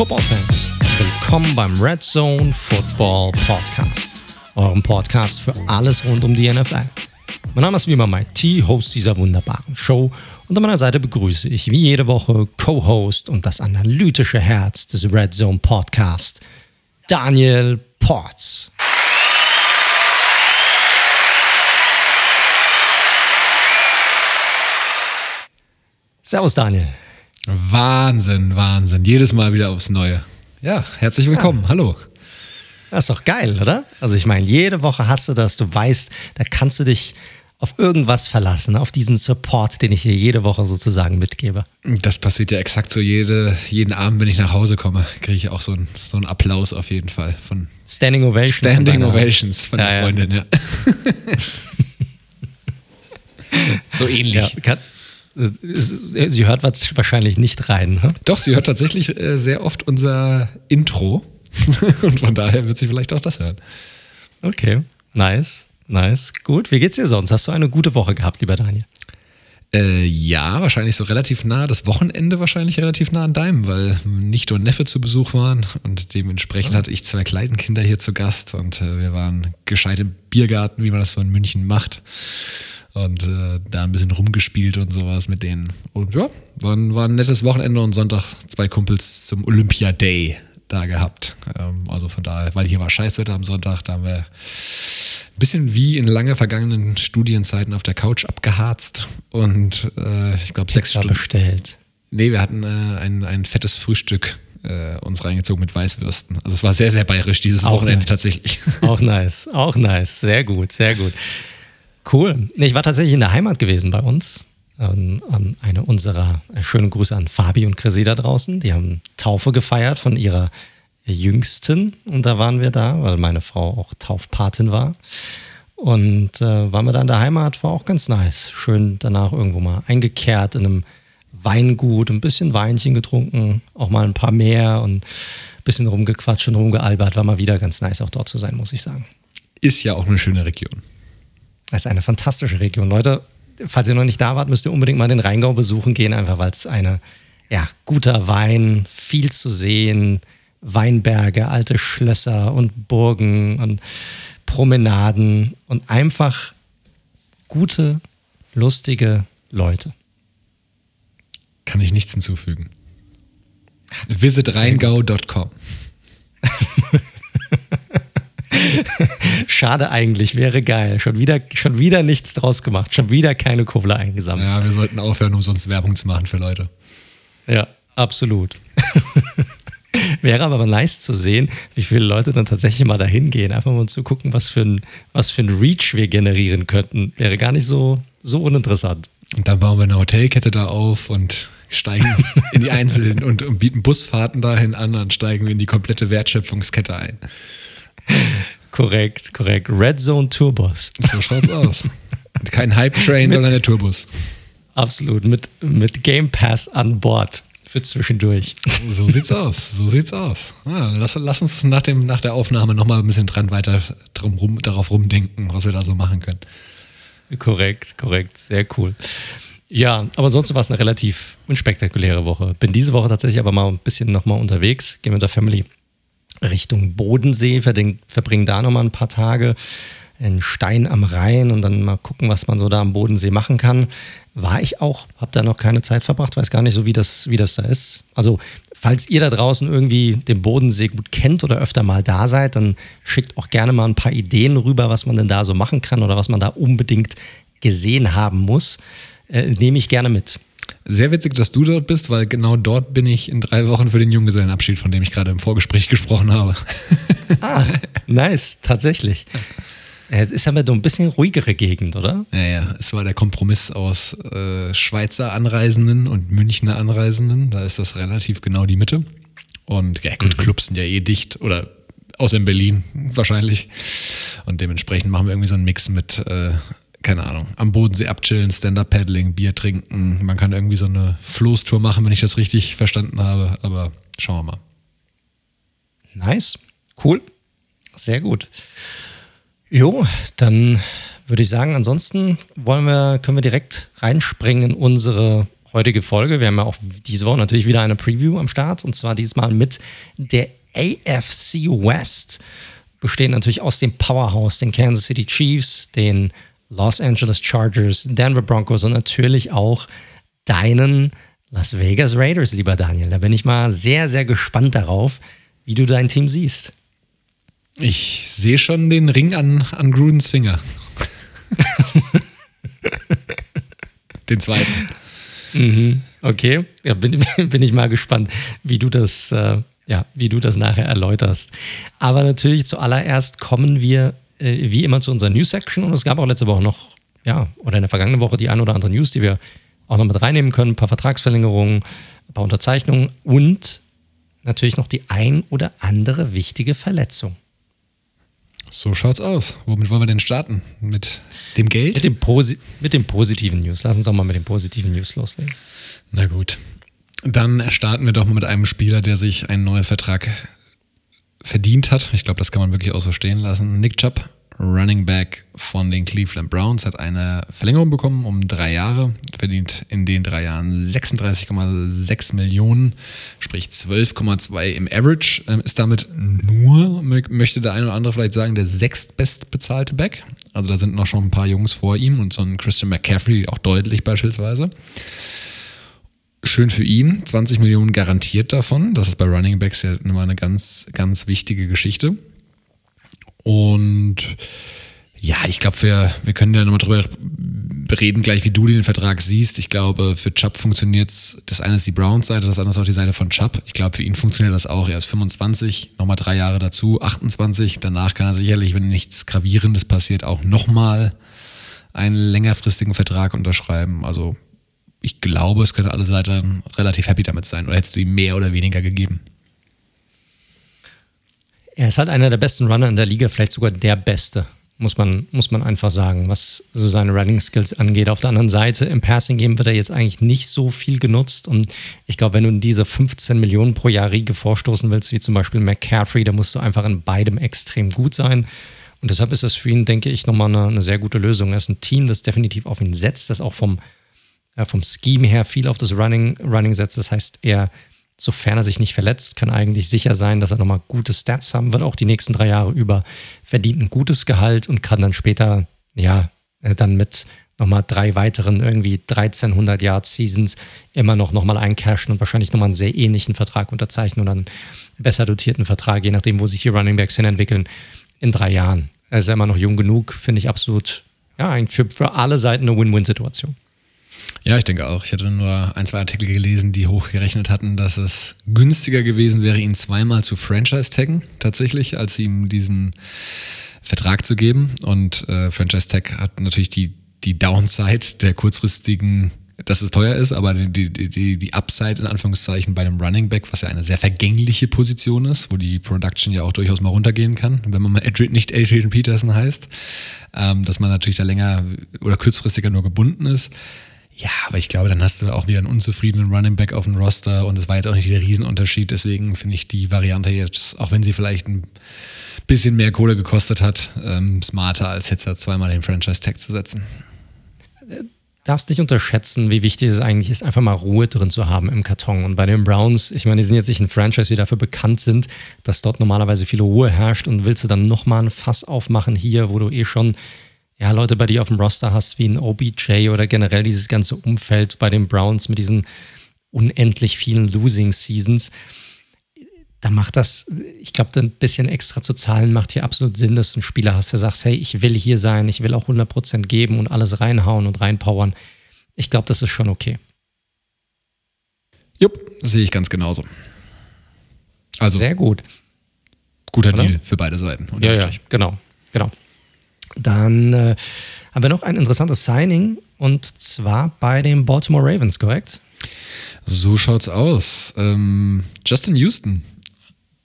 Football-Fans, willkommen beim Red Zone Football Podcast, eurem Podcast für alles rund um die NFL. Mein Name ist wie immer Mike T, Host dieser wunderbaren Show und an meiner Seite begrüße ich wie jede Woche Co-Host und das analytische Herz des Red Zone Podcast, Daniel Ports. Servus Daniel. Wahnsinn, Wahnsinn. Jedes Mal wieder aufs Neue. Ja, herzlich willkommen. Ja. Hallo. Das ist doch geil, oder? Also ich meine, jede Woche hast du das, du weißt, da kannst du dich auf irgendwas verlassen, auf diesen Support, den ich dir jede Woche sozusagen mitgebe. Das passiert ja exakt so jede, jeden Abend, wenn ich nach Hause komme, kriege ich auch so, ein, so einen Applaus auf jeden Fall von Standing Ovations. Standing von Ovations von ja, der Freundin, ja. so ähnlich. Ja, kann, Sie hört wahrscheinlich nicht rein. Ne? Doch, sie hört tatsächlich äh, sehr oft unser Intro. Und von daher wird sie vielleicht auch das hören. Okay, nice, nice. Gut, wie geht's dir sonst? Hast du eine gute Woche gehabt, lieber Daniel? Äh, ja, wahrscheinlich so relativ nah, das Wochenende wahrscheinlich relativ nah an deinem, weil Nichte und Neffe zu Besuch waren und dementsprechend oh. hatte ich zwei Kleinkinder hier zu Gast und äh, wir waren gescheit im Biergarten, wie man das so in München macht und äh, da ein bisschen rumgespielt und sowas mit denen. Und ja, war ein, war ein nettes Wochenende und Sonntag zwei Kumpels zum Olympia Day da gehabt. Ähm, also von daher, weil hier war Scheißwetter am Sonntag, da haben wir ein bisschen wie in lange vergangenen Studienzeiten auf der Couch abgeharzt und äh, ich glaube sechs Stunden. bestellt. Nee, wir hatten äh, ein, ein fettes Frühstück äh, uns reingezogen mit Weißwürsten. Also es war sehr, sehr bayerisch dieses auch Wochenende nice. tatsächlich. Auch nice, auch nice. Sehr gut, sehr gut. Cool. Ich war tatsächlich in der Heimat gewesen bei uns. An, an eine unserer äh, schönen Grüße an Fabi und Chrissy da draußen. Die haben Taufe gefeiert von ihrer Jüngsten und da waren wir da, weil meine Frau auch Taufpatin war. Und äh, waren wir da in der Heimat, war auch ganz nice. Schön danach irgendwo mal eingekehrt in einem Weingut, ein bisschen Weinchen getrunken, auch mal ein paar mehr und ein bisschen rumgequatscht und rumgealbert. War mal wieder ganz nice, auch dort zu sein, muss ich sagen. Ist ja auch eine schöne Region. Das ist eine fantastische Region. Leute, falls ihr noch nicht da wart, müsst ihr unbedingt mal den Rheingau besuchen gehen, einfach weil es eine, ja, guter Wein, viel zu sehen, Weinberge, alte Schlösser und Burgen und Promenaden und einfach gute, lustige Leute. Kann ich nichts hinzufügen. Visitrheingau.com Schade eigentlich, wäre geil. Schon wieder, schon wieder nichts draus gemacht, schon wieder keine Kohle eingesammelt. Ja, wir sollten aufhören, um sonst Werbung zu machen für Leute. Ja, absolut. Wäre aber nice zu sehen, wie viele Leute dann tatsächlich mal dahin gehen, einfach mal zu gucken, was für ein, was für ein Reach wir generieren könnten. Wäre gar nicht so, so uninteressant. Und dann bauen wir eine Hotelkette da auf und steigen in die einzelnen und, und bieten Busfahrten dahin an und steigen in die komplette Wertschöpfungskette ein. korrekt, korrekt. Red Zone Tourbus. So schaut's aus. Kein Hype-Train, sondern der Tourbus. Absolut, mit, mit Game Pass an Bord für zwischendurch. So sieht's aus, so sieht's aus. Ja, lass, lass, uns nach, dem, nach der Aufnahme nochmal ein bisschen dran weiter drum, rum, darauf rumdenken, was wir da so machen können. Korrekt, korrekt, sehr cool. Ja, aber ansonsten war es eine relativ unspektakuläre Woche. Bin diese Woche tatsächlich aber mal ein bisschen nochmal unterwegs, gehe mit der Family Richtung Bodensee, verbringen da nochmal ein paar Tage in Stein am Rhein und dann mal gucken, was man so da am Bodensee machen kann. War ich auch, habe da noch keine Zeit verbracht, weiß gar nicht so, wie das, wie das da ist. Also, falls ihr da draußen irgendwie den Bodensee gut kennt oder öfter mal da seid, dann schickt auch gerne mal ein paar Ideen rüber, was man denn da so machen kann oder was man da unbedingt gesehen haben muss. Äh, Nehme ich gerne mit. Sehr witzig, dass du dort bist, weil genau dort bin ich in drei Wochen für den Junggesellenabschied, von dem ich gerade im Vorgespräch gesprochen habe. Ah, nice, tatsächlich. Es ist aber so ein bisschen ruhigere Gegend, oder? Ja, ja. Es war der Kompromiss aus äh, Schweizer Anreisenden und Münchner Anreisenden. Da ist das relativ genau die Mitte. Und ja, gut, mhm. Clubs sind ja eh dicht oder außer in Berlin wahrscheinlich. Und dementsprechend machen wir irgendwie so einen Mix mit äh, keine Ahnung, am Bodensee abchillen, Stand-Up-Paddling, Bier trinken. Man kann irgendwie so eine Floßtour machen, wenn ich das richtig verstanden habe. Aber schauen wir mal. Nice. Cool. Sehr gut. Jo, dann würde ich sagen, ansonsten wollen wir, können wir direkt reinspringen in unsere heutige Folge. Wir haben ja auch diese Woche natürlich wieder eine Preview am Start und zwar diesmal mit der AFC West. Besteht natürlich aus dem Powerhouse, den Kansas City Chiefs, den Los Angeles Chargers, Denver Broncos und natürlich auch deinen Las Vegas Raiders, lieber Daniel. Da bin ich mal sehr, sehr gespannt darauf, wie du dein Team siehst. Ich sehe schon den Ring an, an Grudens Finger. den zweiten. Mhm, okay, ja, bin, bin ich mal gespannt, wie du das, äh, ja, wie du das nachher erläuterst. Aber natürlich zuallererst kommen wir äh, wie immer zu unserer News-Section und es gab auch letzte Woche noch, ja, oder in der vergangenen Woche die ein oder andere News, die wir auch noch mit reinnehmen können. Ein paar Vertragsverlängerungen, ein paar Unterzeichnungen und natürlich noch die ein oder andere wichtige Verletzung. So schaut's aus. Womit wollen wir denn starten? Mit dem Geld? Mit dem, Posi mit dem positiven News. Lass uns doch mal mit den positiven News loslegen. Na gut. Dann starten wir doch mal mit einem Spieler, der sich einen neuen Vertrag verdient hat. Ich glaube, das kann man wirklich auch so stehen lassen. Nick Chubb Running Back von den Cleveland Browns, hat eine Verlängerung bekommen um drei Jahre, verdient in den drei Jahren 36,6 Millionen, sprich 12,2 im Average, ähm, ist damit nur, möchte der eine oder andere vielleicht sagen, der sechstbest bezahlte Back. Also da sind noch schon ein paar Jungs vor ihm und so ein Christian McCaffrey auch deutlich beispielsweise. Schön für ihn, 20 Millionen garantiert davon. Das ist bei Running Backs ja immer eine ganz, ganz wichtige Geschichte. Und ja, ich glaube, wir, wir können ja nochmal drüber reden, gleich wie du den Vertrag siehst. Ich glaube, für Chubb funktioniert es, das eine ist die Browns-Seite, das andere ist auch die Seite von Chubb. Ich glaube, für ihn funktioniert das auch. Er ist 25, nochmal drei Jahre dazu, 28. Danach kann er sicherlich, wenn nichts Gravierendes passiert, auch nochmal einen längerfristigen Vertrag unterschreiben. Also ich glaube, es können alle Seiten relativ happy damit sein. Oder hättest du ihm mehr oder weniger gegeben? Er ist halt einer der besten Runner in der Liga, vielleicht sogar der beste, muss man, muss man einfach sagen, was so seine Running Skills angeht. Auf der anderen Seite, im Passing Game wird er jetzt eigentlich nicht so viel genutzt. Und ich glaube, wenn du in diese 15 Millionen pro Jahr Riege vorstoßen willst, wie zum Beispiel McCaffrey, da musst du einfach in beidem extrem gut sein. Und deshalb ist das für ihn, denke ich, nochmal eine, eine sehr gute Lösung. Er ist ein Team, das definitiv auf ihn setzt, das auch vom, äh, vom Scheme her viel auf das Running, Running setzt. Das heißt, er sofern er sich nicht verletzt, kann eigentlich sicher sein, dass er nochmal gute Stats haben wird, auch die nächsten drei Jahre über, verdient ein gutes Gehalt und kann dann später, ja, äh, dann mit nochmal drei weiteren irgendwie 1300 Yard Seasons immer noch nochmal eincashen und wahrscheinlich nochmal einen sehr ähnlichen Vertrag unterzeichnen oder einen besser dotierten Vertrag, je nachdem, wo sich die Running Backs hinentwickeln, in drei Jahren. Er ist ja immer noch jung genug, finde ich absolut, ja, für, für alle Seiten eine Win-Win-Situation. Ja, ich denke auch. Ich hatte nur ein, zwei Artikel gelesen, die hochgerechnet hatten, dass es günstiger gewesen wäre, ihn zweimal zu Franchise-Taggen, tatsächlich, als ihm diesen Vertrag zu geben. Und äh, Franchise-Tag hat natürlich die, die Downside der kurzfristigen dass es teuer ist, aber die, die, die Upside in Anführungszeichen bei einem Running Back, was ja eine sehr vergängliche Position ist, wo die Production ja auch durchaus mal runtergehen kann, wenn man mal Adrian, nicht Adrian Peterson heißt, ähm, dass man natürlich da länger oder kurzfristiger nur gebunden ist. Ja, aber ich glaube, dann hast du auch wieder einen unzufriedenen Running Back auf dem Roster und es war jetzt auch nicht der Riesenunterschied. Deswegen finde ich die Variante jetzt, auch wenn sie vielleicht ein bisschen mehr Kohle gekostet hat, ähm, smarter, als jetzt da zweimal den Franchise-Tag zu setzen. Darfst nicht unterschätzen, wie wichtig es eigentlich ist, einfach mal Ruhe drin zu haben im Karton. Und bei den Browns, ich meine, die sind jetzt nicht ein Franchise, die dafür bekannt sind, dass dort normalerweise viel Ruhe herrscht und willst du dann nochmal ein Fass aufmachen hier, wo du eh schon ja, Leute bei dir auf dem Roster hast, wie ein OBJ oder generell dieses ganze Umfeld bei den Browns mit diesen unendlich vielen Losing Seasons, da macht das, ich glaube, ein bisschen extra zu zahlen macht hier absolut Sinn, dass du einen Spieler hast, der sagt, hey, ich will hier sein, ich will auch 100% geben und alles reinhauen und reinpowern. Ich glaube, das ist schon okay. Jupp, sehe ich ganz genauso. Also, Sehr gut. Guter Oder? Deal für beide Seiten. Ja, ja, genau, genau. Dann äh, haben wir noch ein interessantes Signing und zwar bei den Baltimore Ravens, korrekt? So schaut's aus. Ähm, Justin Houston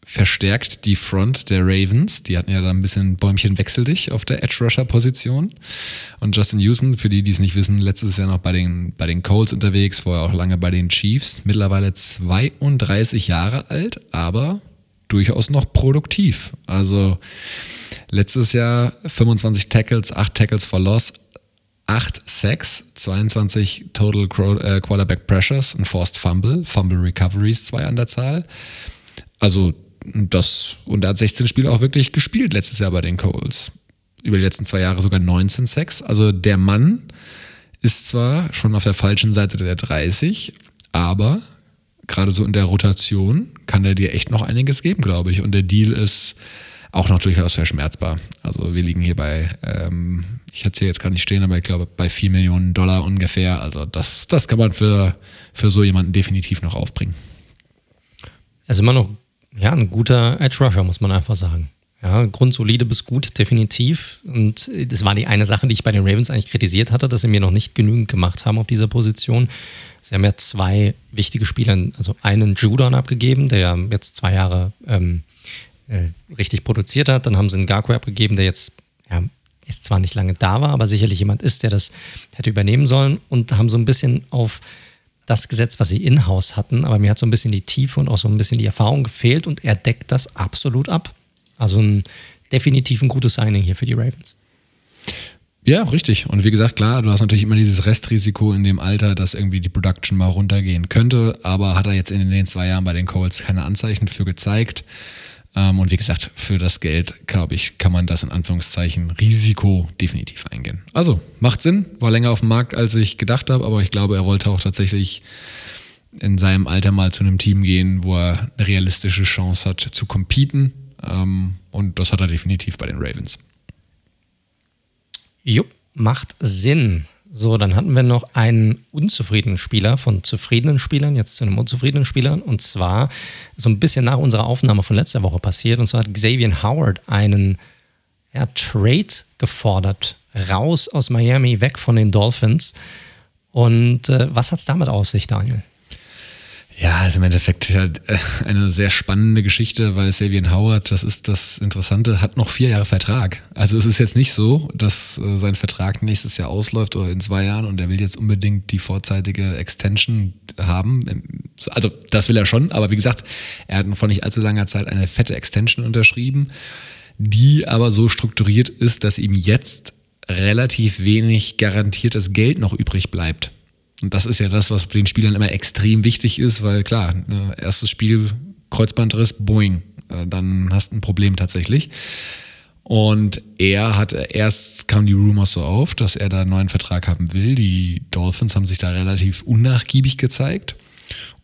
verstärkt die Front der Ravens. Die hatten ja da ein bisschen Bäumchen wechsel dich auf der Edge Rusher Position. Und Justin Houston, für die, die es nicht wissen, letztes Jahr noch bei den, bei den Colts unterwegs, vorher auch lange bei den Chiefs. Mittlerweile 32 Jahre alt, aber durchaus noch produktiv. Also letztes Jahr 25 Tackles, 8 Tackles for Loss, 8 Sacks, 22 Total äh, Quarterback Pressures, ein Forced Fumble, Fumble Recoveries, zwei an der Zahl. Also das, und er hat 16 Spiele auch wirklich gespielt letztes Jahr bei den Coles. Über die letzten zwei Jahre sogar 19 Sacks. Also der Mann ist zwar schon auf der falschen Seite der 30, aber gerade so in der Rotation kann er dir echt noch einiges geben, glaube ich. Und der Deal ist auch noch durchaus verschmerzbar. Also wir liegen hier bei, ähm, ich hatte es hier jetzt gar nicht stehen, aber ich glaube bei 4 Millionen Dollar ungefähr. Also das, das kann man für, für so jemanden definitiv noch aufbringen. Also immer noch ja, ein guter Edge Rusher, muss man einfach sagen. Ja, grundsolide bis gut, definitiv. Und das war die eine Sache, die ich bei den Ravens eigentlich kritisiert hatte, dass sie mir noch nicht genügend gemacht haben auf dieser Position. Sie haben ja zwei wichtige Spieler, also einen Judon abgegeben, der jetzt zwei Jahre ähm, äh, richtig produziert hat. Dann haben sie einen Gaku abgegeben, der jetzt, ja, jetzt zwar nicht lange da war, aber sicherlich jemand ist, der das hätte übernehmen sollen. Und haben so ein bisschen auf das gesetzt, was sie in-house hatten. Aber mir hat so ein bisschen die Tiefe und auch so ein bisschen die Erfahrung gefehlt und er deckt das absolut ab. Also ein definitiv ein gutes Signing hier für die Ravens. Ja, richtig. Und wie gesagt, klar, du hast natürlich immer dieses Restrisiko in dem Alter, dass irgendwie die Production mal runtergehen könnte, aber hat er jetzt in den zwei Jahren bei den Colts keine Anzeichen für gezeigt. Ähm, und wie gesagt, für das Geld, glaube ich, kann man das in Anführungszeichen Risiko definitiv eingehen. Also, macht Sinn, war länger auf dem Markt, als ich gedacht habe, aber ich glaube, er wollte auch tatsächlich in seinem Alter mal zu einem Team gehen, wo er eine realistische Chance hat zu competen. Ähm, und das hat er definitiv bei den Ravens. Jupp, macht Sinn. So, dann hatten wir noch einen unzufriedenen Spieler von zufriedenen Spielern, jetzt zu einem unzufriedenen Spieler. Und zwar so ein bisschen nach unserer Aufnahme von letzter Woche passiert. Und zwar hat Xavier Howard einen ja, Trade gefordert, raus aus Miami, weg von den Dolphins. Und äh, was hat es damit aus sich, Daniel? Ja, also im Endeffekt halt eine sehr spannende Geschichte, weil Savian Howard, das ist das Interessante, hat noch vier Jahre Vertrag. Also es ist jetzt nicht so, dass äh, sein Vertrag nächstes Jahr ausläuft oder in zwei Jahren und er will jetzt unbedingt die vorzeitige Extension haben. Also das will er schon, aber wie gesagt, er hat vor nicht allzu langer Zeit eine fette Extension unterschrieben, die aber so strukturiert ist, dass ihm jetzt relativ wenig garantiertes Geld noch übrig bleibt. Und das ist ja das, was den Spielern immer extrem wichtig ist, weil klar, ne, erstes Spiel, Kreuzbandriss, boing, äh, dann hast du ein Problem tatsächlich. Und er hat, erst kam die Rumors so auf, dass er da einen neuen Vertrag haben will. Die Dolphins haben sich da relativ unnachgiebig gezeigt.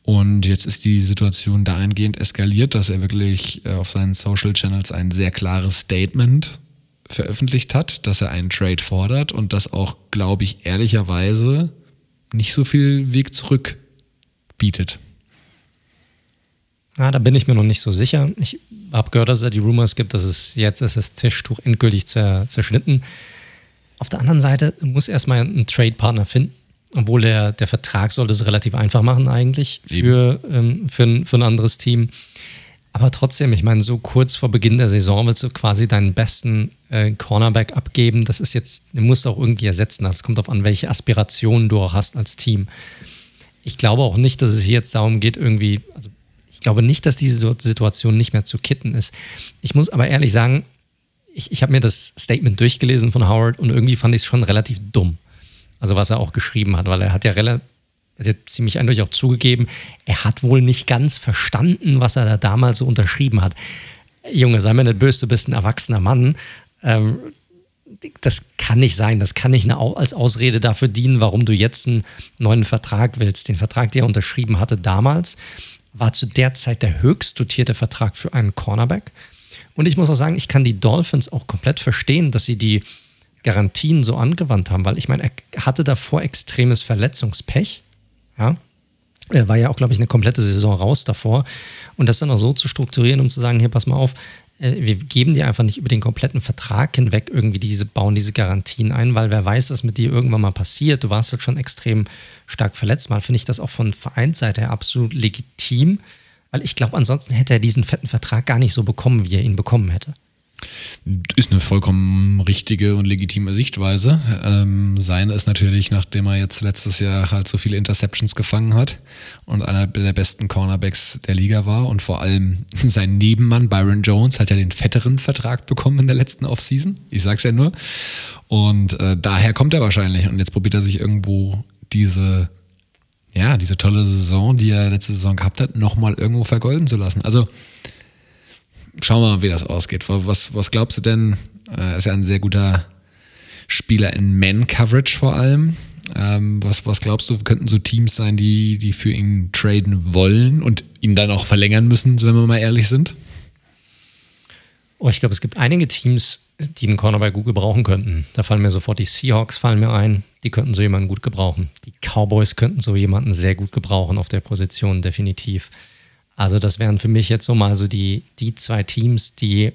Und jetzt ist die Situation dahingehend eskaliert, dass er wirklich äh, auf seinen Social Channels ein sehr klares Statement veröffentlicht hat, dass er einen Trade fordert und das auch, glaube ich, ehrlicherweise nicht so viel Weg zurück bietet. Ja, da bin ich mir noch nicht so sicher. Ich habe gehört, dass es da die Rumors gibt, dass es jetzt ist das Tischtuch endgültig zerschnitten. Auf der anderen Seite muss erstmal einen Trade-Partner finden, obwohl der, der Vertrag sollte es relativ einfach machen eigentlich für, ähm, für, ein, für ein anderes Team. Aber trotzdem, ich meine, so kurz vor Beginn der Saison willst du quasi deinen besten äh, Cornerback abgeben. Das ist jetzt, du musst auch irgendwie ersetzen. Das kommt darauf an, welche Aspirationen du auch hast als Team. Ich glaube auch nicht, dass es hier jetzt darum geht, irgendwie, also ich glaube nicht, dass diese Situation nicht mehr zu kitten ist. Ich muss aber ehrlich sagen, ich, ich habe mir das Statement durchgelesen von Howard und irgendwie fand ich es schon relativ dumm. Also was er auch geschrieben hat, weil er hat ja relativ hat ja ziemlich eindeutig auch zugegeben, er hat wohl nicht ganz verstanden, was er da damals so unterschrieben hat. Junge, sei mir nicht böse, du bist ein erwachsener Mann. Ähm, das kann nicht sein. Das kann nicht als Ausrede dafür dienen, warum du jetzt einen neuen Vertrag willst. Den Vertrag, den er unterschrieben hatte damals, war zu der Zeit der höchst dotierte Vertrag für einen Cornerback. Und ich muss auch sagen, ich kann die Dolphins auch komplett verstehen, dass sie die Garantien so angewandt haben, weil ich meine, er hatte davor extremes Verletzungspech. Ja? Er war ja auch, glaube ich, eine komplette Saison raus davor. Und das dann auch so zu strukturieren, um zu sagen, hier, pass mal auf, äh, wir geben dir einfach nicht über den kompletten Vertrag hinweg irgendwie diese, bauen diese Garantien ein, weil wer weiß, was mit dir irgendwann mal passiert. Du warst halt schon extrem stark verletzt. Mal finde ich das auch von Vereinsseite her absolut legitim, weil ich glaube, ansonsten hätte er diesen fetten Vertrag gar nicht so bekommen, wie er ihn bekommen hätte. Ist eine vollkommen richtige und legitime Sichtweise. Ähm, seine ist natürlich, nachdem er jetzt letztes Jahr halt so viele Interceptions gefangen hat und einer der besten Cornerbacks der Liga war und vor allem sein Nebenmann Byron Jones hat ja den fetteren Vertrag bekommen in der letzten Offseason. Ich sag's ja nur. Und äh, daher kommt er wahrscheinlich und jetzt probiert er sich irgendwo diese ja, diese tolle Saison, die er letzte Saison gehabt hat, nochmal irgendwo vergolden zu lassen. Also schauen wir mal, wie das ausgeht. Was, was glaubst du denn? Er ist ja ein sehr guter Spieler in Man-Coverage vor allem. Ähm, was, was glaubst du, könnten so Teams sein, die, die für ihn traden wollen und ihn dann auch verlängern müssen, wenn wir mal ehrlich sind? Oh, ich glaube, es gibt einige Teams, die einen Cornerback gut gebrauchen könnten. Da fallen mir sofort die Seahawks fallen mir ein. Die könnten so jemanden gut gebrauchen. Die Cowboys könnten so jemanden sehr gut gebrauchen auf der Position, definitiv. Also das wären für mich jetzt so mal so die, die zwei Teams, die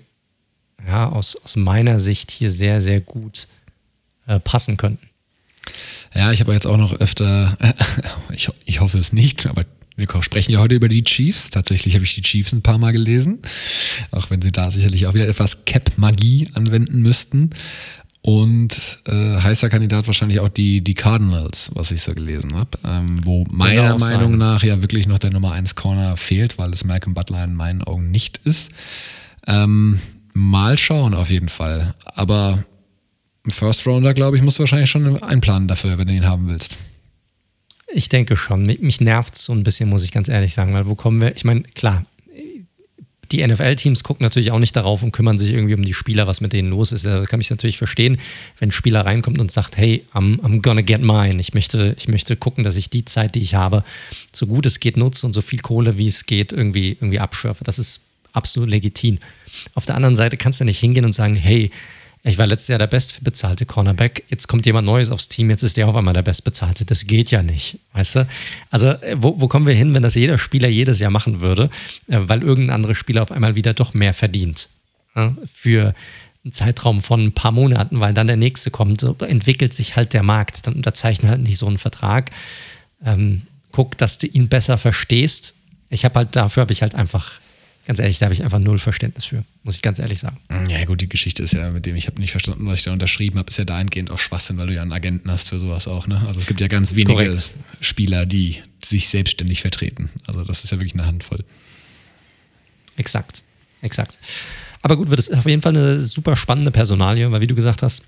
ja, aus, aus meiner Sicht hier sehr, sehr gut äh, passen könnten. Ja, ich habe jetzt auch noch öfter, äh, ich, ich hoffe es nicht, aber wir sprechen ja heute über die Chiefs. Tatsächlich habe ich die Chiefs ein paar Mal gelesen, auch wenn sie da sicherlich auch wieder etwas Cap-Magie anwenden müssten. Und äh, heißer Kandidat wahrscheinlich auch die, die Cardinals, was ich so gelesen habe. Ähm, wo meiner genau Meinung sein. nach ja wirklich noch der Nummer 1 Corner fehlt, weil es Malcolm Butler in meinen Augen nicht ist. Ähm, mal schauen auf jeden Fall. Aber First Rounder, glaube ich, musst du wahrscheinlich schon einplanen dafür, wenn du ihn haben willst. Ich denke schon. Mich nervt es so ein bisschen, muss ich ganz ehrlich sagen, weil wo kommen wir? Ich meine, klar, die NFL-Teams gucken natürlich auch nicht darauf und kümmern sich irgendwie um die Spieler, was mit denen los ist. Da kann ich natürlich verstehen, wenn ein Spieler reinkommt und sagt, hey, I'm, I'm gonna get mine. Ich möchte, ich möchte gucken, dass ich die Zeit, die ich habe, so gut es geht nutze und so viel Kohle, wie es geht, irgendwie, irgendwie abschürfe. Das ist absolut legitim. Auf der anderen Seite kannst du nicht hingehen und sagen, hey, ich war letztes Jahr der bestbezahlte Cornerback, jetzt kommt jemand Neues aufs Team, jetzt ist der auf einmal der bestbezahlte. Das geht ja nicht, weißt du? Also, äh, wo, wo kommen wir hin, wenn das jeder Spieler jedes Jahr machen würde, äh, weil irgendein anderer Spieler auf einmal wieder doch mehr verdient? Für einen Zeitraum von ein paar Monaten, weil dann der nächste kommt, so entwickelt sich halt der Markt. Dann unterzeichne halt nicht so einen Vertrag. Ähm, guck, dass du ihn besser verstehst. Ich habe halt, dafür habe ich halt einfach ganz ehrlich, da habe ich einfach null Verständnis für, muss ich ganz ehrlich sagen. Ja, gut, die Geschichte ist ja, mit dem ich habe nicht verstanden, was ich da unterschrieben habe, ist ja dahingehend auch Schwachsinn, weil du ja einen Agenten hast für sowas auch. Ne? Also es gibt ja ganz wenige Korrekt. Spieler, die sich selbstständig vertreten. Also das ist ja wirklich eine Handvoll. Exakt, exakt. Aber gut, wird es auf jeden Fall eine super spannende Personalie, weil wie du gesagt hast,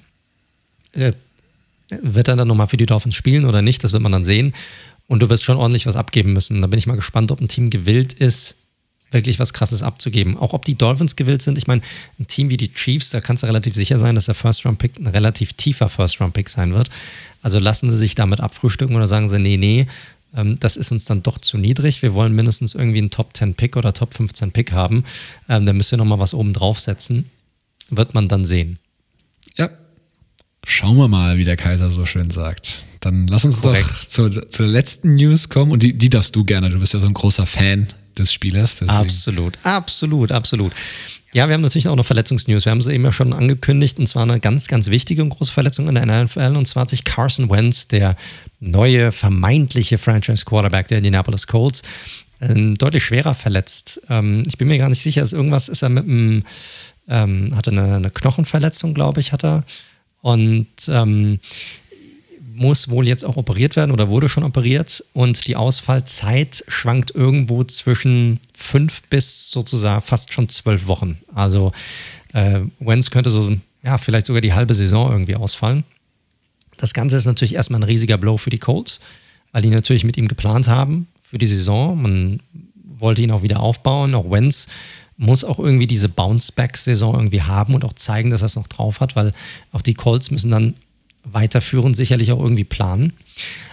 äh, wird er dann nochmal für die Dolphins spielen oder nicht, das wird man dann sehen. Und du wirst schon ordentlich was abgeben müssen. Da bin ich mal gespannt, ob ein Team gewillt ist, wirklich was Krasses abzugeben. Auch ob die Dolphins gewillt sind. Ich meine, ein Team wie die Chiefs, da kannst du relativ sicher sein, dass der First-Round-Pick ein relativ tiefer First-Round-Pick sein wird. Also lassen sie sich damit abfrühstücken oder sagen sie, nee, nee, ähm, das ist uns dann doch zu niedrig. Wir wollen mindestens irgendwie einen Top-10-Pick oder Top-15-Pick haben. Ähm, da müsst ihr nochmal was oben draufsetzen. Wird man dann sehen. Ja. Schauen wir mal, wie der Kaiser so schön sagt. Dann lass uns Korrekt. doch zur, zur letzten News kommen und die, die darfst du gerne. Du bist ja so ein großer Fan des Spielers. Deswegen. Absolut, absolut, absolut. Ja, wir haben natürlich auch noch Verletzungsnews. Wir haben sie eben ja schon angekündigt, und zwar eine ganz, ganz wichtige und große Verletzung in der NFL. Und zwar hat sich Carson Wentz, der neue vermeintliche Franchise-Quarterback der Indianapolis Colts, äh, deutlich schwerer verletzt. Ähm, ich bin mir gar nicht sicher, ist irgendwas ist er mit einem, ähm, hatte eine, eine Knochenverletzung, glaube ich, hat er. Und ähm, muss wohl jetzt auch operiert werden oder wurde schon operiert und die Ausfallzeit schwankt irgendwo zwischen fünf bis sozusagen fast schon zwölf Wochen. Also äh, Wenz könnte so, ja, vielleicht sogar die halbe Saison irgendwie ausfallen. Das Ganze ist natürlich erstmal ein riesiger Blow für die Colts, weil die natürlich mit ihm geplant haben für die Saison. Man wollte ihn auch wieder aufbauen. Auch Wenz muss auch irgendwie diese Bounce-Back-Saison irgendwie haben und auch zeigen, dass er es noch drauf hat, weil auch die Colts müssen dann weiterführen, sicherlich auch irgendwie planen.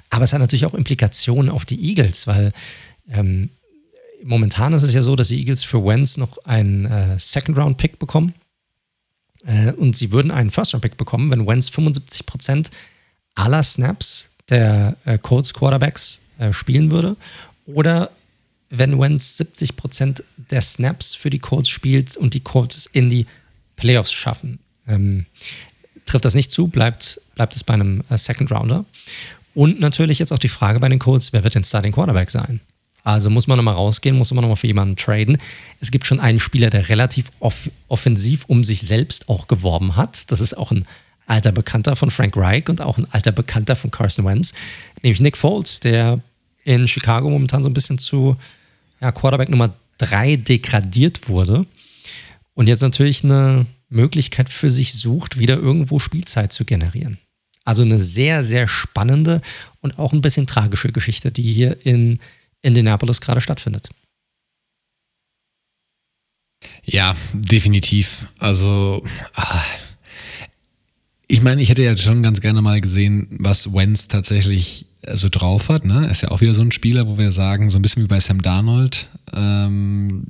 Aber es hat natürlich auch Implikationen auf die Eagles, weil ähm, momentan ist es ja so, dass die Eagles für Wentz noch einen äh, Second-Round-Pick bekommen. Äh, und sie würden einen First-Round-Pick bekommen, wenn Wentz 75% aller Snaps der äh, Colts Quarterbacks äh, spielen würde. Oder wenn Wentz 70% der Snaps für die Colts spielt und die Colts in die Playoffs schaffen. Ähm, trifft das nicht zu, bleibt, bleibt es bei einem äh, Second Rounder. Und natürlich jetzt auch die Frage bei den Colts, wer wird denn Starting Quarterback sein? Also muss man nochmal rausgehen, muss man nochmal für jemanden traden. Es gibt schon einen Spieler, der relativ off offensiv um sich selbst auch geworben hat. Das ist auch ein alter Bekannter von Frank Reich und auch ein alter Bekannter von Carson Wentz, nämlich Nick Foles, der in Chicago momentan so ein bisschen zu ja, Quarterback Nummer 3 degradiert wurde und jetzt natürlich eine Möglichkeit für sich sucht, wieder irgendwo Spielzeit zu generieren. Also eine sehr, sehr spannende und auch ein bisschen tragische Geschichte, die hier in Indianapolis gerade stattfindet. Ja, definitiv. Also, ah, ich meine, ich hätte ja schon ganz gerne mal gesehen, was Wentz tatsächlich so drauf hat. Ne? Ist ja auch wieder so ein Spieler, wo wir sagen, so ein bisschen wie bei Sam Darnold, ähm,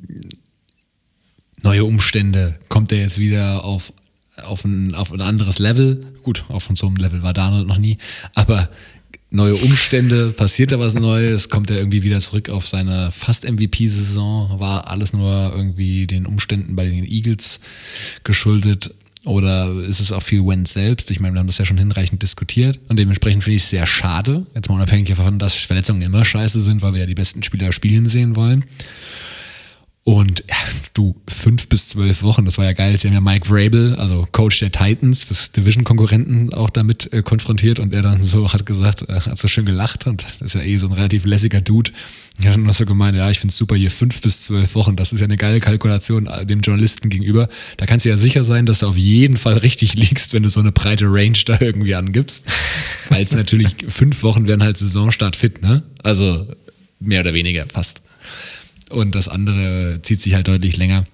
neue Umstände, kommt er jetzt wieder auf, auf, ein, auf ein anderes Level. Gut, auf so einem Level war Darnold noch nie, aber neue Umstände, passiert da was Neues, kommt er irgendwie wieder zurück auf seine fast MVP-Saison, war alles nur irgendwie den Umständen bei den Eagles geschuldet oder ist es auch viel Wenz selbst? Ich meine, wir haben das ja schon hinreichend diskutiert und dementsprechend finde ich es sehr schade, jetzt mal unabhängig davon, dass Verletzungen immer scheiße sind, weil wir ja die besten Spieler spielen sehen wollen. Und ja, du, fünf bis zwölf Wochen, das war ja geil. Sie haben ja Mike Vrabel, also Coach der Titans, des Division-Konkurrenten, auch damit äh, konfrontiert und er dann so hat gesagt, äh, hat so schön gelacht und ist ja eh so ein relativ lässiger Dude. Ja, dann hast du gemeint, ja, ich finde es super hier, fünf bis zwölf Wochen, das ist ja eine geile Kalkulation äh, dem Journalisten gegenüber. Da kannst du ja sicher sein, dass du auf jeden Fall richtig liegst, wenn du so eine breite Range da irgendwie angibst. Weil es natürlich fünf Wochen werden halt Saisonstart fit, ne? Also mehr oder weniger fast und das andere zieht sich halt deutlich länger.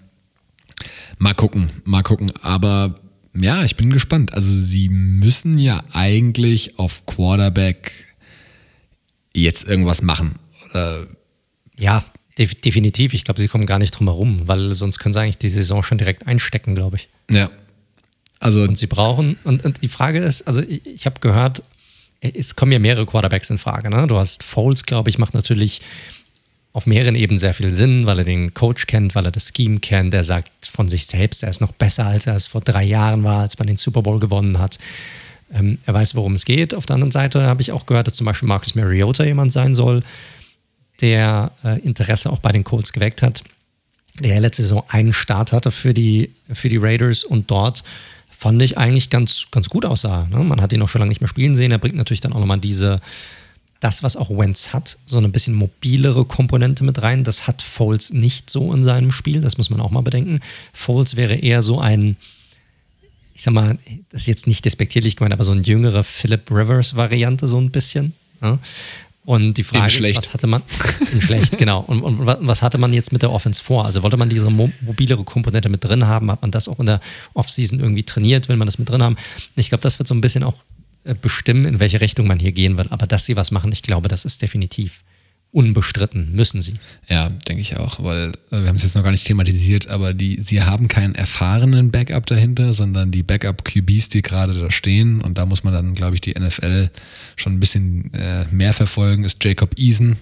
Mal gucken, mal gucken. Aber ja, ich bin gespannt. Also sie müssen ja eigentlich auf Quarterback jetzt irgendwas machen. Oder ja, def definitiv. Ich glaube, sie kommen gar nicht drum herum, weil sonst können sie eigentlich die Saison schon direkt einstecken, glaube ich. Ja. Also und sie brauchen, und, und die Frage ist, also ich, ich habe gehört, es kommen ja mehrere Quarterbacks in Frage. Ne? Du hast Foles, glaube ich, macht natürlich auf mehreren Ebenen sehr viel Sinn, weil er den Coach kennt, weil er das Scheme kennt. Er sagt von sich selbst, er ist noch besser, als er es vor drei Jahren war, als man den Super Bowl gewonnen hat. Ähm, er weiß, worum es geht. Auf der anderen Seite habe ich auch gehört, dass zum Beispiel Marcus Mariota jemand sein soll, der äh, Interesse auch bei den Colts geweckt hat, der letzte Saison einen Start hatte für die, für die Raiders und dort fand ich eigentlich ganz, ganz gut aussah. Ne? Man hat ihn auch schon lange nicht mehr spielen sehen. Er bringt natürlich dann auch nochmal diese das, was auch Wentz hat, so eine bisschen mobilere Komponente mit rein. Das hat Foles nicht so in seinem Spiel, das muss man auch mal bedenken. Foles wäre eher so ein, ich sag mal, das ist jetzt nicht despektierlich gemeint, aber so ein jüngerer Philip Rivers-Variante, so ein bisschen. Ja. Und die Frage ist, was hatte man, in schlecht, genau. Und, und, was hatte man jetzt mit der Offense vor? Also wollte man diese mobilere Komponente mit drin haben? Hat man das auch in der Offseason irgendwie trainiert? Will man das mit drin haben? Ich glaube, das wird so ein bisschen auch bestimmen, in welche Richtung man hier gehen will. Aber dass sie was machen, ich glaube, das ist definitiv unbestritten, müssen sie. Ja, denke ich auch, weil äh, wir haben es jetzt noch gar nicht thematisiert, aber die, sie haben keinen erfahrenen Backup dahinter, sondern die Backup-QBs, die gerade da stehen. Und da muss man dann, glaube ich, die NFL schon ein bisschen äh, mehr verfolgen, ist Jacob Eason.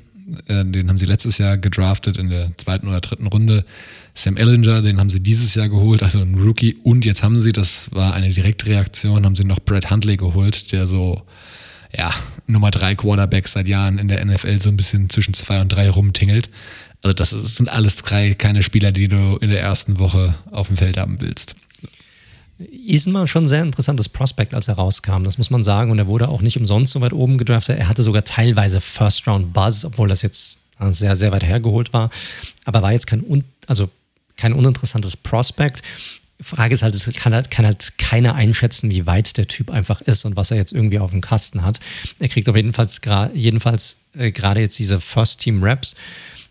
Äh, den haben sie letztes Jahr gedraftet in der zweiten oder dritten Runde. Sam Ellinger, den haben sie dieses Jahr geholt, also ein Rookie. Und jetzt haben sie, das war eine Direktreaktion, haben sie noch Brad Huntley geholt, der so, ja, Nummer drei Quarterback seit Jahren in der NFL so ein bisschen zwischen zwei und drei rumtingelt. Also das sind alles drei keine Spieler, die du in der ersten Woche auf dem Feld haben willst. War schon ein sehr interessantes Prospect, als er rauskam, das muss man sagen. Und er wurde auch nicht umsonst so weit oben gedraftet. Er hatte sogar teilweise First-Round-Buzz, obwohl das jetzt sehr, sehr weit hergeholt war. Aber war jetzt kein, also kein uninteressantes Prospect. Frage ist halt, es kann halt, kann halt keiner einschätzen, wie weit der Typ einfach ist und was er jetzt irgendwie auf dem Kasten hat. Er kriegt auf jeden Fall äh, gerade jetzt diese First-Team-Raps.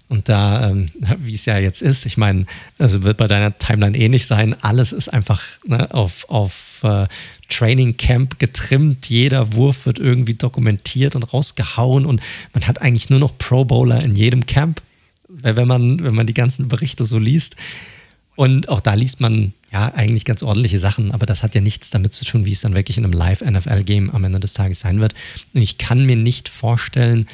Und da, ähm, wie es ja jetzt ist, ich meine, also wird bei deiner Timeline ähnlich eh sein. Alles ist einfach ne, auf, auf äh, Training Camp getrimmt. Jeder Wurf wird irgendwie dokumentiert und rausgehauen und man hat eigentlich nur noch Pro Bowler in jedem Camp wenn man, wenn man die ganzen Berichte so liest. Und auch da liest man ja eigentlich ganz ordentliche Sachen, aber das hat ja nichts damit zu tun, wie es dann wirklich in einem Live-NFL-Game am Ende des Tages sein wird. Und ich kann mir nicht vorstellen,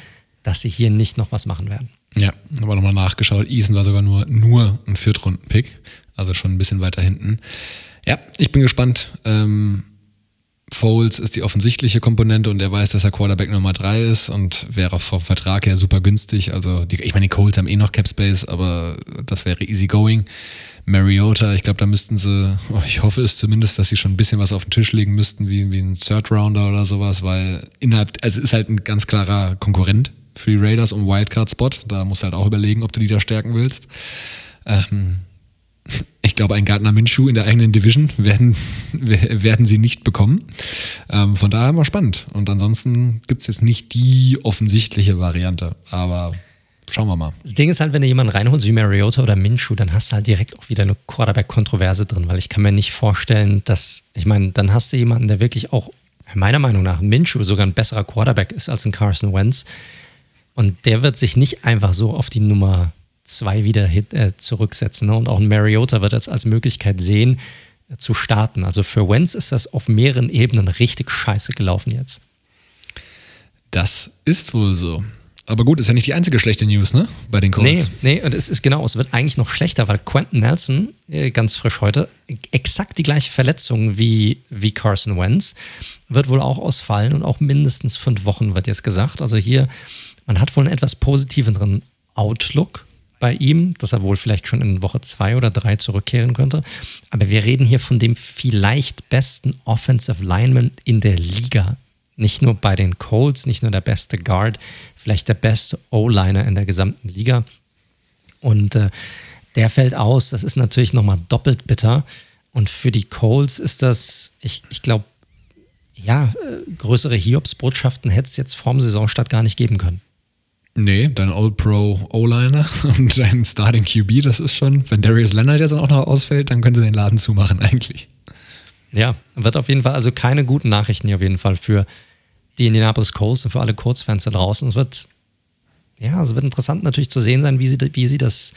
dass sie hier nicht noch was machen werden. Ja, aber nochmal nachgeschaut. Eason war sogar nur, nur ein Viertrunden-Pick, also schon ein bisschen weiter hinten. Ja, ich bin gespannt. Ähm, Foles ist die offensichtliche Komponente und er weiß, dass er Quarterback Nummer drei ist und wäre vom Vertrag her super günstig. Also, die, ich meine, die Colts haben eh noch Cap Space, aber das wäre easy going. Mariota, ich glaube, da müssten sie, oh, ich hoffe es zumindest, dass sie schon ein bisschen was auf den Tisch legen müssten, wie, wie ein Third Rounder oder sowas, weil innerhalb, also ist halt ein ganz klarer Konkurrent für die Raiders um Wildcard-Spot. Da musst du halt auch überlegen, ob du die da stärken willst. Ähm, ich glaube, ein Gardner Minshew in der eigenen Division werden, werden sie nicht bekommen. Ähm, von daher mal spannend. Und ansonsten gibt es jetzt nicht die offensichtliche Variante. Aber schauen wir mal. Das Ding ist halt, wenn du jemanden reinholst wie Mariota oder Minshew, dann hast du halt direkt auch wieder eine Quarterback-Kontroverse drin, weil ich kann mir nicht vorstellen, dass, ich meine, dann hast du jemanden, der wirklich auch, meiner Meinung nach, Minshew sogar ein besserer Quarterback ist als ein Carson Wentz. Und der wird sich nicht einfach so auf die Nummer zwei wieder hit, äh, zurücksetzen. Ne? Und auch ein Mariota wird das als Möglichkeit sehen, äh, zu starten. Also für Wentz ist das auf mehreren Ebenen richtig scheiße gelaufen jetzt. Das ist wohl so. Aber gut, ist ja nicht die einzige schlechte News, ne? Bei den Colts. Nee, nee, und es ist genau, es wird eigentlich noch schlechter, weil Quentin Nelson, äh, ganz frisch heute, exakt die gleiche Verletzung wie, wie Carson Wentz, wird wohl auch ausfallen und auch mindestens fünf Wochen wird jetzt gesagt. Also hier, man hat wohl einen etwas positiveren Outlook bei ihm, dass er wohl vielleicht schon in Woche zwei oder drei zurückkehren könnte. Aber wir reden hier von dem vielleicht besten Offensive Lineman in der Liga. Nicht nur bei den Colts, nicht nur der beste Guard, vielleicht der beste O-Liner in der gesamten Liga. Und äh, der fällt aus. Das ist natürlich nochmal doppelt bitter. Und für die Colts ist das, ich, ich glaube, ja, äh, größere Hiobsbotschaften hätte es jetzt vorm Saisonstart gar nicht geben können. Nee, dein All-Pro O-Liner und dein Starting QB, das ist schon, wenn Darius Leonard jetzt auch noch ausfällt, dann können sie den Laden zumachen eigentlich. Ja, wird auf jeden Fall, also keine guten Nachrichten hier auf jeden Fall für die Indianapolis Colts und für alle Colts-Fans da draußen. Es wird, ja, es wird interessant natürlich zu sehen sein, wie sie, wie sie das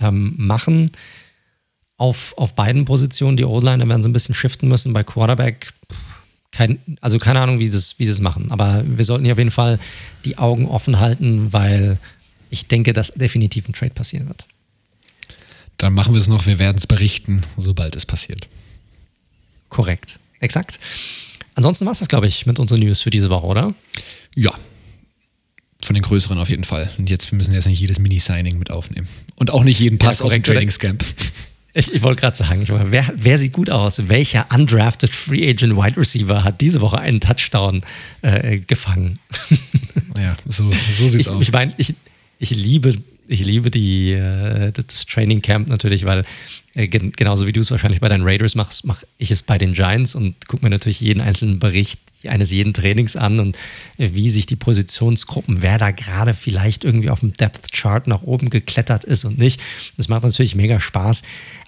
ähm, machen. Auf, auf beiden Positionen, die O-Liner werden sie ein bisschen shiften müssen. Bei Quarterback, pff, kein, also keine Ahnung, wie, das, wie sie es machen. Aber wir sollten hier auf jeden Fall die Augen offen halten, weil ich denke, dass definitiv ein Trade passieren wird. Dann machen wir es noch, wir werden es berichten, sobald es passiert. Korrekt, exakt. Ansonsten war es das, glaube ich, mit unseren News für diese Woche, oder? Ja. Von den größeren auf jeden Fall. Und jetzt, wir müssen jetzt nicht jedes Mini-Signing mit aufnehmen. Und auch nicht jeden Pass ja, aus dem Trainingscamp. Ich, ich wollte gerade sagen, wer, wer, sieht gut aus? Welcher undrafted Free Agent Wide Receiver hat diese Woche einen Touchdown äh, gefangen? Ja, so, so sieht es aus. Ich meine, ich, ich liebe, ich liebe die, äh, das Training Camp natürlich, weil äh, genauso wie du es wahrscheinlich bei deinen Raiders machst, mache ich es bei den Giants und gucke mir natürlich jeden einzelnen Bericht eines jeden Trainings an und äh, wie sich die Positionsgruppen, wer da gerade vielleicht irgendwie auf dem Depth Chart nach oben geklettert ist und nicht. Das macht natürlich mega Spaß.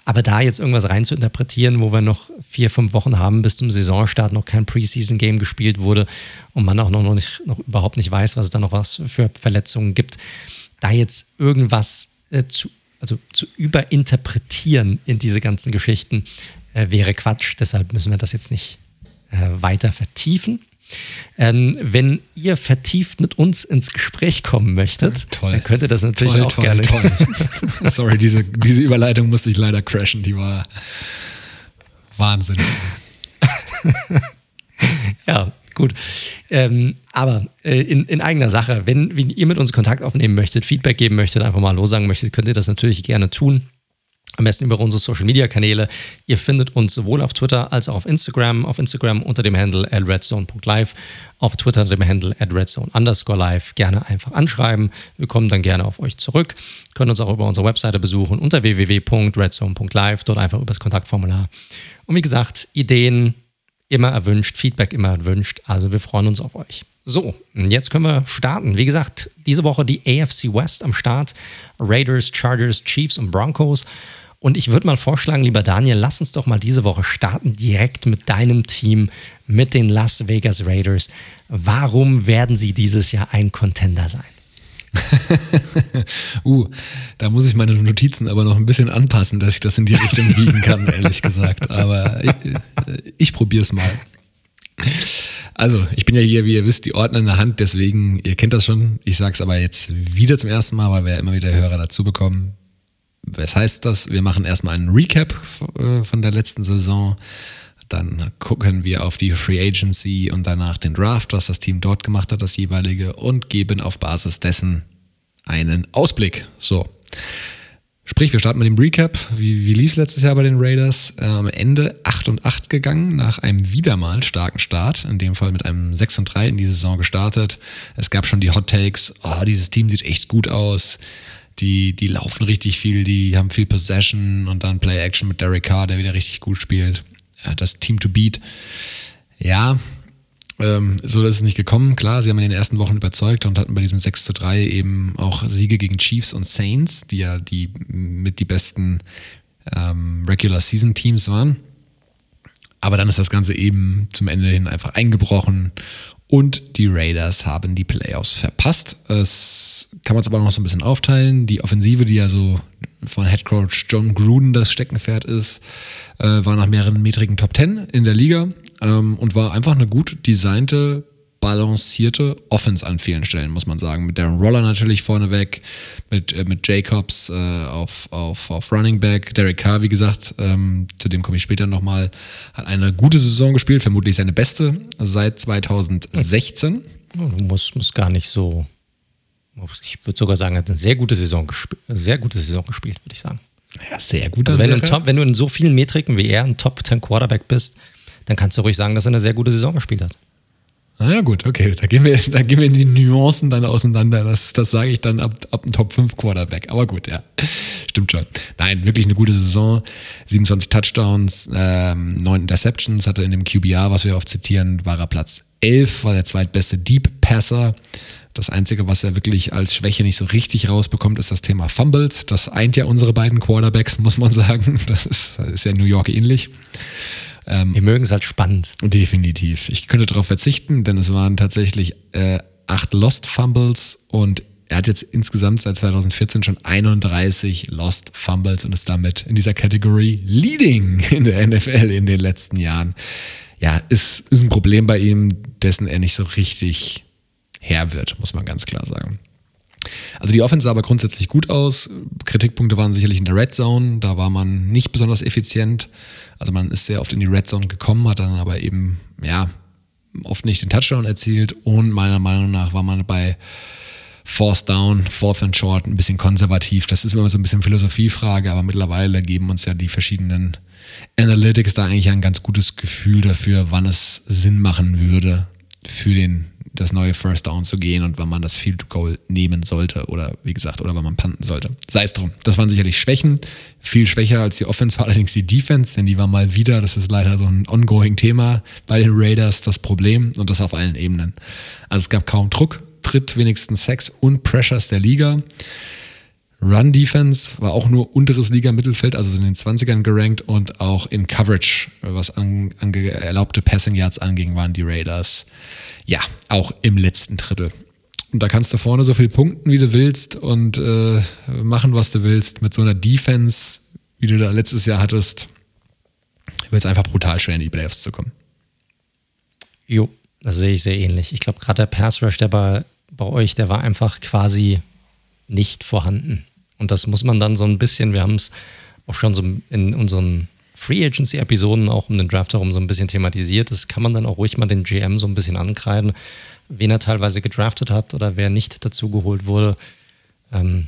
Aber da jetzt irgendwas rein zu interpretieren, wo wir noch vier, fünf Wochen haben bis zum Saisonstart, noch kein Preseason-Game gespielt wurde und man auch noch, nicht, noch überhaupt nicht weiß, was es da noch was für Verletzungen gibt, da jetzt irgendwas äh, zu also zu überinterpretieren in diese ganzen Geschichten, äh, wäre Quatsch. Deshalb müssen wir das jetzt nicht weiter vertiefen. Ähm, wenn ihr vertieft mit uns ins Gespräch kommen möchtet, toll. dann könnt ihr das natürlich toll, auch toll, gerne. Toll. Sorry, diese, diese Überleitung musste ich leider crashen. Die war Wahnsinn. ja, Gut. Ähm, aber äh, in, in, eigener Sache, wenn, wenn ihr mit uns Kontakt aufnehmen möchtet, Feedback geben möchtet, einfach mal Hallo sagen möchtet, könnt ihr das natürlich gerne tun. Am besten über unsere Social Media Kanäle. Ihr findet uns sowohl auf Twitter als auch auf Instagram. Auf Instagram unter dem Handle at redzone.live, auf Twitter unter dem Handle at redzone underscore live. Gerne einfach anschreiben. Wir kommen dann gerne auf euch zurück. Können uns auch über unsere Webseite besuchen unter www.redzone.live. Dort einfach über das Kontaktformular. Und wie gesagt, Ideen, immer erwünscht, Feedback immer erwünscht. Also wir freuen uns auf euch. So, jetzt können wir starten. Wie gesagt, diese Woche die AFC West am Start. Raiders, Chargers, Chiefs und Broncos. Und ich würde mal vorschlagen, lieber Daniel, lass uns doch mal diese Woche starten, direkt mit deinem Team, mit den Las Vegas Raiders. Warum werden sie dieses Jahr ein Contender sein? uh, da muss ich meine Notizen aber noch ein bisschen anpassen, dass ich das in die Richtung biegen kann, ehrlich gesagt. Aber ich, ich probiere es mal. Also, ich bin ja hier, wie ihr wisst, die Ordner in der Hand, deswegen, ihr kennt das schon. Ich sage es aber jetzt wieder zum ersten Mal, weil wir ja immer wieder Hörer dazu bekommen. Was heißt das? Wir machen erstmal einen Recap äh, von der letzten Saison dann gucken wir auf die Free Agency und danach den Draft, was das Team dort gemacht hat, das jeweilige, und geben auf Basis dessen einen Ausblick. So. Sprich, wir starten mit dem Recap. Wie, wie lief es letztes Jahr bei den Raiders? Äh, am Ende 8 und 8 gegangen, nach einem wieder mal starken Start. In dem Fall mit einem 6 und 3 in die Saison gestartet. Es gab schon die Hot Takes. Oh, dieses Team sieht echt gut aus. Die, die laufen richtig viel, die haben viel Possession und dann Play Action mit Derek Carr, der wieder richtig gut spielt. Ja, das Team to beat. Ja, ähm, so ist es nicht gekommen. Klar, sie haben in den ersten Wochen überzeugt und hatten bei diesem 6 zu 3 eben auch Siege gegen Chiefs und Saints, die ja die mit die besten ähm, Regular Season Teams waren. Aber dann ist das Ganze eben zum Ende hin einfach eingebrochen und die Raiders haben die Playoffs verpasst. Es kann man es aber noch so ein bisschen aufteilen. Die Offensive, die ja so von Head Coach John Gruden das Steckenpferd ist, äh, war nach mehreren metrigen Top 10 in der Liga ähm, und war einfach eine gut designte, balancierte Offense an vielen Stellen, muss man sagen. Mit Darren Roller natürlich vorneweg, mit, äh, mit Jacobs äh, auf, auf, auf Running Back, Derek Carr, wie gesagt, ähm, zu dem komme ich später nochmal, hat eine gute Saison gespielt, vermutlich seine beste seit 2016. Muss, muss gar nicht so, ich würde sogar sagen, hat eine sehr gute Saison, sehr gute Saison gespielt, würde ich sagen. Ja, sehr gut. Also wenn du, Top, wenn du in so vielen Metriken wie er ein Top 10 Quarterback bist, dann kannst du ruhig sagen, dass er eine sehr gute Saison gespielt hat. Ah ja, gut, okay. Da gehen wir, da gehen wir in die Nuancen dann auseinander. Das, das sage ich dann ab, ab dem Top 5 Quarterback. Aber gut, ja. Stimmt schon. Nein, wirklich eine gute Saison. 27 Touchdowns, ähm, 9 Interceptions hatte in dem QBR, was wir oft zitieren, war er Platz 11, war der zweitbeste Deep Passer. Das Einzige, was er wirklich als Schwäche nicht so richtig rausbekommt, ist das Thema Fumbles. Das eint ja unsere beiden Quarterbacks, muss man sagen. Das ist, das ist ja New York ähnlich. Ähm, Wir mögen es halt spannend. Definitiv. Ich könnte darauf verzichten, denn es waren tatsächlich äh, acht Lost Fumbles und er hat jetzt insgesamt seit 2014 schon 31 Lost Fumbles und ist damit in dieser Kategorie Leading in der NFL in den letzten Jahren. Ja, ist, ist ein Problem bei ihm, dessen er nicht so richtig Herr wird, muss man ganz klar sagen. Also die Offense sah aber grundsätzlich gut aus. Kritikpunkte waren sicherlich in der Red Zone. Da war man nicht besonders effizient. Also man ist sehr oft in die Red Zone gekommen, hat dann aber eben, ja, oft nicht den Touchdown erzielt. Und meiner Meinung nach war man bei Fourth Down, Fourth and Short ein bisschen konservativ. Das ist immer so ein bisschen Philosophiefrage, aber mittlerweile geben uns ja die verschiedenen Analytics da eigentlich ein ganz gutes Gefühl dafür, wann es Sinn machen würde, für den das neue First Down zu gehen und wann man das Field Goal nehmen sollte oder wie gesagt, oder wann man panten sollte. Sei es drum. Das waren sicherlich Schwächen. Viel schwächer als die Offense war allerdings die Defense, denn die war mal wieder, das ist leider so ein ongoing Thema bei den Raiders, das Problem und das auf allen Ebenen. Also es gab kaum Druck, tritt wenigstens Sex und Pressures der Liga. Run Defense war auch nur unteres Liga-Mittelfeld, also in den 20ern gerankt und auch in Coverage, was an, an erlaubte Passing Yards anging, waren die Raiders ja auch im letzten Drittel. Und da kannst du vorne so viel punkten, wie du willst und äh, machen, was du willst. Mit so einer Defense, wie du da letztes Jahr hattest, wird es einfach brutal schwer in die Playoffs zu kommen. Jo, das sehe ich sehr ähnlich. Ich glaube, gerade der Pass Rush, der bei, bei euch, der war einfach quasi nicht vorhanden. Und das muss man dann so ein bisschen, wir haben es auch schon so in unseren Free Agency-Episoden auch um den Draft herum so ein bisschen thematisiert. Das kann man dann auch ruhig mal den GM so ein bisschen ankreiden, wen er teilweise gedraftet hat oder wer nicht dazugeholt wurde. Ähm,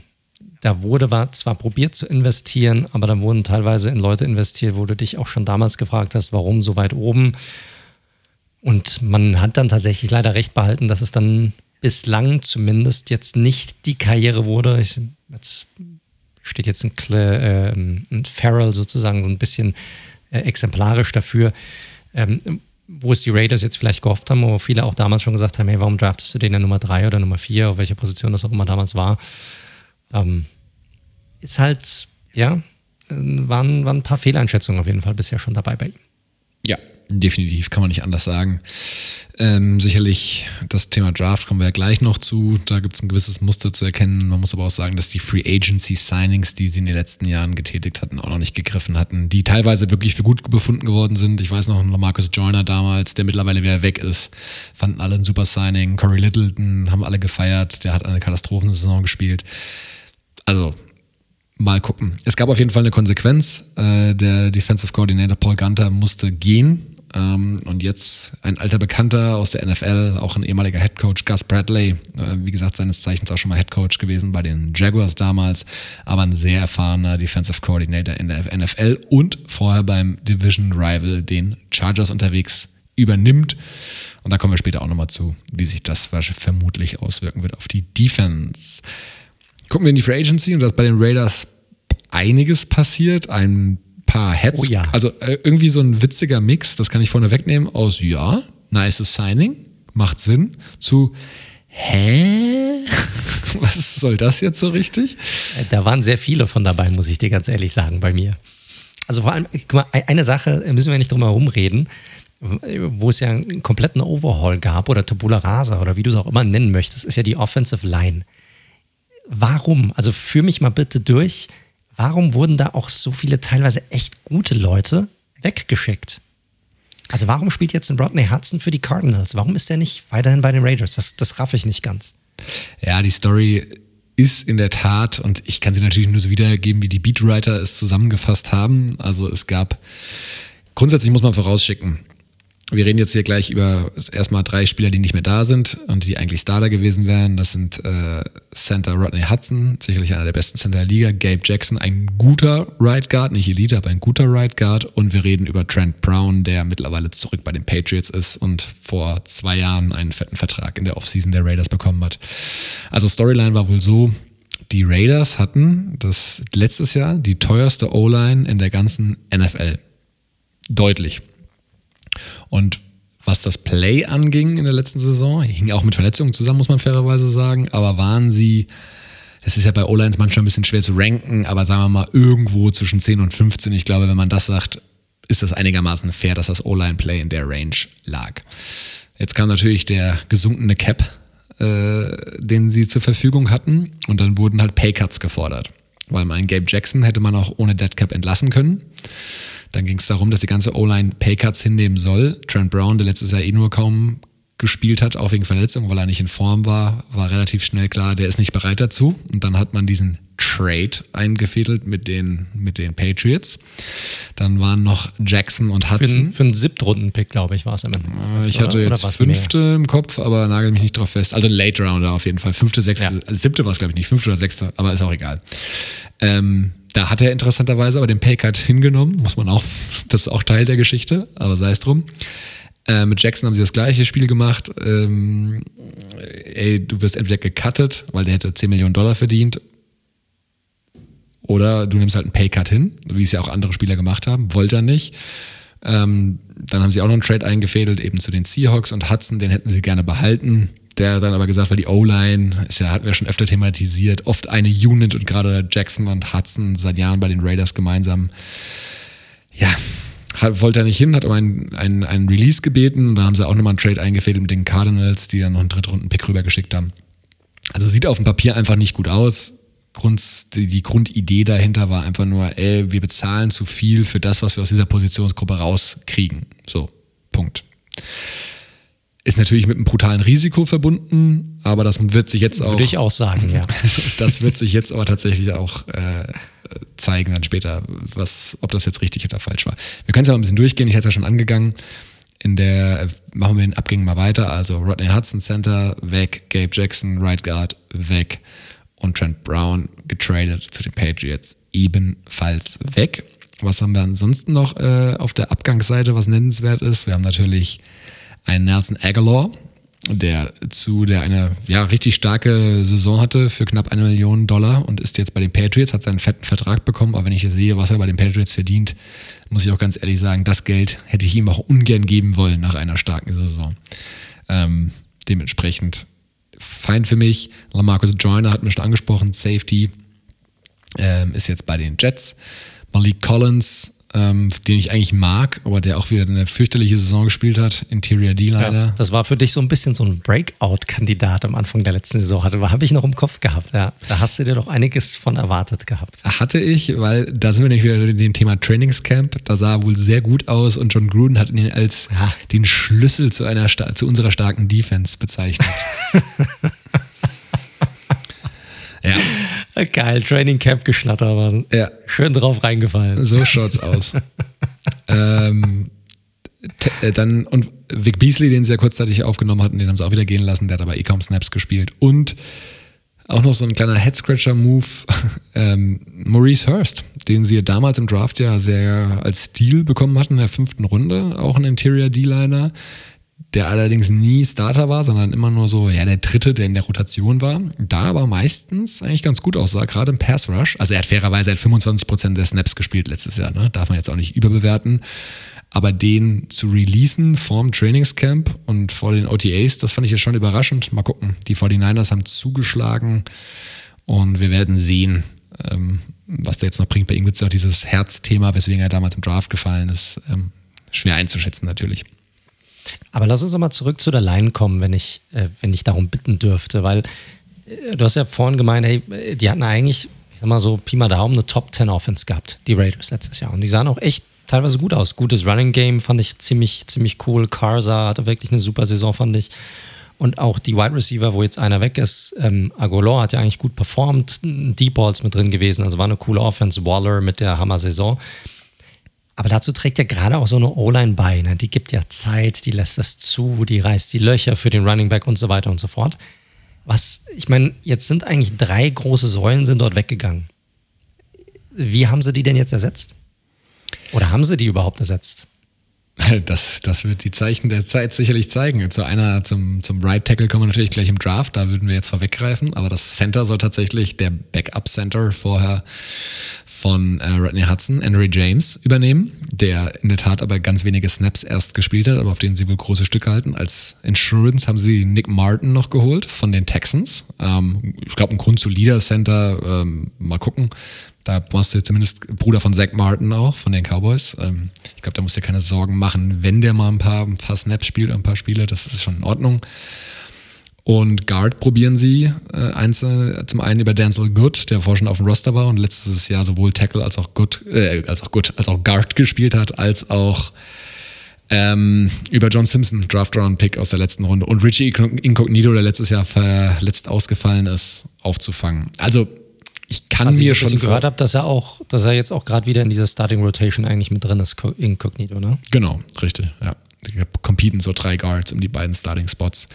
da wurde war zwar probiert zu investieren, aber da wurden teilweise in Leute investiert, wo du dich auch schon damals gefragt hast, warum so weit oben. Und man hat dann tatsächlich leider recht behalten, dass es dann bislang zumindest jetzt nicht die Karriere wurde. Ich, jetzt steht jetzt ein, äh, ein Farrell sozusagen so ein bisschen äh, exemplarisch dafür, ähm, wo es die Raiders jetzt vielleicht gehofft haben, wo viele auch damals schon gesagt haben, hey, warum draftest du den in Nummer 3 oder Nummer 4, auf welcher Position das auch immer damals war. Ähm, ist halt, ja, waren, waren ein paar Fehleinschätzungen auf jeden Fall bisher schon dabei bei ihm. Ja, definitiv, kann man nicht anders sagen. Ähm, sicherlich das Thema Draft kommen wir ja gleich noch zu. Da gibt es ein gewisses Muster zu erkennen. Man muss aber auch sagen, dass die Free Agency Signings, die sie in den letzten Jahren getätigt hatten, auch noch nicht gegriffen hatten, die teilweise wirklich für gut befunden geworden sind. Ich weiß noch, Marcus Joyner damals, der mittlerweile wieder weg ist, fanden alle ein super Signing. Corey Littleton haben alle gefeiert. Der hat eine Katastrophensaison gespielt. Also, mal gucken. Es gab auf jeden Fall eine Konsequenz. Äh, der Defensive Coordinator Paul Gunter musste gehen und jetzt ein alter Bekannter aus der NFL, auch ein ehemaliger Headcoach, Gus Bradley. Äh, wie gesagt, seines Zeichens auch schon mal Headcoach gewesen bei den Jaguars damals, aber ein sehr erfahrener Defensive Coordinator in der NFL und vorher beim Division Rival, den Chargers, unterwegs übernimmt. Und da kommen wir später auch nochmal zu, wie sich das vermutlich auswirken wird auf die Defense. Gucken wir in die Free Agency und da ist bei den Raiders einiges passiert. Ein paar Heads. Oh ja. Also äh, irgendwie so ein witziger Mix, das kann ich vorne wegnehmen, aus ja, nice Signing, macht Sinn, zu hä? Was soll das jetzt so richtig? Da waren sehr viele von dabei, muss ich dir ganz ehrlich sagen, bei mir. Also vor allem, guck mal, eine Sache müssen wir nicht drum herum reden, wo es ja einen kompletten Overhaul gab oder Tabula Rasa oder wie du es auch immer nennen möchtest, ist ja die Offensive Line. Warum? Also führ mich mal bitte durch. Warum wurden da auch so viele teilweise echt gute Leute weggeschickt? Also warum spielt jetzt ein Rodney Hudson für die Cardinals? Warum ist der nicht weiterhin bei den Raiders? Das, das raff ich nicht ganz. Ja, die Story ist in der Tat, und ich kann sie natürlich nur so wiedergeben, wie die Beatwriter es zusammengefasst haben. Also es gab, grundsätzlich muss man vorausschicken, wir reden jetzt hier gleich über erstmal drei Spieler, die nicht mehr da sind und die eigentlich Starter gewesen wären. Das sind äh, Center Rodney Hudson, sicherlich einer der besten Center der Liga. Gabe Jackson, ein guter Right Guard, nicht Elite, aber ein guter Right Guard. Und wir reden über Trent Brown, der mittlerweile zurück bei den Patriots ist und vor zwei Jahren einen fetten Vertrag in der Offseason der Raiders bekommen hat. Also Storyline war wohl so, die Raiders hatten das letztes Jahr die teuerste O-Line in der ganzen NFL. Deutlich. Und was das Play anging in der letzten Saison, hing auch mit Verletzungen zusammen, muss man fairerweise sagen, aber waren sie, es ist ja bei O-Lines manchmal ein bisschen schwer zu ranken, aber sagen wir mal irgendwo zwischen 10 und 15. Ich glaube, wenn man das sagt, ist das einigermaßen fair, dass das O-Line-Play in der Range lag. Jetzt kam natürlich der gesunkene Cap, äh, den sie zur Verfügung hatten, und dann wurden halt Paycuts gefordert, weil man Gabe Jackson hätte man auch ohne Dead Cap entlassen können. Dann ging es darum, dass die ganze O-Line Paycuts hinnehmen soll. Trent Brown, der letztes Jahr eh nur kaum gespielt hat, auch wegen Verletzung, weil er nicht in Form war, war relativ schnell klar, der ist nicht bereit dazu. Und dann hat man diesen Trade eingefädelt mit den, mit den Patriots. Dann waren noch Jackson und Hudson. Für, für einen Siebtrunden-Pick, glaube ich, war es am Ende. Äh, ich hatte jetzt fünfte mehr? im Kopf, aber nagel mich nicht drauf fest. Also Late Rounder auf jeden Fall. Fünfte, sechste, ja. siebte war es, glaube ich, nicht. Fünfte oder sechste, aber ist auch egal. Ähm, da hat er interessanterweise aber den Paycard hingenommen, muss man auch, das ist auch Teil der Geschichte, aber sei es drum. Äh, mit Jackson haben sie das gleiche Spiel gemacht. Ähm, ey, du wirst entweder gecuttet, weil der hätte 10 Millionen Dollar verdient, oder du nimmst halt einen Paycut hin, wie es ja auch andere Spieler gemacht haben, wollte er nicht. Ähm, dann haben sie auch noch einen Trade eingefädelt, eben zu den Seahawks und Hudson, den hätten sie gerne behalten. Der dann aber gesagt, weil die O-Line, ist ja, hatten wir schon öfter thematisiert, oft eine Unit und gerade Jackson und Hudson seit Jahren bei den Raiders gemeinsam, ja, hat, wollte er nicht hin, hat aber einen, einen, einen Release gebeten. Dann haben sie auch nochmal einen Trade eingefädelt mit den Cardinals, die dann noch einen Drittrunden-Pick rübergeschickt haben. Also sieht auf dem Papier einfach nicht gut aus. Grund, die, die Grundidee dahinter war einfach nur, ey, wir bezahlen zu viel für das, was wir aus dieser Positionsgruppe rauskriegen. So. Ist natürlich mit einem brutalen Risiko verbunden, aber das wird sich jetzt auch. Würde ich auch sagen, ja. das wird sich jetzt aber tatsächlich auch äh, zeigen dann später, was, ob das jetzt richtig oder falsch war. Wir können es ja mal ein bisschen durchgehen, ich hatte es ja schon angegangen. In der machen wir den Abgängen mal weiter. Also Rodney Hudson Center weg, Gabe Jackson Right Guard weg und Trent Brown getradet zu den Patriots ebenfalls weg. Was haben wir ansonsten noch äh, auf der Abgangsseite, was nennenswert ist? Wir haben natürlich ein Nelson Aguilar, der zu der eine ja richtig starke Saison hatte für knapp eine Million Dollar und ist jetzt bei den Patriots, hat seinen fetten Vertrag bekommen. Aber wenn ich sehe, was er bei den Patriots verdient, muss ich auch ganz ehrlich sagen, das Geld hätte ich ihm auch ungern geben wollen nach einer starken Saison. Ähm, dementsprechend fein für mich. Lamarcus Joyner hat mir schon angesprochen, Safety ähm, ist jetzt bei den Jets. Malik Collins ähm, den ich eigentlich mag, aber der auch wieder eine fürchterliche Saison gespielt hat. Interior D-Liner. Ja, das war für dich so ein bisschen so ein Breakout-Kandidat am Anfang der letzten Saison. Hatte, habe ich noch im Kopf gehabt. Ja, da hast du dir doch einiges von erwartet gehabt. Hatte ich, weil da sind wir nämlich wieder in dem Thema Trainingscamp. Da sah er wohl sehr gut aus und John Gruden hat ihn als ja. den Schlüssel zu, einer, zu unserer starken Defense bezeichnet. Ja. Geil, Training Camp geschnatter, Mann. Ja. Schön drauf reingefallen. So schaut's aus. ähm, Äh, dann, und Vic Beasley, den sie ja kurzzeitig aufgenommen hatten, den haben sie auch wieder gehen lassen, der hat aber eh kaum Snaps gespielt. Und auch noch so ein kleiner Head-Scratcher-Move, ähm, Maurice Hurst, den sie damals im Draft ja sehr als Stil bekommen hatten in der fünften Runde, auch ein Interior D-Liner, der allerdings nie Starter war, sondern immer nur so, ja, der dritte, der in der Rotation war, da aber meistens eigentlich ganz gut aussah, gerade im Pass Rush. Also er hat fairerweise halt 25% der Snaps gespielt letztes Jahr, ne? darf man jetzt auch nicht überbewerten. Aber den zu releasen vorm Trainingscamp und vor den OTAs, das fand ich jetzt schon überraschend. Mal gucken. Die 49ers haben zugeschlagen und wir werden sehen, ähm, was der jetzt noch bringt. Bei ihm gibt es auch dieses Herzthema, weswegen er damals im Draft gefallen ist. Ähm, schwer einzuschätzen natürlich. Aber lass uns mal zurück zu der Line kommen, wenn ich, äh, wenn ich darum bitten dürfte, weil äh, du hast ja vorhin gemeint, hey, die hatten eigentlich, ich sag mal so, Pi mal Daumen, eine Top 10 Offense gehabt, die Raiders letztes Jahr. Und die sahen auch echt teilweise gut aus. Gutes Running Game fand ich ziemlich, ziemlich cool. Karza hatte wirklich eine super Saison, fand ich. Und auch die Wide Receiver, wo jetzt einer weg ist, ähm, Agolor hat ja eigentlich gut performt, Deep Balls mit drin gewesen, also war eine coole Offense. Waller mit der Hammer-Saison. Aber dazu trägt ja gerade auch so eine O-Line bei. Ne? Die gibt ja Zeit, die lässt das zu, die reißt die Löcher für den Running Back und so weiter und so fort. Was, ich meine, jetzt sind eigentlich drei große Säulen sind dort weggegangen. Wie haben sie die denn jetzt ersetzt? Oder haben sie die überhaupt ersetzt? Das, das wird die Zeichen der Zeit sicherlich zeigen. Zu einer, zum, zum Right Tackle kommen wir natürlich gleich im Draft, da würden wir jetzt vorweggreifen, aber das Center soll tatsächlich der Backup Center vorher von äh, Rodney Hudson, Henry James, übernehmen, der in der Tat aber ganz wenige Snaps erst gespielt hat, aber auf denen sie wohl große Stücke halten. Als Insurance haben sie Nick Martin noch geholt von den Texans. Ähm, ich glaube, ein grundsolider Center, ähm, mal gucken. Da brauchst du zumindest Bruder von Zach Martin auch, von den Cowboys. Ähm, ich glaube, da musst du dir keine Sorgen machen, wenn der mal ein paar, ein paar Snaps spielt, ein paar Spiele, das ist schon in Ordnung. Und Guard probieren sie äh, einzeln, zum einen über Denzel Good, der vorher schon auf dem Roster war und letztes Jahr sowohl Tackle als auch Good, äh, als auch Good, als auch Guard gespielt hat, als auch ähm, über John Simpson, Draft-Round-Pick aus der letzten Runde und Richie Incognito, der letztes Jahr verletzt ausgefallen ist, aufzufangen. Also ich kann Was mir ich schon gehört habe, dass er auch, dass er jetzt auch gerade wieder in dieser Starting Rotation eigentlich mit drin ist, Incognito, ne? Genau, richtig, ja. Competen so drei Guards um die beiden Starting Spots.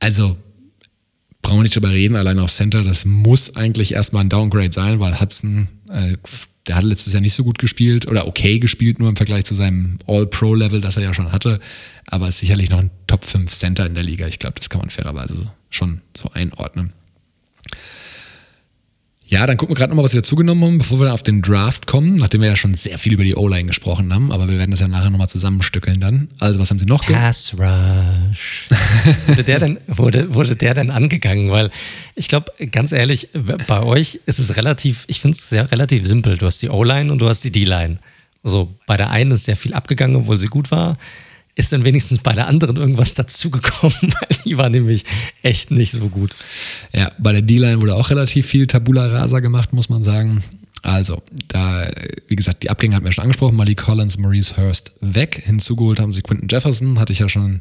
Also brauchen wir nicht drüber reden, allein auf Center, das muss eigentlich erstmal ein Downgrade sein, weil Hudson, äh, der hat letztes Jahr nicht so gut gespielt oder okay gespielt, nur im Vergleich zu seinem All-Pro-Level, das er ja schon hatte, aber ist sicherlich noch ein Top 5 Center in der Liga. Ich glaube, das kann man fairerweise schon so einordnen. Ja, dann gucken wir gerade nochmal, was wir dazugenommen haben, bevor wir dann auf den Draft kommen, nachdem wir ja schon sehr viel über die O-Line gesprochen haben, aber wir werden das ja nachher nochmal zusammenstückeln dann. Also, was haben Sie noch? Pass Rush. wurde, der denn, wurde, wurde der denn angegangen? Weil ich glaube, ganz ehrlich, bei euch ist es relativ, ich finde es sehr relativ simpel. Du hast die O-Line und du hast die D-Line. Also bei der einen ist sehr viel abgegangen, obwohl sie gut war ist dann wenigstens bei der anderen irgendwas dazugekommen, weil die war nämlich echt nicht so gut. Ja, bei der D-Line wurde auch relativ viel Tabula Rasa gemacht, muss man sagen. Also, da, wie gesagt, die Abgänge hatten wir schon angesprochen. Malik Collins, Maurice Hurst weg. Hinzugeholt haben sie Quinton Jefferson, hatte ich ja schon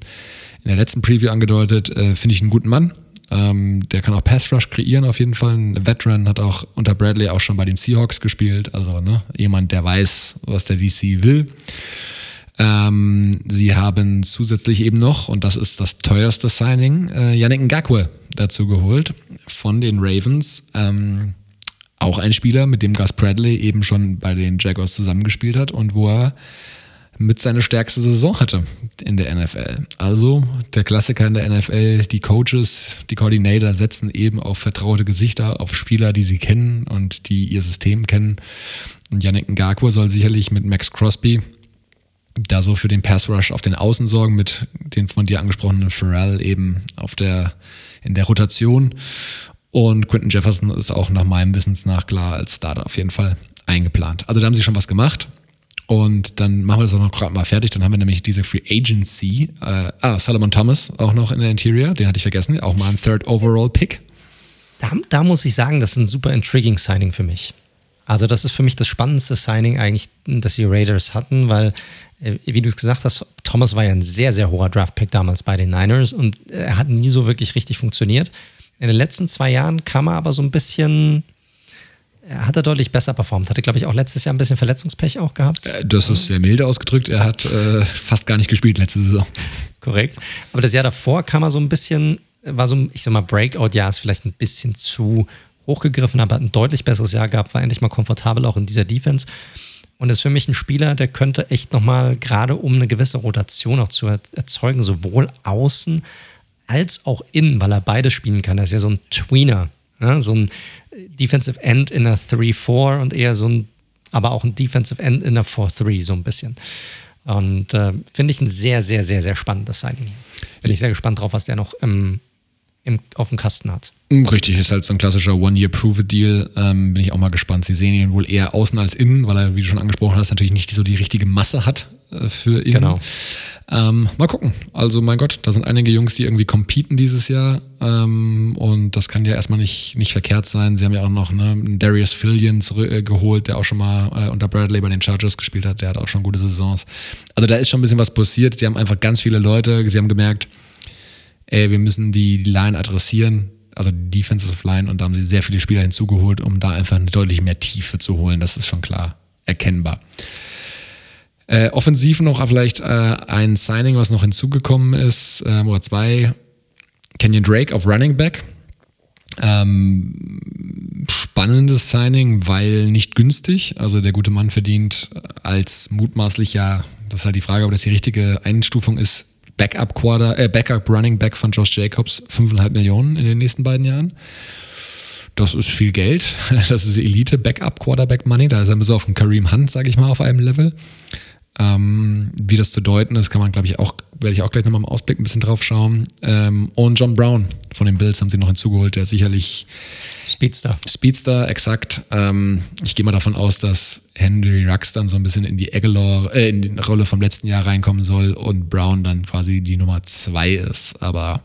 in der letzten Preview angedeutet. Äh, Finde ich einen guten Mann. Ähm, der kann auch Pass Rush kreieren auf jeden Fall. Ein Veteran hat auch unter Bradley auch schon bei den Seahawks gespielt. Also ne, jemand, der weiß, was der DC will. Ähm, sie haben zusätzlich eben noch, und das ist das teuerste Signing, äh, Yannick Ngakwe dazu geholt von den Ravens. Ähm, auch ein Spieler, mit dem Gus Bradley eben schon bei den Jaguars zusammengespielt hat und wo er mit seiner stärkste Saison hatte in der NFL. Also der Klassiker in der NFL, die Coaches, die Coordinator setzen eben auf vertraute Gesichter, auf Spieler, die sie kennen und die ihr System kennen. Und Yannick Ngakwe soll sicherlich mit Max Crosby da so für den Pass Rush auf den Außen sorgen mit den von dir angesprochenen Pharrell eben auf der, in der Rotation. Und Quinton Jefferson ist auch nach meinem Wissens nach klar als Starter auf jeden Fall eingeplant. Also da haben sie schon was gemacht. Und dann machen wir das auch noch gerade mal fertig. Dann haben wir nämlich diese Free Agency. Äh, ah, Solomon Thomas auch noch in der Interior. Den hatte ich vergessen. Auch mal ein Third Overall Pick. Da, da muss ich sagen, das ist ein super intriguing Signing für mich. Also das ist für mich das spannendste Signing eigentlich, das die Raiders hatten, weil, äh, wie du gesagt hast, Thomas war ja ein sehr, sehr hoher Draft-Pick damals bei den Niners und er hat nie so wirklich richtig funktioniert. In den letzten zwei Jahren kam er aber so ein bisschen, hat er deutlich besser performt. Hatte, glaube ich, auch letztes Jahr ein bisschen Verletzungspech auch gehabt. Äh, das ist sehr milde ausgedrückt. Er hat äh, fast gar nicht gespielt letzte Saison. Korrekt. Aber das Jahr davor kam er so ein bisschen, war so, ich sag mal, Breakout-Jahr ist vielleicht ein bisschen zu hochgegriffen, aber hat ein deutlich besseres Jahr gehabt, war endlich mal komfortabel auch in dieser Defense. Und ist für mich ein Spieler, der könnte echt nochmal, gerade um eine gewisse Rotation auch zu erzeugen, sowohl außen als auch innen, weil er beides spielen kann. Er ist ja so ein Tweener, ne? so ein Defensive End in einer 3-4 und eher so ein, aber auch ein Defensive End in einer 4-3, so ein bisschen. Und äh, finde ich ein sehr, sehr, sehr, sehr spannendes Signing. Bin ich sehr gespannt drauf, was der noch im, im, auf dem Kasten hat. Mm, richtig, ist halt so ein klassischer One-Year-Prove-It-Deal. Ähm, bin ich auch mal gespannt. Sie sehen ihn wohl eher außen als innen, weil er, wie du schon angesprochen hast, natürlich nicht so die richtige Masse hat äh, für innen. Genau. Ähm, mal gucken. Also, mein Gott, da sind einige Jungs, die irgendwie competen dieses Jahr. Ähm, und das kann ja erstmal nicht, nicht verkehrt sein. Sie haben ja auch noch ne, Darius Fillion äh, geholt, der auch schon mal äh, unter Bradley bei den Chargers gespielt hat. Der hat auch schon gute Saisons. Also, da ist schon ein bisschen was passiert. Sie haben einfach ganz viele Leute. Sie haben gemerkt, ey, wir müssen die Line adressieren also die Defensive Line, und da haben sie sehr viele Spieler hinzugeholt, um da einfach eine deutlich mehr Tiefe zu holen. Das ist schon klar erkennbar. Äh, offensiv noch vielleicht äh, ein Signing, was noch hinzugekommen ist, äh, oder zwei. Kenyon Drake auf Running Back. Ähm, spannendes Signing, weil nicht günstig. Also der gute Mann verdient als mutmaßlicher, das ist halt die Frage, ob das die richtige Einstufung ist, Backup Quarter, äh, Backup Running Back von Josh Jacobs 5,5 Millionen in den nächsten beiden Jahren. Das ist viel Geld. Das ist Elite Backup Quarterback Money. Da ist er bisschen auf dem Kareem Hunt, sage ich mal, auf einem Level. Ähm, wie das zu deuten ist, kann man, glaube ich, auch, werde ich auch gleich nochmal im Ausblick ein bisschen drauf schauen. Ähm, und John Brown von den Bills haben sie noch hinzugeholt, der sicherlich Speedster. Speedster, exakt. Ähm, ich gehe mal davon aus, dass Henry Rux dann so ein bisschen in die Aguilar, äh, in die Rolle vom letzten Jahr reinkommen soll und Brown dann quasi die Nummer zwei ist. Aber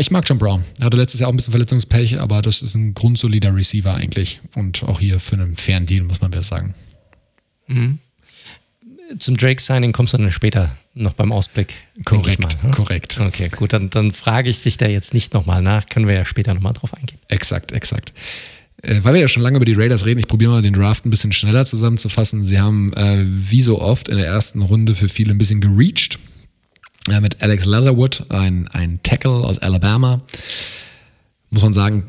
ich mag John Brown. Er hatte letztes Jahr auch ein bisschen Verletzungspech, aber das ist ein grundsolider Receiver eigentlich. Und auch hier für einen fairen Deal, muss man besser sagen. Mhm zum Drake-Signing kommst du dann später noch beim Ausblick. Korrekt, mal, ne? korrekt. Okay, gut, dann, dann frage ich dich da jetzt nicht nochmal nach, können wir ja später nochmal drauf eingehen. Exakt, exakt. Äh, weil wir ja schon lange über die Raiders reden, ich probiere mal den Draft ein bisschen schneller zusammenzufassen. Sie haben äh, wie so oft in der ersten Runde für viele ein bisschen gereached. Äh, mit Alex Leatherwood, ein, ein Tackle aus Alabama muss man sagen,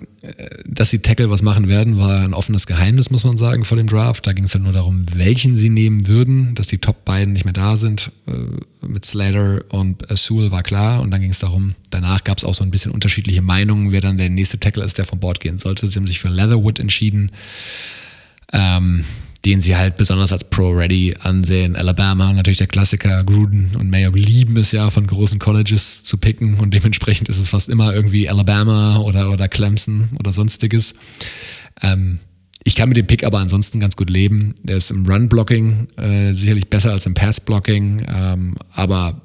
dass die Tackle was machen werden, war ein offenes Geheimnis, muss man sagen, vor dem Draft. Da ging es halt nur darum, welchen sie nehmen würden, dass die Top beiden nicht mehr da sind. Äh, mit Slater und Sewell war klar. Und dann ging es darum, danach gab es auch so ein bisschen unterschiedliche Meinungen, wer dann der nächste Tackle ist, der von Bord gehen sollte. Sie haben sich für Leatherwood entschieden. Ähm, den sie halt besonders als Pro-Ready ansehen. Alabama, natürlich der Klassiker, Gruden und Mayo lieben es ja, von großen Colleges zu picken und dementsprechend ist es fast immer irgendwie Alabama oder, oder Clemson oder sonstiges. Ähm, ich kann mit dem Pick aber ansonsten ganz gut leben. Der ist im Run-Blocking äh, sicherlich besser als im Pass-Blocking, ähm, aber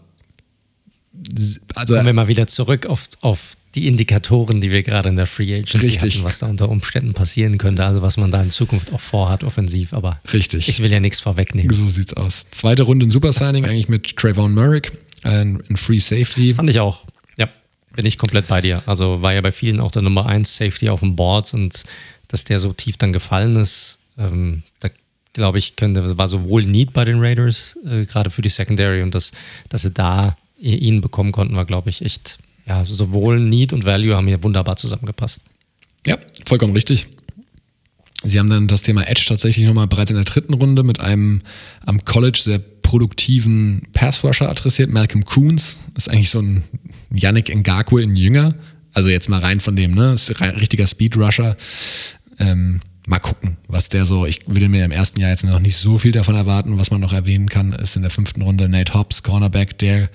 also, Kommen wir mal wieder zurück auf, auf die Indikatoren, die wir gerade in der Free Agency Richtig. hatten, was da unter Umständen passieren könnte, also was man da in Zukunft auch vorhat, offensiv, aber Richtig. ich will ja nichts vorwegnehmen. So sieht's aus. Zweite Runde in Super Signing, eigentlich mit Trayvon Merrick in, in Free Safety. Fand ich auch. Ja, bin ich komplett bei dir. Also war ja bei vielen auch der Nummer 1 Safety auf dem Board und dass der so tief dann gefallen ist, ähm, da glaube ich, könnte, war sowohl Need bei den Raiders, äh, gerade für die Secondary und das, dass sie da ihn bekommen konnten, war, glaube ich, echt ja, sowohl Need und Value haben hier wunderbar zusammengepasst. Ja, vollkommen richtig. Sie haben dann das Thema Edge tatsächlich nochmal bereits in der dritten Runde mit einem am College sehr produktiven Passrusher adressiert. Malcolm Coons ist eigentlich so ein Yannick Ngakwe in Jünger. Also jetzt mal rein von dem, ne? Ist ein richtiger Speedrusher. Ähm, mal gucken, was der so. Ich würde mir im ersten Jahr jetzt noch nicht so viel davon erwarten. Was man noch erwähnen kann, ist in der fünften Runde Nate Hobbs, Cornerback. Der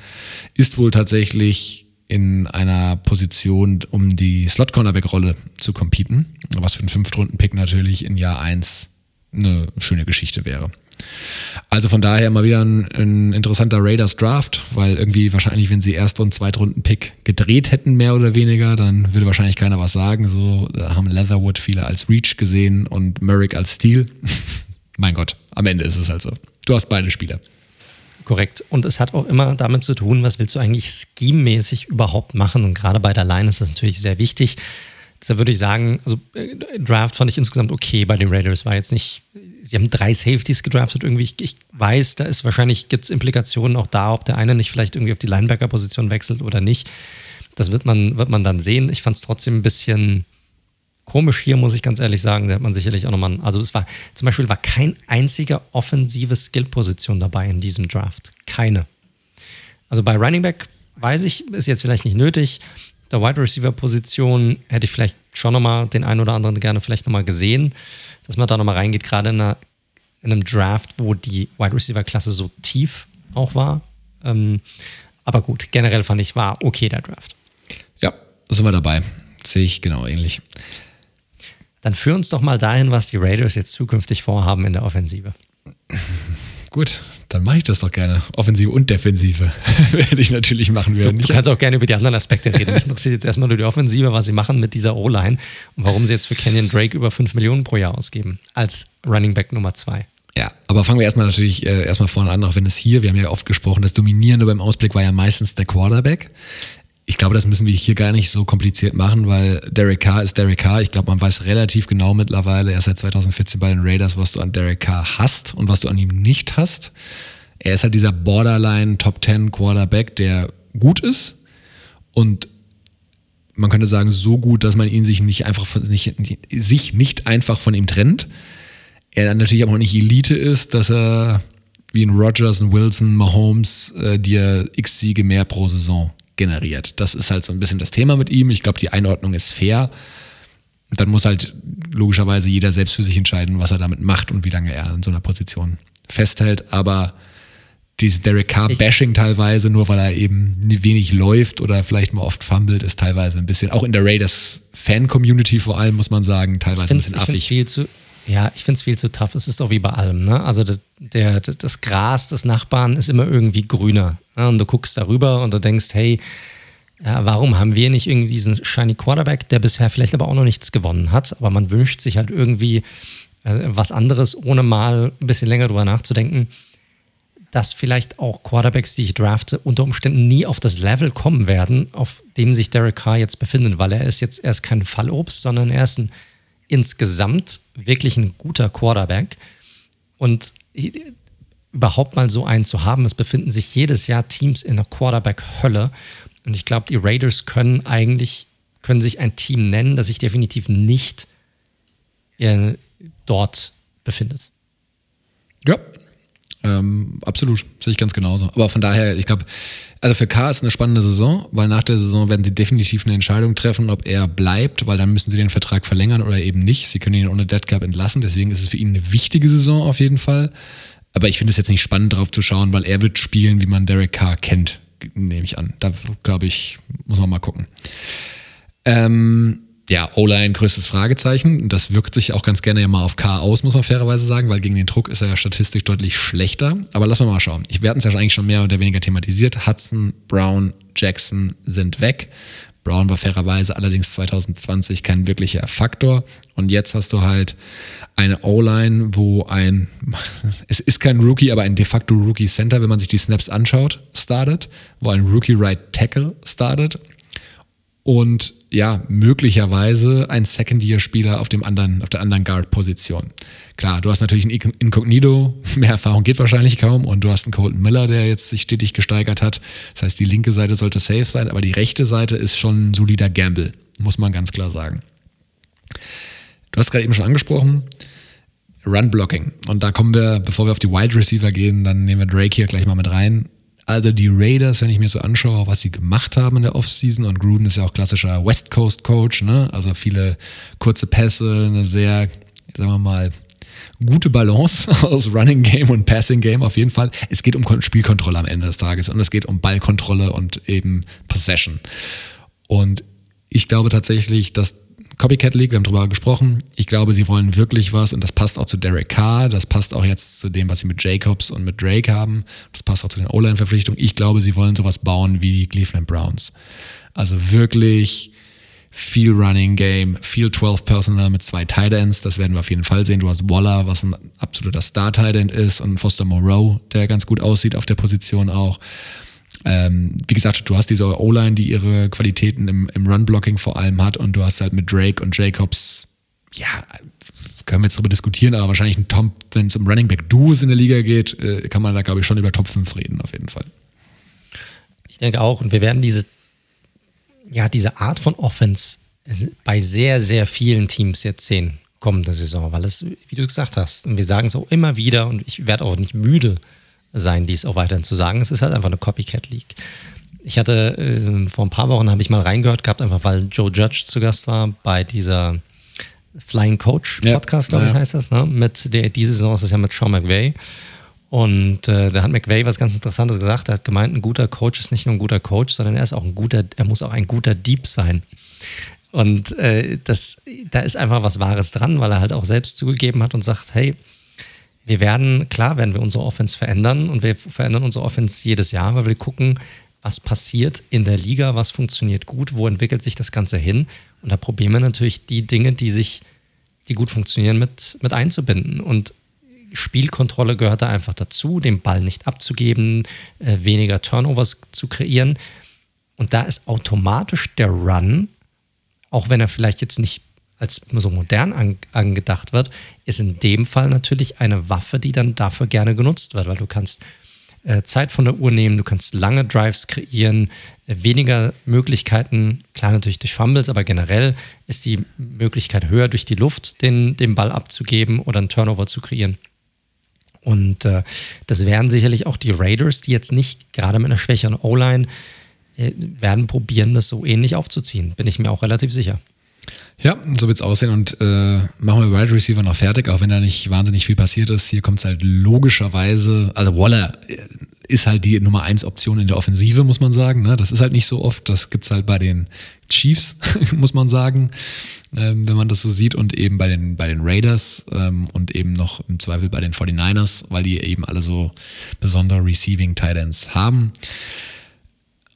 ist wohl tatsächlich in einer Position, um die Slot-Cornerback-Rolle zu competen, was für einen Fünftrunden-Pick natürlich in Jahr 1 eine schöne Geschichte wäre. Also von daher mal wieder ein, ein, interessanter Raiders Draft, weil irgendwie wahrscheinlich, wenn sie Erst- und Zweitrunden-Pick gedreht hätten, mehr oder weniger, dann würde wahrscheinlich keiner was sagen. So haben Leatherwood viele als Reach gesehen und Merrick als Steal. mein Gott, am Ende ist es halt so. Du hast beide Spieler. Korrekt. Und es hat auch immer damit zu tun, was willst du eigentlich scheme-mäßig überhaupt machen? Und gerade bei der Line ist das natürlich sehr wichtig. Da würde ich sagen, also äh, Draft fand ich insgesamt okay bei den Raiders. War jetzt nicht, sie haben drei Safeties gedraftet irgendwie. Ich, ich weiß, da ist wahrscheinlich, gibt es Implikationen auch da, ob der eine nicht vielleicht irgendwie auf die Linebacker-Position wechselt oder nicht. Das wird man, wird man dann sehen. Ich fand es trotzdem ein bisschen komisch hier, muss ich ganz ehrlich sagen. Da hat man sicherlich auch nochmal, also es war, zum Beispiel war kein einziger offensive Skill-Position dabei in diesem Draft. Keine. Also bei Running Back weiß ich, ist jetzt vielleicht nicht nötig. Der Wide Receiver Position hätte ich vielleicht schon nochmal den einen oder anderen gerne vielleicht nochmal gesehen, dass man da nochmal reingeht, gerade in, einer, in, einem Draft, wo die Wide Receiver Klasse so tief auch war. Ähm, aber gut, generell fand ich, war okay der Draft. Ja, sind wir dabei. Sehe ich genau ähnlich. Dann führ uns doch mal dahin, was die Raiders jetzt zukünftig vorhaben in der Offensive. Gut, dann mache ich das doch gerne. Offensive und Defensive werde ich natürlich machen. Du, du kannst auch gerne über die anderen Aspekte reden. Mich interessiert jetzt erstmal nur die Offensive, was sie machen mit dieser O-Line und warum sie jetzt für Kenyon Drake über 5 Millionen pro Jahr ausgeben als Running Back Nummer 2. Ja, aber fangen wir erstmal natürlich äh, erstmal vorne an, auch wenn es hier, wir haben ja oft gesprochen, das Dominierende beim Ausblick war ja meistens der Quarterback ich glaube, das müssen wir hier gar nicht so kompliziert machen, weil Derek Carr ist Derek Carr. Ich glaube, man weiß relativ genau mittlerweile, er ist seit 2014 bei den Raiders, was du an Derek Carr hast und was du an ihm nicht hast. Er ist halt dieser Borderline Top 10 Quarterback, der gut ist und man könnte sagen, so gut, dass man ihn sich nicht einfach von, nicht, sich nicht einfach von ihm trennt. Er dann natürlich aber auch nicht Elite ist, dass er wie ein Rogers, ein Wilson, Mahomes äh, dir x Siege mehr pro Saison generiert. Das ist halt so ein bisschen das Thema mit ihm. Ich glaube, die Einordnung ist fair. Dann muss halt logischerweise jeder selbst für sich entscheiden, was er damit macht und wie lange er in so einer Position festhält. Aber dieses Derek Carr-Bashing teilweise, nur weil er eben wenig läuft oder vielleicht mal oft fummelt, ist teilweise ein bisschen, auch in der Raiders-Fan-Community vor allem, muss man sagen, teilweise ein bisschen affig. Viel zu, ja, ich finde es viel zu tough. Es ist doch wie bei allem. Ne? Also das, der, das Gras des Nachbarn ist immer irgendwie grüner. Ne? Und du guckst darüber und du denkst, hey, ja, warum haben wir nicht irgendwie diesen shiny Quarterback, der bisher vielleicht aber auch noch nichts gewonnen hat, aber man wünscht sich halt irgendwie äh, was anderes, ohne mal ein bisschen länger drüber nachzudenken, dass vielleicht auch Quarterbacks, die ich drafte, unter Umständen nie auf das Level kommen werden, auf dem sich Derek Carr jetzt befindet, weil er ist jetzt erst kein Fallobst, sondern er ist ein insgesamt wirklich ein guter Quarterback. Und überhaupt mal so einen zu haben, es befinden sich jedes Jahr Teams in der Quarterback-Hölle. Und ich glaube, die Raiders können eigentlich, können sich ein Team nennen, das sich definitiv nicht äh, dort befindet. Ja, ähm, absolut, sehe ich ganz genauso. Aber von daher, ich glaube, also für K ist eine spannende Saison, weil nach der Saison werden sie definitiv eine Entscheidung treffen, ob er bleibt, weil dann müssen sie den Vertrag verlängern oder eben nicht. Sie können ihn ohne Dead Cap entlassen, deswegen ist es für ihn eine wichtige Saison auf jeden Fall. Aber ich finde es jetzt nicht spannend drauf zu schauen, weil er wird spielen, wie man Derek Carr kennt, nehme ich an. Da glaube ich, muss man mal gucken. Ähm, ja, O-Line größtes Fragezeichen. Das wirkt sich auch ganz gerne ja mal auf K aus, muss man fairerweise sagen, weil gegen den Druck ist er ja statistisch deutlich schlechter. Aber lassen wir mal schauen. Ich werde es ja eigentlich schon mehr oder weniger thematisiert. Hudson, Brown, Jackson sind weg. Brown war fairerweise allerdings 2020 kein wirklicher Faktor. Und jetzt hast du halt eine O-Line, wo ein, es ist kein Rookie, aber ein de facto Rookie Center, wenn man sich die Snaps anschaut, startet, wo ein Rookie Right Tackle startet und ja, möglicherweise ein Second-Year-Spieler auf dem anderen, auf der anderen Guard-Position. Klar, du hast natürlich ein Incognito, mehr Erfahrung geht wahrscheinlich kaum und du hast einen Colton Miller, der jetzt sich stetig gesteigert hat. Das heißt, die linke Seite sollte safe sein, aber die rechte Seite ist schon ein solider Gamble, muss man ganz klar sagen. Du hast gerade eben schon angesprochen, Run-Blocking. Und da kommen wir, bevor wir auf die Wide Receiver gehen, dann nehmen wir Drake hier gleich mal mit rein. Also die Raiders, wenn ich mir so anschaue, was sie gemacht haben in der Offseason, und Gruden ist ja auch klassischer West Coast Coach, ne? also viele kurze Pässe, eine sehr, sagen wir mal, gute Balance aus Running Game und Passing Game auf jeden Fall. Es geht um Spielkontrolle am Ende des Tages und es geht um Ballkontrolle und eben Possession. Und ich glaube tatsächlich, dass Copycat League, wir haben drüber gesprochen. Ich glaube, sie wollen wirklich was und das passt auch zu Derek Carr, das passt auch jetzt zu dem, was sie mit Jacobs und mit Drake haben. Das passt auch zu den O-Line-Verpflichtungen. Ich glaube, sie wollen sowas bauen wie die Cleveland Browns. Also wirklich viel Running Game, viel 12 Personal mit zwei Tight Ends, das werden wir auf jeden Fall sehen. Du hast Waller, was ein absoluter Star Tight End ist und Foster Moreau, der ganz gut aussieht auf der Position auch. Ähm, wie gesagt, du hast diese O-Line, die ihre Qualitäten im, im Run-Blocking vor allem hat und du hast halt mit Drake und Jacobs, ja, können wir jetzt darüber diskutieren, aber wahrscheinlich ein Tom, wenn es um Running Back Duos in der Liga geht, äh, kann man da, glaube ich, schon über Top 5 reden, auf jeden Fall. Ich denke auch, und wir werden diese, ja, diese Art von Offense bei sehr, sehr vielen Teams jetzt sehen, kommende Saison, weil es, wie du gesagt hast, und wir sagen es auch immer wieder, und ich werde auch nicht müde sein, dies auch weiterhin zu sagen, es ist halt einfach eine Copycat League. Ich hatte äh, vor ein paar Wochen habe ich mal reingehört gehabt, einfach weil Joe Judge zu Gast war bei dieser Flying Coach Podcast, ja, glaube ich, ja. heißt das, ne? Mit der, diese Saison ist das ja mit Sean McVay. Und äh, da hat McVay was ganz Interessantes gesagt. Er hat gemeint, ein guter Coach ist nicht nur ein guter Coach, sondern er ist auch ein guter, er muss auch ein guter Dieb sein. Und äh, das, da ist einfach was Wahres dran, weil er halt auch selbst zugegeben hat und sagt, hey, wir werden, klar werden wir unsere Offense verändern und wir verändern unsere Offense jedes Jahr, weil wir gucken, was passiert in der Liga, was funktioniert gut, wo entwickelt sich das Ganze hin. Und da probieren wir natürlich die Dinge, die sich, die gut funktionieren, mit, mit einzubinden. Und Spielkontrolle gehört da einfach dazu, den Ball nicht abzugeben, äh, weniger Turnovers zu kreieren. Und da ist automatisch der Run, auch wenn er vielleicht jetzt nicht als so modern an, angedacht wird, ist in dem Fall natürlich eine Waffe, die dann dafür gerne genutzt wird, weil du kannst äh, Zeit von der Uhr nehmen, du kannst lange Drives kreieren, äh, weniger Möglichkeiten, klar natürlich durch Fumbles, aber generell ist die Möglichkeit höher, durch die Luft den, den Ball abzugeben oder einen Turnover zu kreieren. Und äh, das werden sicherlich auch die Raiders, die jetzt nicht gerade mit einer schwächeren O-Line äh, werden probieren, das so ähnlich aufzuziehen. Bin ich mir auch relativ sicher. Ja, so wird es aussehen und äh, machen wir Wide Receiver noch fertig, auch wenn da nicht wahnsinnig viel passiert ist. Hier kommt es halt logischerweise, also Waller äh, ist halt die Nummer 1 Option in der Offensive, muss man sagen. Ne? Das ist halt nicht so oft. Das gibt es halt bei den Chiefs, muss man sagen, ähm, wenn man das so sieht. Und eben bei den, bei den Raiders ähm, und eben noch im Zweifel bei den 49ers, weil die eben alle so besondere Receiving Titans haben.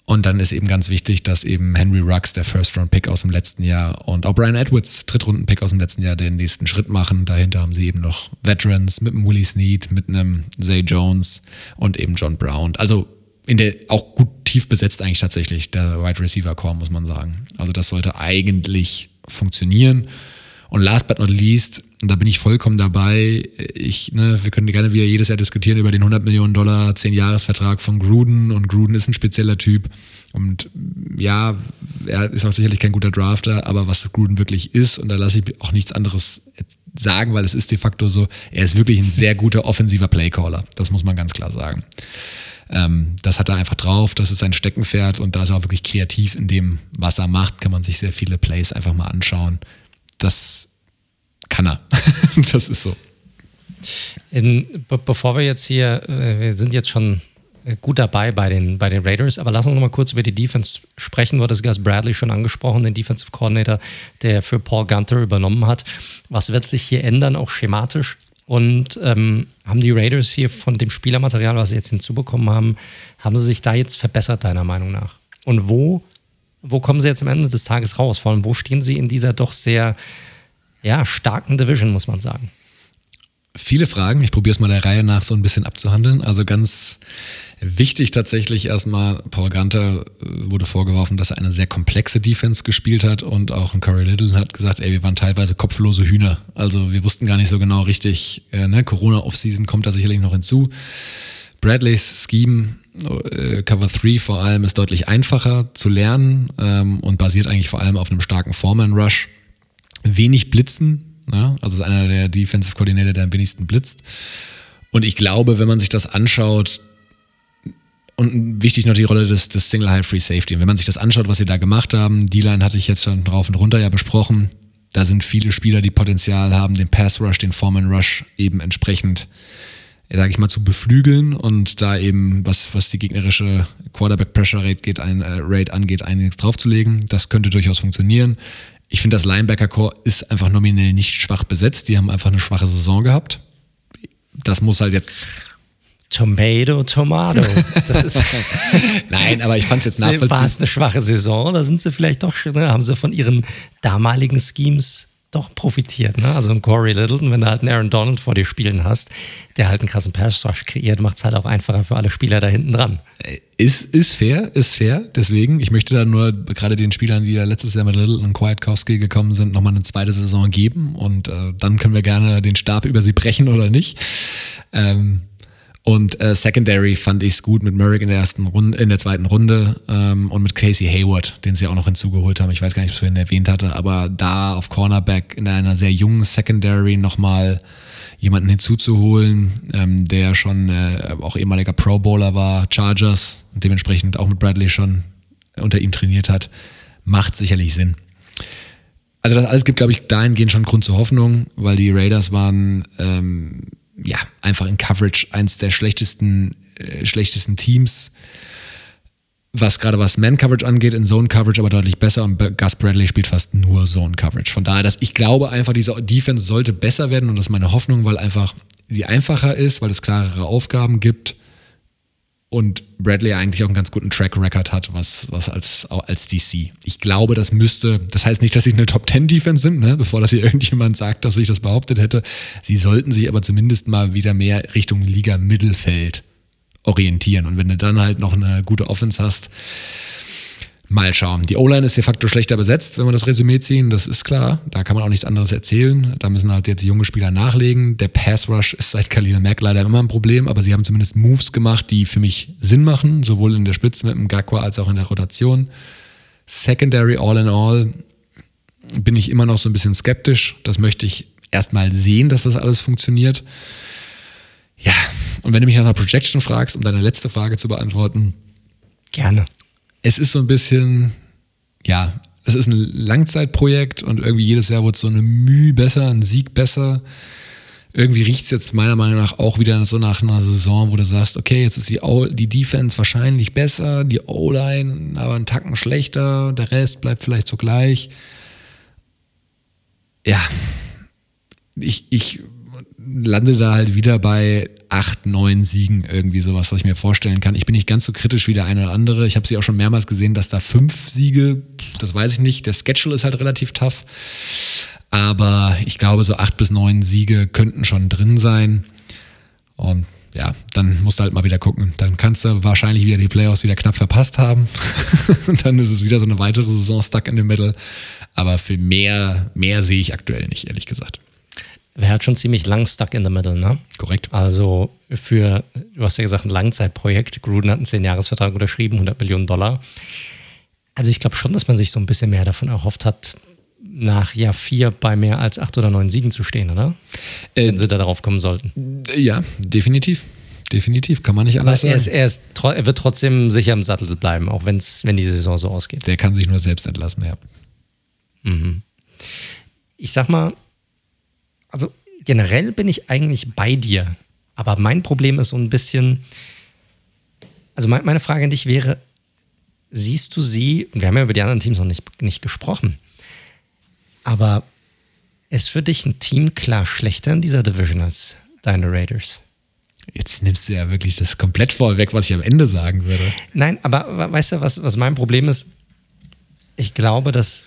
Und dann ist eben ganz wichtig, dass eben Henry Ruggs, der First-Round-Pick aus dem letzten Jahr, und auch Brian Edwards, Drittrunden-Pick aus dem letzten Jahr, den nächsten Schritt machen. Dahinter haben sie eben noch Veterans mit einem Willie Snead, mit einem Zay Jones und eben John Brown. Also in der auch gut tief besetzt eigentlich tatsächlich, der Wide Receiver Core, muss man sagen. Also das sollte eigentlich funktionieren. Und last but not least, und da bin ich vollkommen dabei, ich, ne, wir können gerne wieder jedes Jahr diskutieren über den 100 Millionen Dollar 10-Jahres-Vertrag von Gruden. Und Gruden ist ein spezieller Typ. Und ja, er ist auch sicherlich kein guter Drafter, aber was Gruden wirklich ist, und da lasse ich auch nichts anderes sagen, weil es ist de facto so, er ist wirklich ein sehr guter offensiver Playcaller, das muss man ganz klar sagen. Ähm, das hat er einfach drauf, das ist sein Steckenpferd und da ist er auch wirklich kreativ in dem, was er macht, kann man sich sehr viele Plays einfach mal anschauen das kann er. das ist so. Bevor wir jetzt hier, äh, wir sind jetzt schon äh, gut dabei bei den, bei den Raiders, aber lass uns noch mal kurz über die Defense sprechen. Du hattest Gus Bradley schon angesprochen, den Defensive Coordinator, der für Paul Gunter übernommen hat. Was wird sich hier ändern, auch schematisch? Und ähm, haben die Raiders hier von dem Spielermaterial, was sie jetzt hinzubekommen haben, haben sie sich da jetzt verbessert, deiner Meinung nach? Und wo wo kommen sie jetzt am Ende des Tages raus? Vor allem, wo stehen sie in dieser doch sehr ja, starken Division, muss man sagen? Viele Fragen. Ich probiere es mal der Reihe nach so ein bisschen abzuhandeln. Also ganz wichtig tatsächlich erstmal, Paul Gunter äh, wurde vorgeworfen, dass er eine sehr komplexe Defense gespielt hat und auch ein Curry Little hat gesagt, ey, wir waren teilweise kopflose Hühner. Also wir wussten gar nicht so genau richtig, äh, ne? Corona-Offseason kommt da sicherlich noch hinzu. Bradleys Scheme äh, Cover 3 vor allem ist deutlich einfacher zu lernen ähm, und basiert eigentlich vor allem auf einem starken Foreman Rush. Wenig Blitzen, ne? also ist einer der Defensive Coordinator, der am wenigsten blitzt. Und ich glaube, wenn man sich das anschaut, und wichtig noch die Rolle des, des Single High Free Safety. wenn man sich das anschaut, was sie da gemacht haben, die Line hatte ich jetzt schon drauf und runter ja besprochen. Da sind viele Spieler, die Potenzial haben, den Pass Rush, den Foreman Rush eben entsprechend sage ich mal, zu beflügeln und da eben, was, was die gegnerische Quarterback-Pressure-Rate geht, ein, äh, Rate angeht, einiges draufzulegen. Das könnte durchaus funktionieren. Ich finde, das Linebacker-Core ist einfach nominell nicht schwach besetzt. Die haben einfach eine schwache Saison gehabt. Das muss halt jetzt Tomato, Tomato. Nein, aber ich fand es jetzt nachvollziehbar. War es eine schwache Saison oder sind sie vielleicht doch, ne, haben sie von ihren damaligen Schemes doch profitiert. Ne? Also ein Corey Littleton, wenn du halt einen Aaron Donald vor dir spielen hast, der halt einen krassen Pass kreiert, macht es halt auch einfacher für alle Spieler da hinten dran. Äh, ist, ist fair, ist fair. Deswegen, ich möchte da nur gerade den Spielern, die da letztes Jahr mit Littleton und Kwiatkowski gekommen sind, nochmal eine zweite Saison geben und äh, dann können wir gerne den Stab über sie brechen oder nicht. Ähm, und äh, Secondary fand ich es gut mit Merrick in der ersten Runde, in der zweiten Runde ähm, und mit Casey Hayward, den sie auch noch hinzugeholt haben. Ich weiß gar nicht, ob ich es vorhin erwähnt hatte, aber da auf Cornerback in einer sehr jungen Secondary nochmal jemanden hinzuzuholen, ähm, der schon äh, auch ehemaliger Pro Bowler war, Chargers dementsprechend auch mit Bradley schon unter ihm trainiert hat, macht sicherlich Sinn. Also das alles gibt, glaube ich, dahingehend schon Grund zur Hoffnung, weil die Raiders waren ähm, ja, einfach in Coverage eins der schlechtesten, äh, schlechtesten Teams. Was gerade was Man-Coverage angeht, in Zone-Coverage aber deutlich besser und Gus Bradley spielt fast nur Zone-Coverage. Von daher, dass ich glaube einfach, diese Defense sollte besser werden und das ist meine Hoffnung, weil einfach sie einfacher ist, weil es klarere Aufgaben gibt und Bradley eigentlich auch einen ganz guten Track Record hat, was, was als, als DC. Ich glaube, das müsste, das heißt nicht, dass sie eine Top 10 Defense sind, ne? bevor das hier irgendjemand sagt, dass ich das behauptet hätte. Sie sollten sich aber zumindest mal wieder mehr Richtung Liga Mittelfeld orientieren. Und wenn du dann halt noch eine gute Offense hast, Mal schauen. Die O-Line ist de facto schlechter besetzt, wenn wir das Resümee ziehen, das ist klar. Da kann man auch nichts anderes erzählen. Da müssen halt jetzt junge Spieler nachlegen. Der Pass Rush ist seit Khalil Mack leider immer ein Problem, aber sie haben zumindest Moves gemacht, die für mich Sinn machen, sowohl in der Spitze mit dem Gakwa als auch in der Rotation. Secondary All in All bin ich immer noch so ein bisschen skeptisch. Das möchte ich erstmal sehen, dass das alles funktioniert. Ja, und wenn du mich nach einer Projection fragst, um deine letzte Frage zu beantworten. Gerne es ist so ein bisschen, ja, es ist ein Langzeitprojekt und irgendwie jedes Jahr wird so eine Mühe besser, ein Sieg besser. Irgendwie riecht es jetzt meiner Meinung nach auch wieder so nach einer Saison, wo du sagst, okay, jetzt ist die, o die Defense wahrscheinlich besser, die O-Line aber einen Tacken schlechter, der Rest bleibt vielleicht so gleich. Ja, ich, ich lande da halt wieder bei acht, neun Siegen irgendwie sowas, was ich mir vorstellen kann. Ich bin nicht ganz so kritisch wie der eine oder andere. Ich habe sie auch schon mehrmals gesehen, dass da fünf Siege, das weiß ich nicht. Der Schedule ist halt relativ tough. Aber ich glaube, so acht bis neun Siege könnten schon drin sein. Und ja, dann musst du halt mal wieder gucken. Dann kannst du wahrscheinlich wieder die Playoffs wieder knapp verpasst haben. Und dann ist es wieder so eine weitere Saison stuck in the middle. Aber für mehr, mehr sehe ich aktuell nicht, ehrlich gesagt. Wäre halt schon ziemlich lang stuck in the middle, ne? Korrekt. Also für, du hast ja gesagt, ein Langzeitprojekt. Gruden hat einen 10-Jahres-Vertrag unterschrieben, 100 Millionen Dollar. Also ich glaube schon, dass man sich so ein bisschen mehr davon erhofft hat, nach Jahr 4 bei mehr als 8 oder 9 Siegen zu stehen, oder? Äh, Wenn sie da darauf kommen sollten. Ja, definitiv. Definitiv, kann man nicht anders Aber er, sagen. Ist, er, ist, er wird trotzdem sicher im Sattel bleiben, auch wenn's, wenn die Saison so ausgeht. Der kann sich nur selbst entlassen, ja. Mhm. Ich sag mal, also generell bin ich eigentlich bei dir. Aber mein Problem ist so ein bisschen, also meine Frage an dich wäre, siehst du sie, wir haben ja über die anderen Teams noch nicht, nicht gesprochen, aber ist für dich ein Team klar schlechter in dieser Division als deine Raiders? Jetzt nimmst du ja wirklich das komplett vorweg, was ich am Ende sagen würde. Nein, aber weißt du, was, was mein Problem ist? Ich glaube, dass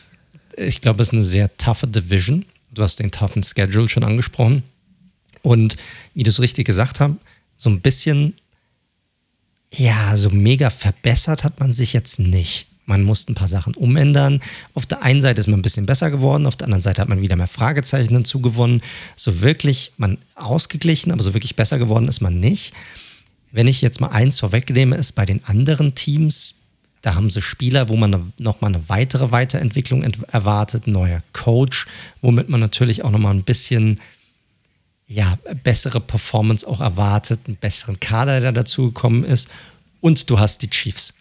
ich glaube, es ist eine sehr toughe Division. Du hast den toughen Schedule schon angesprochen. Und wie du es richtig gesagt hast, so ein bisschen, ja, so mega verbessert hat man sich jetzt nicht. Man musste ein paar Sachen umändern. Auf der einen Seite ist man ein bisschen besser geworden, auf der anderen Seite hat man wieder mehr Fragezeichen hinzugewonnen. So wirklich, man ausgeglichen, aber so wirklich besser geworden ist man nicht. Wenn ich jetzt mal eins vorwegnehme, ist bei den anderen Teams da haben sie Spieler, wo man nochmal eine weitere Weiterentwicklung erwartet, neuer Coach, womit man natürlich auch nochmal ein bisschen ja, bessere Performance auch erwartet, einen besseren Kader, der dazu gekommen ist. Und du hast die Chiefs.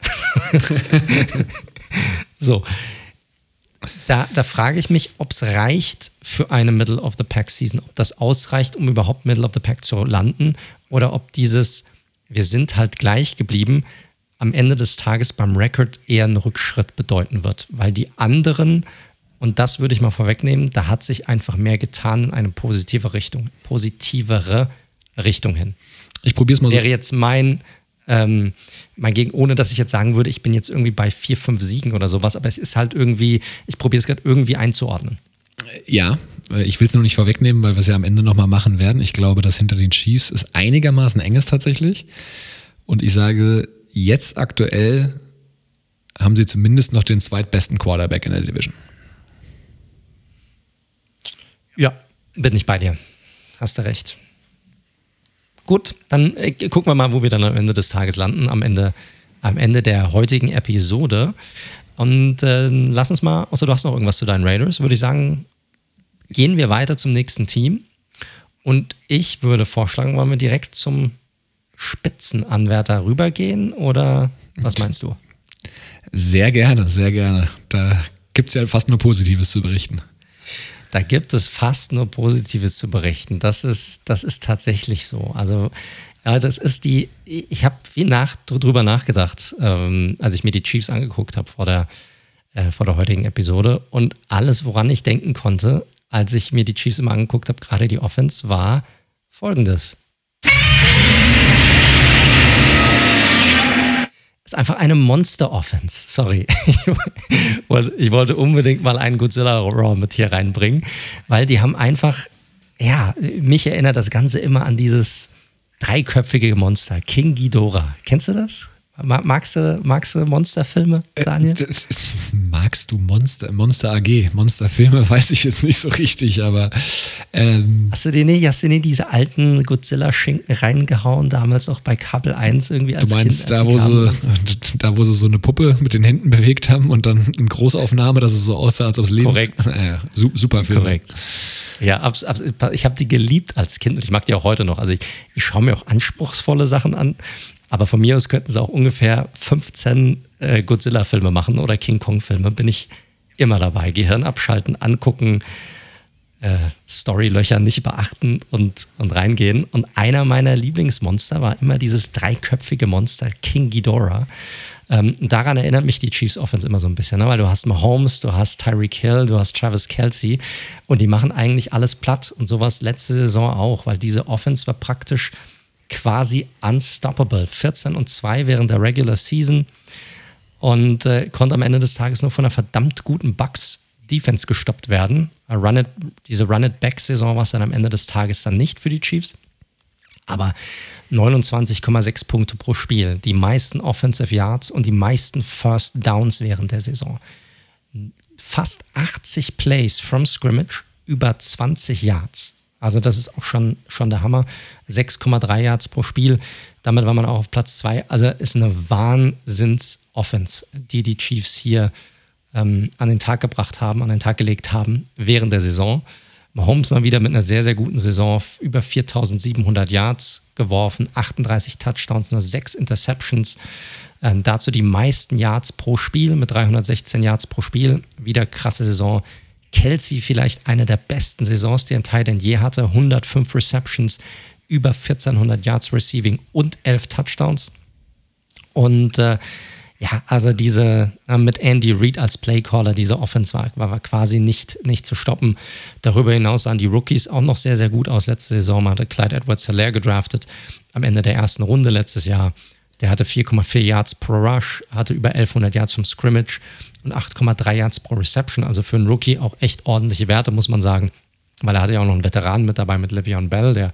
so. Da, da frage ich mich, ob es reicht für eine Middle of the Pack Season, ob das ausreicht, um überhaupt Middle of the Pack zu landen, oder ob dieses, wir sind halt gleich geblieben, am Ende des Tages beim Record eher einen Rückschritt bedeuten wird, weil die anderen, und das würde ich mal vorwegnehmen, da hat sich einfach mehr getan in eine positive Richtung, positivere Richtung hin. Ich probiere es mal so. Wäre jetzt mein, ähm, mein Gegen, ohne dass ich jetzt sagen würde, ich bin jetzt irgendwie bei vier, fünf Siegen oder sowas, aber es ist halt irgendwie, ich probiere es gerade irgendwie einzuordnen. Ja, äh, ich will es nur nicht vorwegnehmen, weil wir es ja am Ende nochmal machen werden. Ich glaube, dass hinter den Chiefs ist einigermaßen eng ist tatsächlich. Und ich sage, jetzt aktuell haben sie zumindest noch den zweitbesten Quarterback in der Division. Ja, bin ich bei dir. Hast du recht. Gut, dann äh, gucken wir mal, wo wir dann am Ende des Tages landen, am Ende, am Ende der heutigen Episode. Und äh, lass uns mal, außer du hast noch irgendwas zu deinen Raiders, würde ich sagen, gehen wir weiter zum nächsten Team. Und ich würde vorschlagen, wollen wir direkt zum Spitzenanwärter rübergehen oder was meinst du? Sehr gerne, sehr gerne. Da gibt es ja fast nur Positives zu berichten. Da gibt es fast nur Positives zu berichten. Das ist, das ist tatsächlich so. Also, ja, das ist die, ich habe viel nach, drüber nachgedacht, ähm, als ich mir die Chiefs angeguckt habe vor der, äh, vor der heutigen Episode. Und alles, woran ich denken konnte, als ich mir die Chiefs immer angeguckt habe, gerade die Offense, war folgendes. Ist einfach eine Monster-Offense. Sorry. Ich wollte unbedingt mal einen Godzilla Raw mit hier reinbringen, weil die haben einfach, ja, mich erinnert das Ganze immer an dieses dreiköpfige Monster, King Ghidorah. Kennst du das? Magst du, magst du Monsterfilme, äh, Daniel? Äh, ist, magst du Monster, Monster AG? Monsterfilme weiß ich jetzt nicht so richtig, aber. Ähm hast, du dir nicht, hast du dir diese alten Godzilla-Schinken reingehauen, damals auch bei Kabel 1 irgendwie als Du meinst, kind, da, wo sie, da, wo sie so eine Puppe mit den Händen bewegt haben und dann in Großaufnahme, dass es so aussah, als ob es lebt? Korrekt. Ja, super Film. Korrekt. Ja, abs, abs, ich habe die geliebt als Kind und ich mag die auch heute noch. Also ich, ich schaue mir auch anspruchsvolle Sachen an, aber von mir aus könnten sie auch ungefähr 15 äh, Godzilla-Filme machen oder King Kong-Filme. Bin ich immer dabei. Gehirn abschalten, angucken, äh, Storylöcher nicht beachten und, und reingehen. Und einer meiner Lieblingsmonster war immer dieses dreiköpfige Monster King Ghidorah. Ähm, daran erinnert mich die Chiefs Offense immer so ein bisschen, ne? weil du hast Mahomes, du hast Tyreek Hill, du hast Travis Kelsey und die machen eigentlich alles platt und sowas letzte Saison auch, weil diese Offense war praktisch quasi unstoppable. 14 und 2 während der Regular Season und äh, konnte am Ende des Tages nur von einer verdammt guten Bucks Defense gestoppt werden. Run it, diese Run-It-Back-Saison war es dann am Ende des Tages dann nicht für die Chiefs. Aber 29,6 Punkte pro Spiel, die meisten Offensive Yards und die meisten First Downs während der Saison. Fast 80 Plays from Scrimmage, über 20 Yards. Also das ist auch schon, schon der Hammer. 6,3 Yards pro Spiel. Damit war man auch auf Platz 2. Also ist eine Wahnsinns-Offense, die die Chiefs hier ähm, an den Tag gebracht haben, an den Tag gelegt haben während der Saison. Mahomes mal wieder mit einer sehr, sehr guten Saison, über 4700 Yards geworfen, 38 Touchdowns, nur 6 Interceptions. Ähm, dazu die meisten Yards pro Spiel mit 316 Yards pro Spiel. Wieder krasse Saison. Kelsey vielleicht eine der besten Saisons, die ein Titan je hatte. 105 Receptions, über 1400 Yards Receiving und 11 Touchdowns. Und äh, ja, also diese äh, mit Andy Reid als Playcaller, diese Offense war, war quasi nicht, nicht zu stoppen. Darüber hinaus sahen die Rookies auch noch sehr, sehr gut aus. Letzte Saison hatte Clyde Edwards Hilaire gedraftet am Ende der ersten Runde letztes Jahr. Der hatte 4,4 Yards pro Rush, hatte über 1100 Yards vom Scrimmage und 8,3 Yards pro Reception. Also für einen Rookie auch echt ordentliche Werte, muss man sagen. Weil er hatte ja auch noch einen Veteran mit dabei, mit Le'Veon Bell, der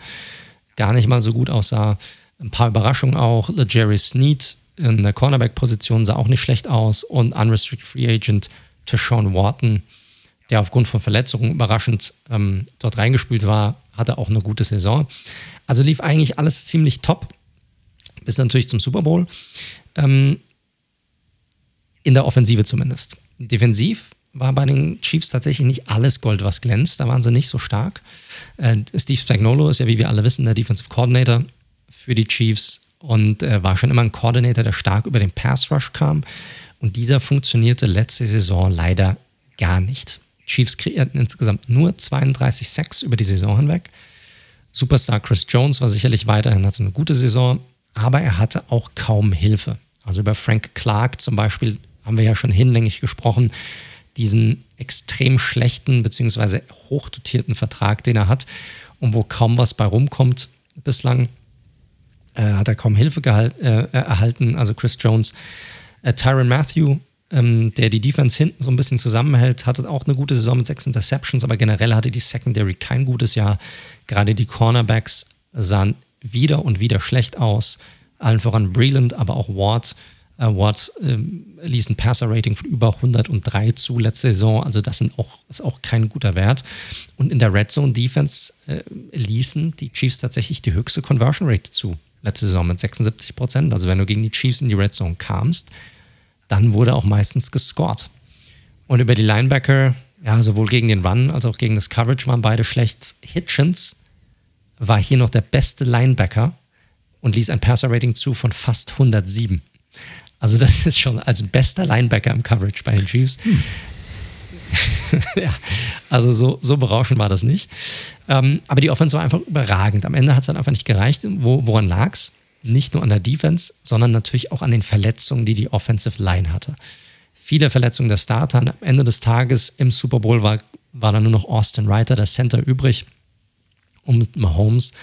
gar nicht mal so gut aussah. Ein paar Überraschungen auch. Jerry Snead in der Cornerback-Position sah auch nicht schlecht aus. Und Unrestricted Free Agent Tashawn Wharton, der aufgrund von Verletzungen überraschend ähm, dort reingespült war, hatte auch eine gute Saison. Also lief eigentlich alles ziemlich top. Bis natürlich zum Super Bowl. Ähm, in der Offensive zumindest. Defensiv war bei den Chiefs tatsächlich nicht alles Gold, was glänzt. Da waren sie nicht so stark. Äh, Steve Spagnolo ist ja, wie wir alle wissen, der Defensive Coordinator für die Chiefs und äh, war schon immer ein Coordinator, der stark über den Pass Rush kam. Und dieser funktionierte letzte Saison leider gar nicht. Chiefs kreierten insgesamt nur 32 Sacks über die Saison hinweg. Superstar Chris Jones war sicherlich weiterhin, hatte eine gute Saison, aber er hatte auch kaum Hilfe. Also über Frank Clark zum Beispiel haben wir ja schon hinlänglich gesprochen, diesen extrem schlechten bzw. hochdotierten Vertrag, den er hat und wo kaum was bei rumkommt bislang, äh, hat er kaum Hilfe gehalt, äh, erhalten. Also Chris Jones, äh, Tyron Matthew ähm, der die Defense hinten so ein bisschen zusammenhält, hatte auch eine gute Saison mit sechs Interceptions, aber generell hatte die Secondary kein gutes Jahr. Gerade die Cornerbacks sahen wieder und wieder schlecht aus. Allen voran Breland, aber auch Ward. Äh, Ward äh, ließ ein Passer-Rating von über 103 zu letzte Saison. Also das sind auch, ist auch kein guter Wert. Und in der Red Zone Defense äh, ließen die Chiefs tatsächlich die höchste Conversion Rate zu letzte Saison mit 76 Prozent. Also wenn du gegen die Chiefs in die Red Zone kamst, dann wurde auch meistens gescored. Und über die Linebacker, ja, sowohl gegen den Run als auch gegen das Coverage waren beide schlecht. Hitchens war hier noch der beste Linebacker und ließ ein Passer-Rating zu von fast 107. Also das ist schon als bester Linebacker im Coverage bei den Chiefs. Hm. ja, also so, so berauschend war das nicht. Ähm, aber die Offense war einfach überragend. Am Ende hat es dann einfach nicht gereicht. Wo, woran lag es? Nicht nur an der Defense, sondern natürlich auch an den Verletzungen, die die Offensive Line hatte. Viele Verletzungen der Starter. Am Ende des Tages im Super Bowl war, war dann nur noch Austin Reiter, der Center, übrig. Und Mahomes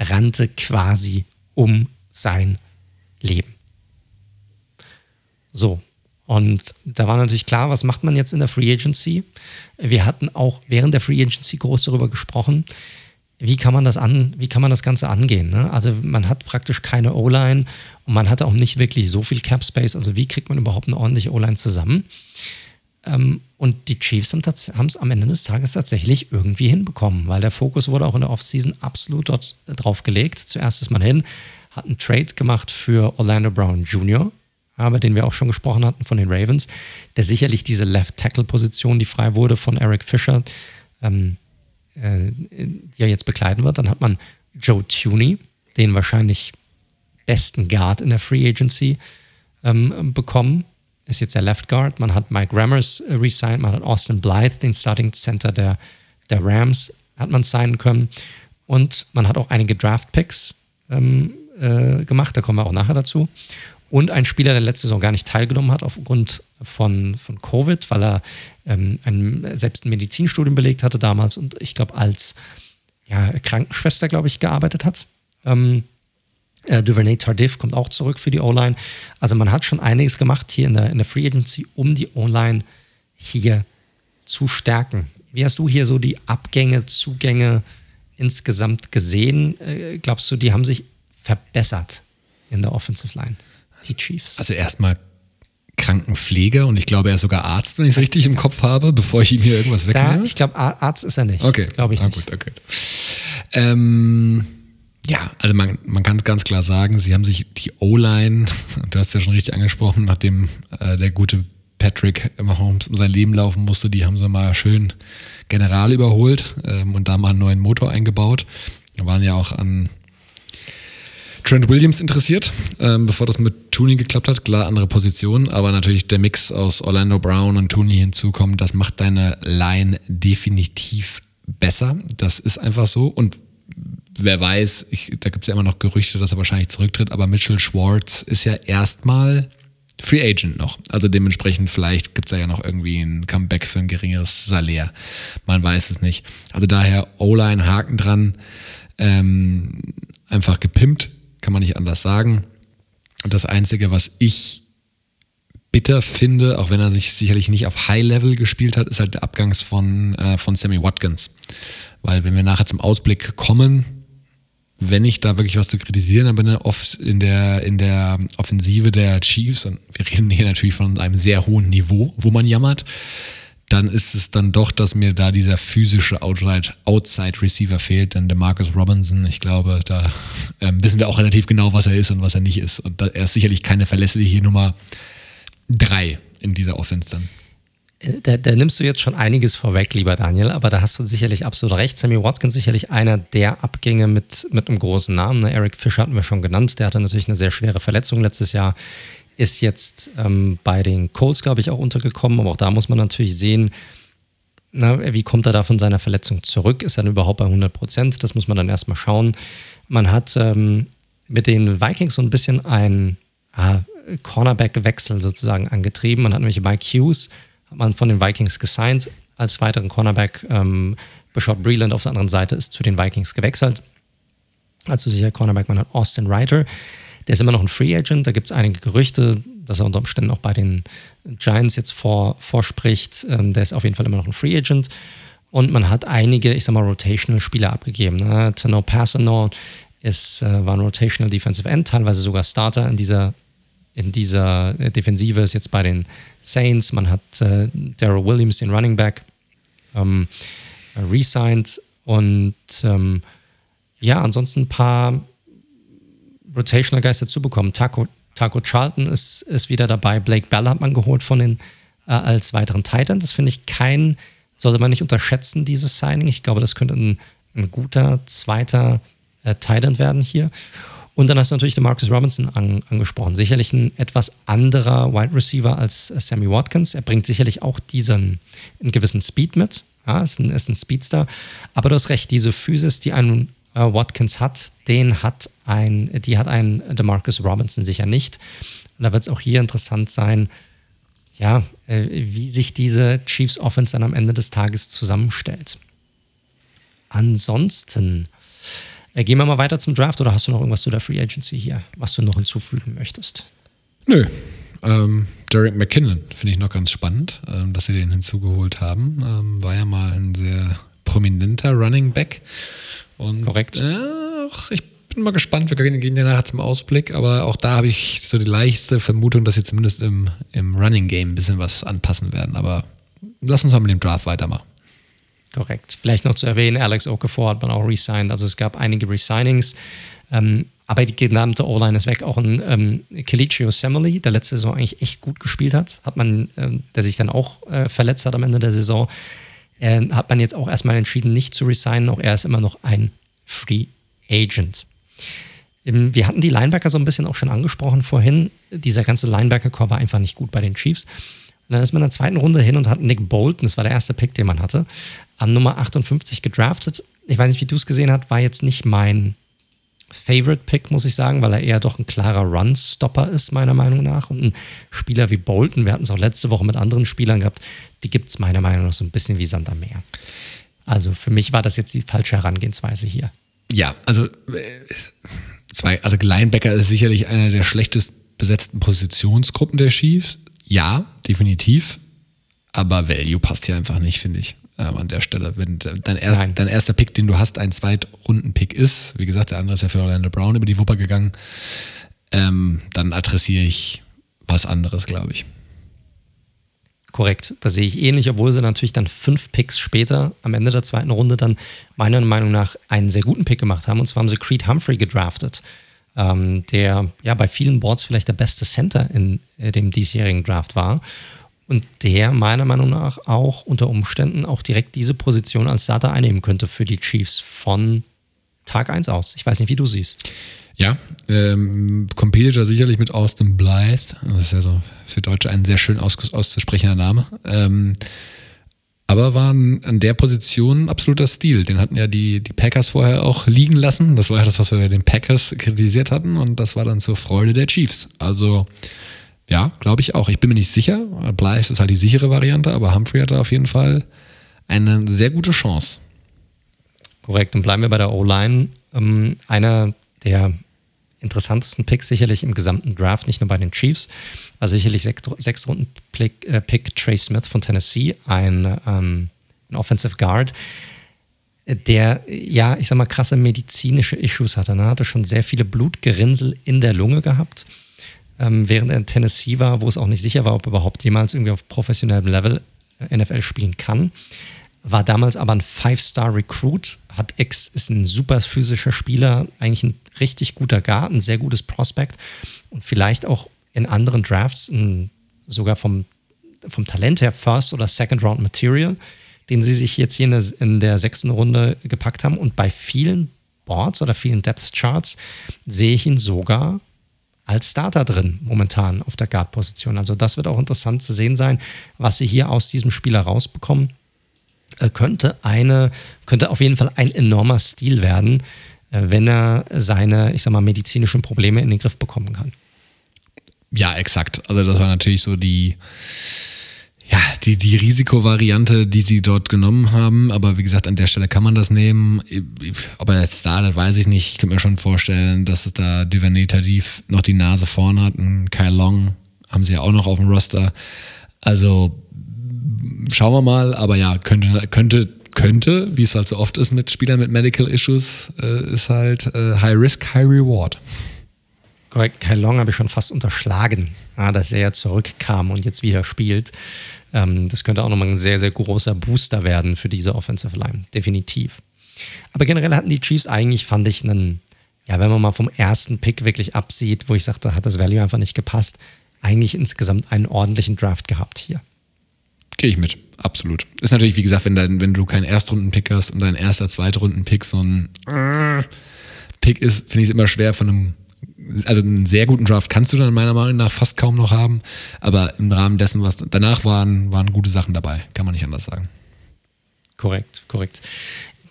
rannte quasi um sein Leben. So, und da war natürlich klar, was macht man jetzt in der Free Agency? Wir hatten auch während der Free Agency groß darüber gesprochen, wie kann man das an, wie kann man das Ganze angehen? Ne? Also man hat praktisch keine O-Line und man hatte auch nicht wirklich so viel Cap Space. Also wie kriegt man überhaupt eine ordentliche O-Line zusammen? Ähm, und die Chiefs haben es am Ende des Tages tatsächlich irgendwie hinbekommen, weil der Fokus wurde auch in der Offseason absolut dort drauf gelegt. Zuerst ist man hin, hat einen Trade gemacht für Orlando Brown Jr., aber den wir auch schon gesprochen hatten von den Ravens, der sicherlich diese Left-Tackle-Position, die frei wurde von Eric Fischer, ähm, äh, die jetzt bekleiden wird. Dann hat man Joe Tuney, den wahrscheinlich besten Guard in der Free Agency, ähm, bekommen. Ist jetzt der Left Guard. Man hat Mike Rammers äh, resigned, man hat Austin Blythe, den Starting Center der, der Rams, hat man signen können. Und man hat auch einige Draft Picks ähm, äh, gemacht, da kommen wir auch nachher dazu und ein Spieler, der letzte Saison gar nicht teilgenommen hat aufgrund von, von Covid, weil er ähm, ein, selbst ein Medizinstudium belegt hatte damals und ich glaube als ja, Krankenschwester, glaube ich, gearbeitet hat. Ähm, äh, Duvernay Tardif kommt auch zurück für die O-Line. Also man hat schon einiges gemacht hier in der, in der Free Agency, um die O-Line hier zu stärken. Wie hast du hier so die Abgänge, Zugänge insgesamt gesehen? Äh, glaubst du, die haben sich verbessert in der Offensive Line? Die Chiefs? Also erstmal Krankenpfleger und ich glaube, er ist sogar Arzt, wenn ich es richtig im Kopf habe, bevor ich ihm hier irgendwas wegnehme. Da, ich glaube, Arzt ist er nicht. Okay. Glaube ich ah, nicht. Gut, okay. Ähm, ja, also man, man kann es ganz klar sagen, sie haben sich die O-Line, du hast ja schon richtig angesprochen, nachdem äh, der gute Patrick Mahomes um sein Leben laufen musste, die haben sie mal schön general überholt ähm, und da mal einen neuen Motor eingebaut. Da waren ja auch an Trent Williams interessiert, ähm, bevor das mit Tooney geklappt hat. Klar, andere Position, aber natürlich der Mix aus Orlando Brown und Tooney hinzukommen, das macht deine Line definitiv besser. Das ist einfach so. Und wer weiß, ich, da gibt es ja immer noch Gerüchte, dass er wahrscheinlich zurücktritt, aber Mitchell Schwartz ist ja erstmal Free Agent noch. Also dementsprechend vielleicht gibt es ja noch irgendwie ein Comeback für ein geringeres Salär. Man weiß es nicht. Also daher O-Line, Haken dran, ähm, einfach gepimpt kann man nicht anders sagen. Das Einzige, was ich bitter finde, auch wenn er sich sicherlich nicht auf High Level gespielt hat, ist halt der Abgangs von, äh, von Sammy Watkins. Weil wenn wir nachher zum Ausblick kommen, wenn ich da wirklich was zu kritisieren habe in der, in der Offensive der Chiefs, und wir reden hier natürlich von einem sehr hohen Niveau, wo man jammert, dann ist es dann doch, dass mir da dieser physische Outside-Receiver fehlt. Denn der Marcus Robinson, ich glaube, da ähm, wissen wir auch relativ genau, was er ist und was er nicht ist. Und da, er ist sicherlich keine verlässliche Nummer drei in dieser Offense dann. Äh, da, da, nimmst du jetzt schon einiges vorweg, lieber Daniel, aber da hast du sicherlich absolut recht. Sammy Watkins sicherlich einer der Abgänge mit, mit einem großen Namen. Ne? Eric Fischer hatten wir schon genannt. Der hatte natürlich eine sehr schwere Verletzung letztes Jahr ist jetzt ähm, bei den Colts, glaube ich, auch untergekommen. Aber auch da muss man natürlich sehen, na, wie kommt er da von seiner Verletzung zurück? Ist er überhaupt bei 100 Prozent? Das muss man dann erstmal schauen. Man hat ähm, mit den Vikings so ein bisschen ein ah, Cornerback-Wechsel sozusagen angetrieben. Man hat nämlich Mike Hughes, hat man von den Vikings gesigned als weiteren Cornerback. Ähm, Bishop Breland auf der anderen Seite ist zu den Vikings gewechselt. Also sicher Cornerback, man hat Austin Reiter Der ist immer noch ein Free Agent, da gibt es einige Gerüchte, dass er unter Umständen auch bei den Giants jetzt vor, vorspricht. Ähm, der ist auf jeden Fall immer noch ein Free Agent. Und man hat einige, ich sag mal, Rotational-Spieler abgegeben. Ne? Tano Passanor ist, äh, war ein Rotational Defensive End, teilweise sogar Starter in dieser, in dieser Defensive, ist jetzt bei den Saints. Man hat äh, Daryl Williams, den Running Back, ähm, resigned. Und ähm, ja, ansonsten ein paar Rotational Guys dazu bekommen. Taco, Taco Charlton ist, ist wieder dabei. Blake Bell hat man geholt von den äh, als weiteren Titan. Das finde ich kein, sollte man nicht unterschätzen, dieses Signing. Ich glaube, das könnte ein, ein guter zweiter äh, Titan werden hier. Und dann hast du natürlich den Marcus Robinson an, angesprochen. Sicherlich ein etwas anderer Wide Receiver als äh, Sammy Watkins. Er bringt sicherlich auch diesen einen gewissen Speed mit. Ja, ist ein, ist ein Speedster. Aber du hast recht, diese Physis, die ein äh, Watkins hat, den hat ein, die hat ein DeMarcus Robinson sicher nicht. Und da wird es auch hier interessant sein, ja, äh, wie sich diese Chiefs Offense dann am Ende des Tages zusammenstellt. Ansonsten äh, gehen wir mal weiter zum Draft oder hast du noch irgendwas zu der Free Agency hier, was du noch hinzufügen möchtest? Nö. Ähm, Derek McKinnon finde ich noch ganz spannend, ähm, dass sie den hinzugeholt haben. Ähm, war ja mal ein sehr prominenter Running Back. Und, Korrekt. Äh, ich bin mal gespannt, wir gehen ja nachher zum Ausblick, aber auch da habe ich so die leichte Vermutung, dass sie zumindest im, im Running Game ein bisschen was anpassen werden. Aber lass uns mal mit dem Draft weitermachen. Korrekt. Vielleicht noch zu erwähnen, Alex Okafor hat man auch resigned. Also es gab einige Resignings. Ähm, aber die genannte O-Line ist weg. Auch ein ähm, Kalichio Semele, der letzte Saison eigentlich echt gut gespielt hat, hat man, ähm, der sich dann auch äh, verletzt hat am Ende der Saison, äh, hat man jetzt auch erstmal entschieden, nicht zu resignen. Auch er ist immer noch ein Free Agent. Ähm, wir hatten die Linebacker so ein bisschen auch schon angesprochen vorhin. Dieser ganze Linebacker-Core war einfach nicht gut bei den Chiefs. Und dann ist man in der zweiten Runde hin und hat Nick Bolton, das war der erste Pick, den man hatte, an Nummer 58 gedraftet. Ich weiß nicht, wie du es gesehen hast, war jetzt nicht mein Favorite Pick, muss ich sagen, weil er eher doch ein klarer Run-Stopper ist, meiner Meinung nach. Und ein Spieler wie Bolton, wir hatten es auch letzte Woche mit anderen Spielern gehabt, die gibt es meiner Meinung nach so ein bisschen wie Sand am Meer. Also für mich war das jetzt die falsche Herangehensweise hier. Ja, also, äh, zwei, also Linebacker ist sicherlich eine der schlechtest besetzten Positionsgruppen der Chiefs. Ja, definitiv. Aber Value passt hier einfach nicht, finde ich ähm, an der Stelle. Wenn dein, erst, dein erster Pick, den du hast, ein Zweitrunden-Pick ist, wie gesagt, der andere ist ja für Orlando Brown über die Wupper gegangen, ähm, dann adressiere ich was anderes, glaube ich. Korrekt, das sehe ich ähnlich, obwohl sie natürlich dann fünf Picks später am Ende der zweiten Runde dann meiner Meinung nach einen sehr guten Pick gemacht haben. Und zwar haben sie Creed Humphrey gedraftet, ähm, der ja bei vielen Boards vielleicht der beste Center in äh, dem diesjährigen Draft war und der meiner Meinung nach auch unter Umständen auch direkt diese Position als Starter einnehmen könnte für die Chiefs von Tag 1 aus. Ich weiß nicht, wie du siehst. Ja, ähm, competed er sicherlich mit Austin Blythe. Das ist ja so für Deutsche ein sehr schön aus, auszusprechender Name. Ähm, aber war an der Position absoluter Stil. Den hatten ja die, die Packers vorher auch liegen lassen. Das war ja das, was wir bei den Packers kritisiert hatten. Und das war dann zur Freude der Chiefs. Also ja, glaube ich auch. Ich bin mir nicht sicher. Blythe ist halt die sichere Variante, aber Humphrey hat da auf jeden Fall eine sehr gute Chance. Korrekt. Und bleiben wir bei der O-Line. Ähm, einer der interessantesten Picks sicherlich im gesamten Draft, nicht nur bei den Chiefs, war sicherlich sechs, sechs Runden Pick, äh, Pick Trey Smith von Tennessee, ein, ähm, ein Offensive Guard, der ja, ich sag mal, krasse medizinische Issues hatte. Er hatte schon sehr viele Blutgerinnsel in der Lunge gehabt ähm, während er in Tennessee war, wo es auch nicht sicher war, ob er überhaupt jemals irgendwie auf professionellem Level äh, NFL spielen kann. War damals aber ein Five-Star-Recruit, hat X, ist ein super physischer Spieler, eigentlich ein richtig guter Guard, ein sehr gutes Prospect und vielleicht auch in anderen Drafts ein, sogar vom, vom Talent her First- oder Second-Round-Material, den sie sich jetzt hier in der, in der sechsten Runde gepackt haben. Und bei vielen Boards oder vielen Depth-Charts sehe ich ihn sogar als Starter drin momentan auf der Guard-Position. Also das wird auch interessant zu sehen sein, was sie hier aus diesem Spieler rausbekommen. Äh, könnte eine, könnte auf jeden Fall ein enormer Stil werden, äh, wenn er seine, ich sag mal, medizinischen Probleme in den Griff bekommen kann. Ja, exakt. Also das war natürlich so die, Ja, die, die Risikovariante, die sie dort genommen haben, aber wie gesagt, an der Stelle kann man das nehmen. Ob er jetzt startet, weiß ich nicht. Ich könnte mir schon vorstellen, dass es da Duvernay Tadif noch die Nase vorn hat. Und Kyle Long haben sie ja auch noch auf dem Roster. Also schauen wir mal, aber ja, könnte, könnte, könnte, wie es halt so oft ist mit Spielern mit Medical Issues, äh, ist halt äh, High Risk, High Reward. Korrekt, Kyle Long habe ich schon fast unterschlagen, ja, dass er ja zurückkam und jetzt wieder spielt. Ähm, das könnte auch nochmal ein sehr, sehr großer Booster werden für diese Offensive Line, definitiv. Aber generell hatten die Chiefs eigentlich, fand ich, einen, ja, wenn man mal vom ersten Pick wirklich absieht, wo ich sagte, hat das Value einfach nicht gepasst, eigentlich insgesamt einen ordentlichen Draft gehabt hier. Gehe ich mit, absolut. Ist natürlich, wie gesagt, wenn, dein, wenn du keinen Erstrunden-Pick hast und dein erster, Zweitrunden-Pick so ein Pick ist, finde ich es immer schwer von einem also einen sehr guten Draft kannst du dann meiner Meinung nach fast kaum noch haben, aber im Rahmen dessen, was danach waren, waren gute Sachen dabei, kann man nicht anders sagen. Korrekt, korrekt.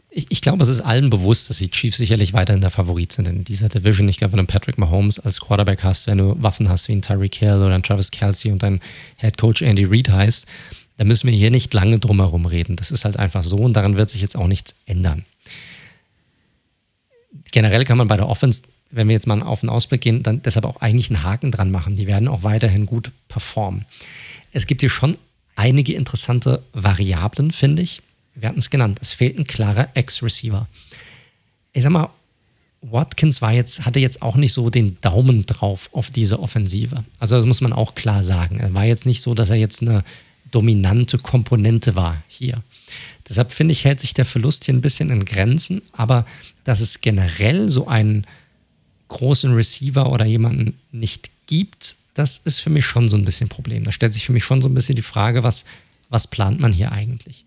Ich, ich glaube, es ist allen bewusst, dass die Chiefs sicherlich weiterhin der Favorit sind in dieser Division. Ich glaube, wenn du Patrick Mahomes als Quarterback hast, wenn du Waffen hast wie ein Tyreek Hill oder ein Travis Kelsey und dein Head Coach Andy Reid heißt, da müssen wir hier nicht lange drum herum reden. Das ist halt einfach so und daran wird sich jetzt auch nichts ändern. Generell kann man bei der Offense, wenn wir jetzt mal auf den Ausblick gehen, dann deshalb auch eigentlich einen Haken dran machen. Die werden auch weiterhin gut performen. Es gibt hier schon einige interessante Variablen, finde ich. Wir hatten es genannt. Es fehlt ein klarer Ex-Receiver. Ich sag mal, Watkins war jetzt, hatte jetzt auch nicht so den Daumen drauf auf diese Offensive. Also das muss man auch klar sagen. Er war jetzt nicht so, dass er jetzt eine dominante Komponente war hier. Deshalb finde ich, hält sich der Verlust hier ein bisschen in Grenzen, aber dass es generell so einen großen Receiver oder jemanden nicht gibt, das ist für mich schon so ein bisschen ein Problem. Da stellt sich für mich schon so ein bisschen die Frage, was, was plant man hier eigentlich?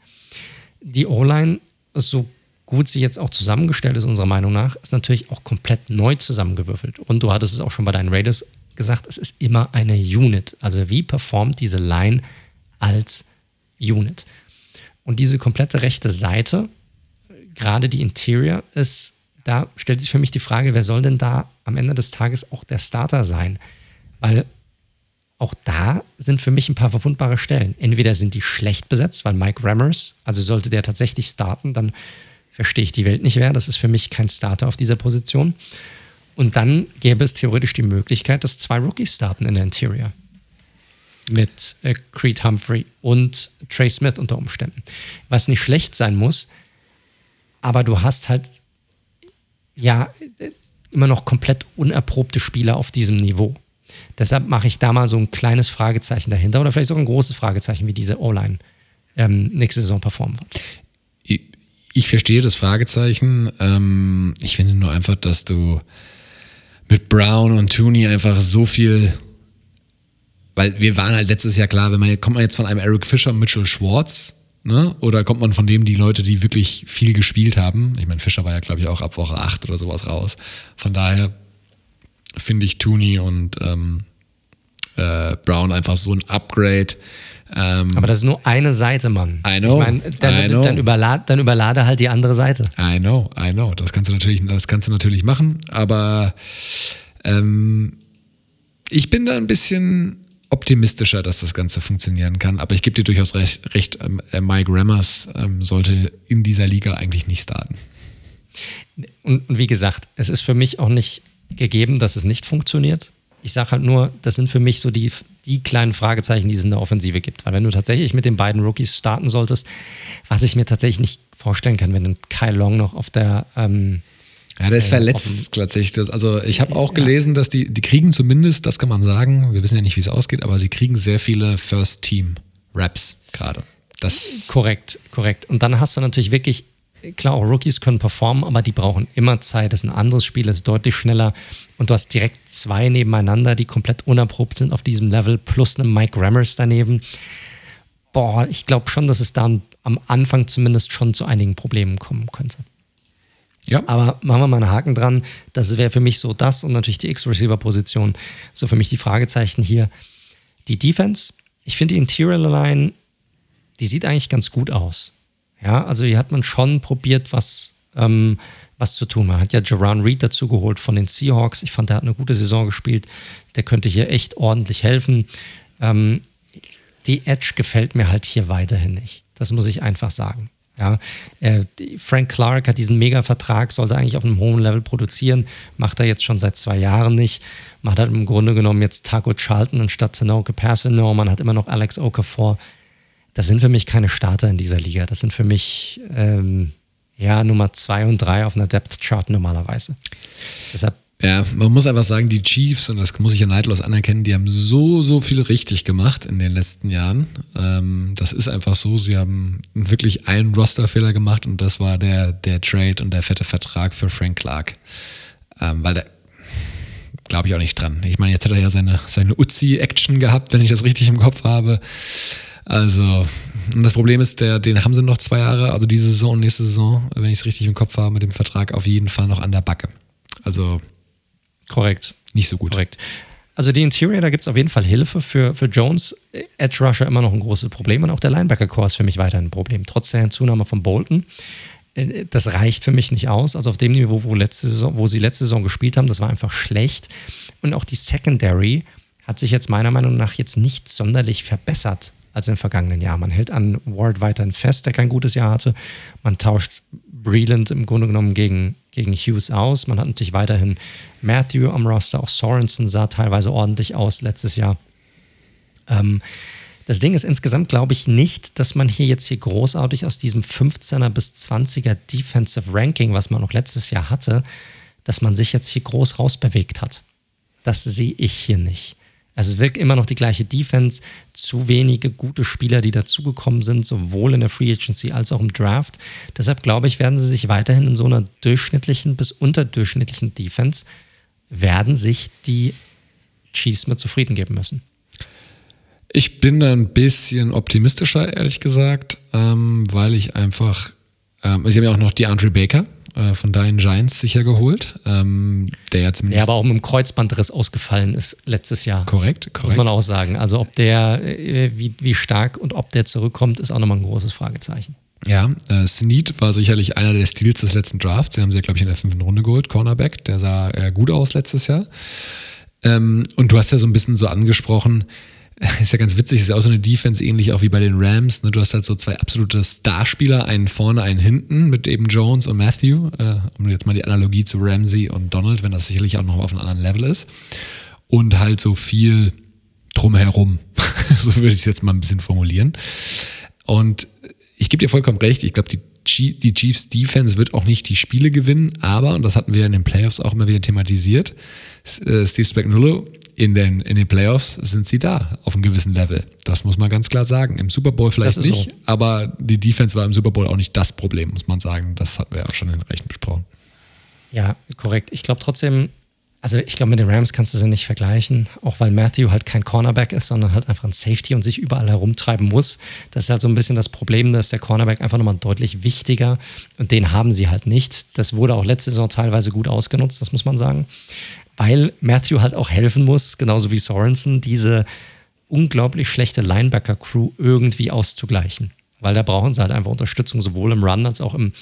Die O-Line, so gut sie jetzt auch zusammengestellt ist, unserer Meinung nach, ist natürlich auch komplett neu zusammengewürfelt. Und du hattest es auch schon bei deinen Raiders gesagt, es ist immer eine Unit. Also wie performt diese Line als Unit. Und diese komplette rechte Seite, gerade die Interior, ist, da stellt sich für mich die Frage, wer soll denn da am Ende des Tages auch der Starter sein? Weil auch da sind für mich ein paar verwundbare Stellen. Entweder sind die schlecht besetzt, weil Mike Rammers, also sollte der tatsächlich starten, dann verstehe ich die Welt nicht mehr. Das ist für mich kein Starter auf dieser Position. Und dann gäbe es theoretisch die Möglichkeit, dass zwei Rookies starten in der Interior mit äh, Creed Humphrey und Trey Smith unter Umständen. Was nicht schlecht sein muss, aber du hast halt ja immer noch komplett unerprobte Spieler auf diesem Niveau. Deshalb mache ich da mal so ein kleines Fragezeichen dahinter oder vielleicht sogar ein großes Fragezeichen, wie diese O-Line ähm, nächste Saison performen wird. Ich, verstehe das Fragezeichen. Ähm, ich finde nur einfach, dass du mit Brown und Tooney einfach so viel weil wir waren halt letztes Jahr klar, wenn man kommt man jetzt von einem Eric Fischer, Mitchell Schwartz, ne? Oder kommt man von dem die Leute, die wirklich viel gespielt haben? Ich meine, Fischer war ja, glaube ich, auch ab Woche 8 oder sowas raus. Von daher finde ich Tooney und ähm, äh, Brown einfach so ein Upgrade. Ähm, Aber das ist nur eine Seite, Mann. I know. Ich mein, dann, I know. Dann, überlade, dann überlade halt die andere Seite. I know, I know. Das kannst du natürlich, das kannst du natürlich machen. Aber ähm, ich bin da ein bisschen optimistischer, dass das Ganze funktionieren kann. Aber ich gebe dir durchaus recht, recht ähm, äh, Mike Rammers ähm, sollte in dieser Liga eigentlich nicht starten. Und, und wie gesagt, es ist für mich auch nicht gegeben, dass es nicht funktioniert. Ich sage halt nur, das sind für mich so die, die kleinen Fragezeichen, die es in der Offensive gibt. Weil wenn du tatsächlich mit den beiden Rookies starten solltest, was ich mir tatsächlich nicht vorstellen kann, wenn Kyle Long noch auf der ähm, ja, der ist verletzt tatsächlich. Also ich habe auch gelesen, dass die, die kriegen zumindest, das kann man sagen, wir wissen ja nicht, wie es ausgeht, aber sie kriegen sehr viele First-Team-Raps gerade. Das korrekt, korrekt. Und dann hast du natürlich wirklich, klar, auch Rookies können performen, aber die brauchen immer Zeit. Das ist ein anderes Spiel, das ist deutlich schneller. Und du hast direkt zwei nebeneinander, die komplett unerprobt sind auf diesem Level, plus einen Mike Rammers daneben. Boah, ich glaube schon, dass es da am Anfang zumindest schon zu einigen Problemen kommen könnte. Ja. Aber machen wir mal einen Haken dran. Das wäre für mich so das und natürlich die X-Receiver-Position. So für mich die Fragezeichen hier. Die Defense, ich finde die Interior Line, die sieht eigentlich ganz gut aus. Ja, also hier hat man schon probiert, was, ähm, was zu tun. Man hat ja Jerron Reed dazu geholt von den Seahawks. Ich fand, der hat eine gute Saison gespielt. Der könnte hier echt ordentlich helfen. Ähm, die Edge gefällt mir halt hier weiterhin nicht. Das muss ich einfach sagen. Ja, äh, Frank Clark hat diesen Mega-Vertrag, sollte eigentlich auf einem hohen Level produzieren, macht er jetzt schon seit zwei Jahren nicht. Man hat im Grunde genommen jetzt Taco Charlton anstatt Tanoke Persino, man hat immer noch Alex Okafor. Das sind für mich keine Starter in dieser Liga. Das sind für mich ähm, ja Nummer zwei und drei auf einer Depth-Chart normalerweise. Deshalb ja, man muss einfach sagen, die Chiefs, und das muss ich ja neidlos anerkennen, die haben so, so viel richtig gemacht in den letzten Jahren. Ähm, das ist einfach so. Sie haben wirklich einen Rosterfehler gemacht und das war der, der Trade und der fette Vertrag für Frank Clark. Ähm, weil da glaube ich auch nicht dran. Ich meine, jetzt hat er ja seine, seine Uzi-Action gehabt, wenn ich das richtig im Kopf habe. Also, und das Problem ist, der, den haben sie noch zwei Jahre, also diese Saison und nächste Saison, wenn ich es richtig im Kopf habe, mit dem Vertrag auf jeden Fall noch an der Backe. Also Korrekt. Nicht so gut. Korrekt. Also die Interior, da gibt es auf jeden Fall Hilfe für, für Jones. Edge Rusher immer noch ein großes Problem und auch der Linebacker-Core ist für mich weiterhin ein Problem. Trotz der Hinzunahme von Bolton. Äh, das reicht für mich nicht aus. Also auf dem Niveau, wo, letzte Saison, wo sie letzte Saison gespielt haben, das war einfach schlecht. Und auch die Secondary hat sich jetzt meiner Meinung nach jetzt nicht sonderlich verbessert als im vergangenen Jahr. Man hält an Ward weiterhin fest, der kein gutes Jahr hatte. Man tauscht Breland im Grunde genommen gegen, gegen Hughes aus. Man hat natürlich weiterhin Matthew am Roster, auch Sorensen sah teilweise ordentlich aus letztes Jahr. Ähm, das Ding ist insgesamt, glaube ich, nicht, dass man hier jetzt hier großartig aus diesem 15er bis 20er Defensive Ranking, was man noch letztes Jahr hatte, dass man sich jetzt hier groß rausbewegt hat. Das sehe ich hier nicht. Also es wirkt immer noch die gleiche Defense, zu wenige gute Spieler, die dazugekommen sind, sowohl in der Free Agency als auch im Draft. Deshalb glaube ich, werden sie sich weiterhin in so einer durchschnittlichen bis unterdurchschnittlichen Defense, werden sich die Chiefs mit zufrieden geben müssen. Ich bin da ein bisschen optimistischer, ehrlich gesagt, ähm, weil ich einfach, ähm, ich habe ja auch noch die Andre Baker, äh, von deinen Giants sicher geholt. Ähm, der ja zumindest. Der aber auch mit dem Kreuzbandriss ausgefallen ist letztes Jahr. Korrekt, korrekt. Muss man auch sagen. Also ob der, äh, wie, wie stark und ob der zurückkommt, ist auch nochmal ein großes Fragezeichen. Ja, äh, Snead war sicherlich einer der Stils des letzten Drafts. Sie haben sie ja, glaube ich, in der fünften Runde geholt, Cornerback. Der sah äh, gut aus letztes Jahr. Ähm, und du hast ja so ein bisschen so angesprochen, ist ja ganz witzig, ist ja auch so eine Defense ähnlich auch wie bei den Rams. Ne? Du hast halt so zwei absolute Starspieler, einen vorne, einen hinten mit eben Jones und Matthew, äh, um jetzt mal die Analogie zu Ramsey und Donald, wenn das sicherlich auch noch auf einem anderen Level ist. Und halt so viel drumherum. so würde ich es jetzt mal ein bisschen formulieren. Und ich gebe dir vollkommen recht, ich glaube, die die Chiefs Defense wird auch nicht die Spiele gewinnen, aber, und das hatten wir in den Playoffs auch immer wieder thematisiert, äh, Steve Spagnuolo in den, in den Playoffs sind sie da auf einem gewissen Level. Das muss man ganz klar sagen. Im Super Bowl vielleicht nicht, so. aber die Defense war im Super Bowl auch nicht das Problem, muss man sagen. Das hatten wir ja auch schon in den Rechten besprochen. Ja, korrekt. Ich glaube trotzdem, also ich glaube, mit den Rams kannst du sie nicht vergleichen, auch weil Matthew halt kein Cornerback ist, sondern halt einfach ein Safety und sich überall herumtreiben muss. Das ist halt so ein bisschen das Problem, dass der Cornerback einfach nochmal deutlich wichtiger und den haben sie halt nicht. Das wurde auch letzte Saison teilweise gut ausgenutzt, das muss man sagen weil Matthew halt auch helfen muss, genauso wie Sorensen, diese unglaublich schlechte Linebacker-Crew irgendwie auszugleichen. Weil da brauchen sie halt einfach Unterstützung, sowohl im Run als auch im,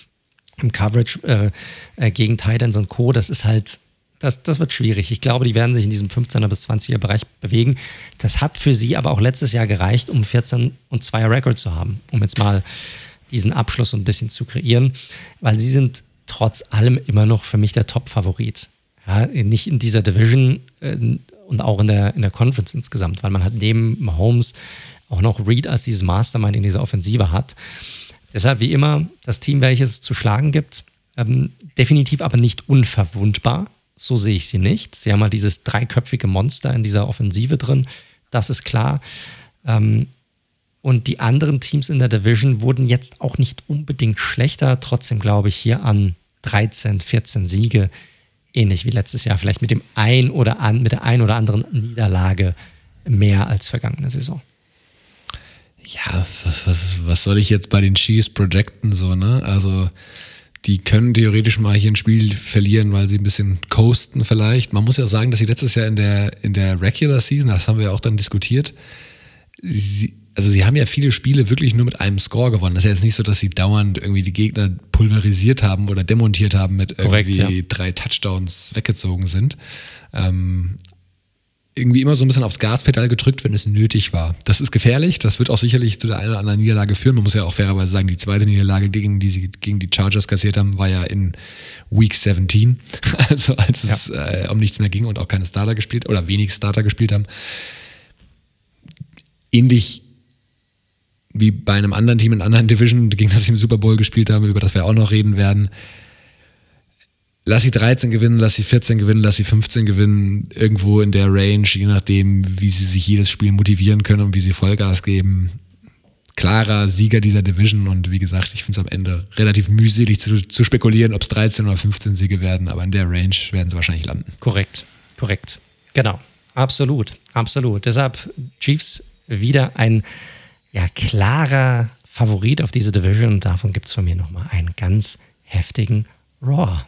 im Coverage äh, äh, gegen Titans und Co. Das ist halt, das, das wird schwierig. Ich glaube, die werden sich in diesem 15er bis 20er Bereich bewegen. Das hat für sie aber auch letztes Jahr gereicht, um 14 und 2er Record zu haben, um jetzt mal diesen Abschluss so ein bisschen zu kreieren, weil sie sind trotz allem immer noch für mich der Top-Favorit. Ja, nicht in dieser Division äh, und auch in der, in der Conference insgesamt, weil man halt neben Mahomes auch noch Reed als dieses Mastermind in dieser Offensive hat. Deshalb wie immer das Team, welches es zu schlagen gibt, ähm, definitiv aber nicht unverwundbar. So sehe ich sie nicht. Sie haben halt dieses dreiköpfige Monster in dieser Offensive drin. Das ist klar. Ähm, und die anderen Teams in der Division wurden jetzt auch nicht unbedingt schlechter. Trotzdem glaube ich hier an 13, 14 Siege ähnlich wie letztes Jahr, vielleicht mit dem ein oder an, mit der ein oder anderen Niederlage mehr als vergangene Saison. Ja, was, was, was soll ich jetzt bei den Chiefs projecten so, ne? Also die können theoretisch mal hier ein Spiel verlieren, weil sie ein bisschen coasten vielleicht. Man muss ja sagen, dass sie letztes Jahr in der, in der Regular Season, das haben wir ja auch dann diskutiert, sie, also sie haben ja viele Spiele wirklich nur mit einem Score gewonnen. Das ist ja jetzt nicht so, dass sie dauernd irgendwie die Gegner pulverisiert haben oder demontiert haben mit Korrekt, irgendwie ja. drei Touchdowns weggezogen sind. Ähm, irgendwie immer so ein bisschen aufs Gaspedal gedrückt, wenn es nötig war. Das ist gefährlich. Das wird auch sicherlich zu der einen oder anderen Niederlage führen. Man muss ja auch fairerweise sagen, die zweite Niederlage, gegen die sie gegen die Chargers kassiert haben, war ja in Week 17. Also als ja. es äh, um nichts mehr ging und auch keine Starter gespielt oder wenig Starter gespielt haben. Ähnlich wie bei einem anderen Team in einer anderen Division, gegen das sie im Super Bowl gespielt haben, über das wir auch noch reden werden lass sie 13 gewinnen, lass sie 14 gewinnen, lass sie 15 gewinnen, irgendwo in der Range, je nachdem, wie sie sich jedes Spiel motivieren können und wie sie Vollgas geben. Klarer Sieger dieser Division und wie gesagt, ich finde es am Ende relativ mühselig zu, zu spekulieren, ob es 13 oder 15 Siege werden, aber in der Range werden sie wahrscheinlich landen. Korrekt, korrekt. Genau, absolut, absolut. Deshalb Chiefs wieder ein ja, klarer Favorit auf diese Division und davon gibt es von mir nochmal einen ganz heftigen Raw.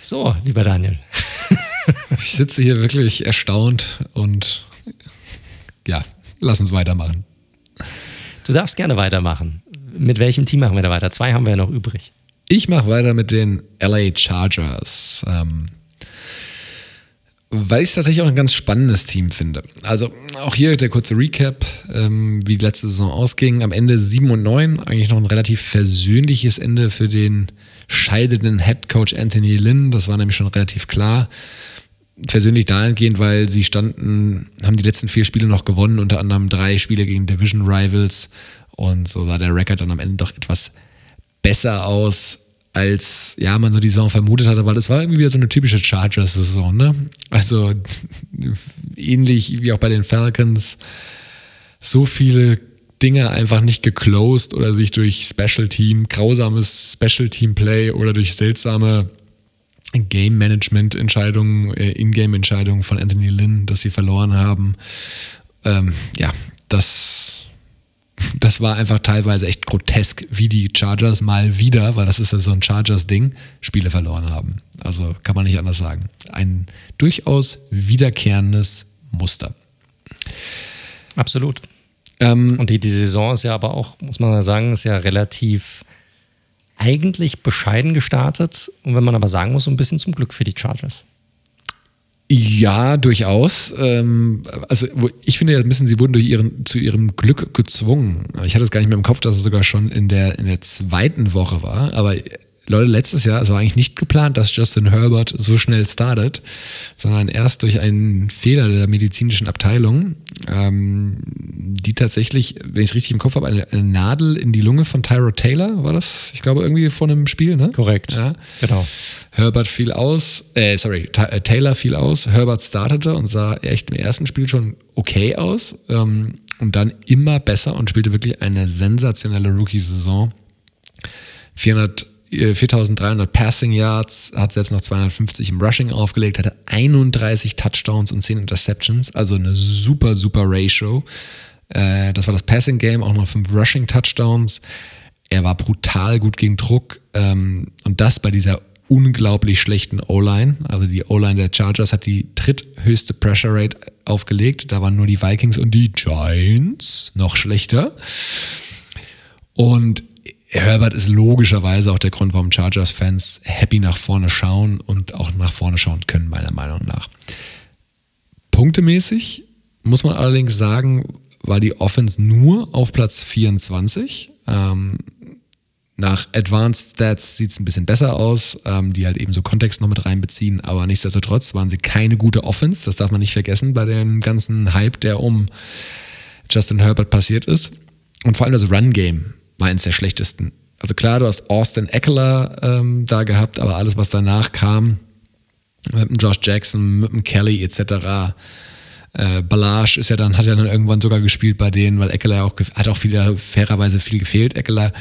So, lieber Daniel. Ich sitze hier wirklich erstaunt und ja, lass uns weitermachen. Du darfst gerne weitermachen. Mit welchem Team machen wir da weiter? Zwei haben wir ja noch übrig. Ich mache weiter mit den LA Chargers. Ähm, weil ich es tatsächlich auch ein ganz spannendes Team finde. Also auch hier der kurze Recap, ähm, wie die letzte Saison ausging. Am Ende 7 und 9, eigentlich noch ein relativ versöhnliches Ende für den scheidenden Head Coach Anthony Lynn. Das war nämlich schon relativ klar. Persönlich dahingehend, weil sie standen, haben die letzten vier Spiele noch gewonnen, unter anderem drei Spiele gegen Division Rivals. Und so sah der Rekord dann am Ende doch etwas besser aus als ja man so die Saison vermutet hatte, weil es war irgendwie wieder so eine typische Chargers-Saison, ne? Also ähnlich wie auch bei den Falcons, so viele Dinge einfach nicht geclosed oder sich durch Special Team, grausames Special Team Play oder durch seltsame Game Management Entscheidungen, äh, In-Game Entscheidungen von Anthony Lynn, dass sie verloren haben. Ähm, ja, das das war einfach teilweise echt grotesk, wie die Chargers mal wieder, weil das ist ja so ein Chargers-Ding, Spiele verloren haben. Also kann man nicht anders sagen. Ein durchaus wiederkehrendes Muster. Absolut. Ähm, Und die, die Saison ist ja aber auch, muss man sagen, ist ja relativ eigentlich bescheiden gestartet. Und wenn man aber sagen muss, so ein bisschen zum Glück für die Chargers. Ja, durchaus. Ähm, also ich finde ja ein bisschen, sie wurden durch ihren, zu ihrem Glück gezwungen. Ich hatte es gar nicht mehr im Kopf, dass es sogar schon in der, in der zweiten Woche war. Aber Leute, letztes Jahr, es war eigentlich nicht geplant, dass Justin Herbert so schnell startet, sondern erst durch einen Fehler der medizinischen Abteilung, ähm, die tatsächlich, wenn ich es richtig im Kopf habe, eine, eine, Nadel in die Lunge von Tyro Taylor, war das? Ich glaube, irgendwie vor einem Spiel, ne? Korrekt. Ja. Genau. Herbert fiel aus, äh, sorry, äh, Taylor fiel aus, Herbert startete und sah echt im ersten Spiel schon okay aus ähm, und dann immer besser und spielte wirklich eine sensationelle Rookie-Saison. 400 4300 äh, Passing Yards, hat selbst noch 250 im Rushing aufgelegt, hatte 31 Touchdowns und 10 Interceptions, also eine super, super Ratio. Äh, das war das Passing Game, auch noch 5 Rushing Touchdowns. Er war brutal gut gegen Druck ähm, und das bei dieser unglaublich schlechten O-Line. Also die O-Line der Chargers hat die dritthöchste Pressure Rate aufgelegt. Da waren nur die Vikings und die Giants noch schlechter. Und Herbert ist logischerweise auch der Grund, warum Chargers-Fans happy nach vorne schauen und auch nach vorne schauen können, meiner Meinung nach. Punktemäßig muss man allerdings sagen, war die Offense nur auf Platz 24. Ähm, nach Advanced Stats sieht es ein bisschen besser aus, ähm, die halt eben so Kontext noch mit reinbeziehen, aber nichtsdestotrotz waren sie keine gute Offense. Das darf man nicht vergessen bei dem ganzen Hype, der um Justin Herbert passiert ist. Und vor allem das Run-Game war eines der schlechtesten. Also klar, du hast Austin Eckler ähm, da gehabt, aber alles, was danach kam, mit dem Josh Jackson, mit dem Kelly etc., äh, Balage ist ja dann, hat ja dann irgendwann sogar gespielt bei denen, weil Eckler auch, hat auch viel, fairerweise viel gefehlt, Eckler.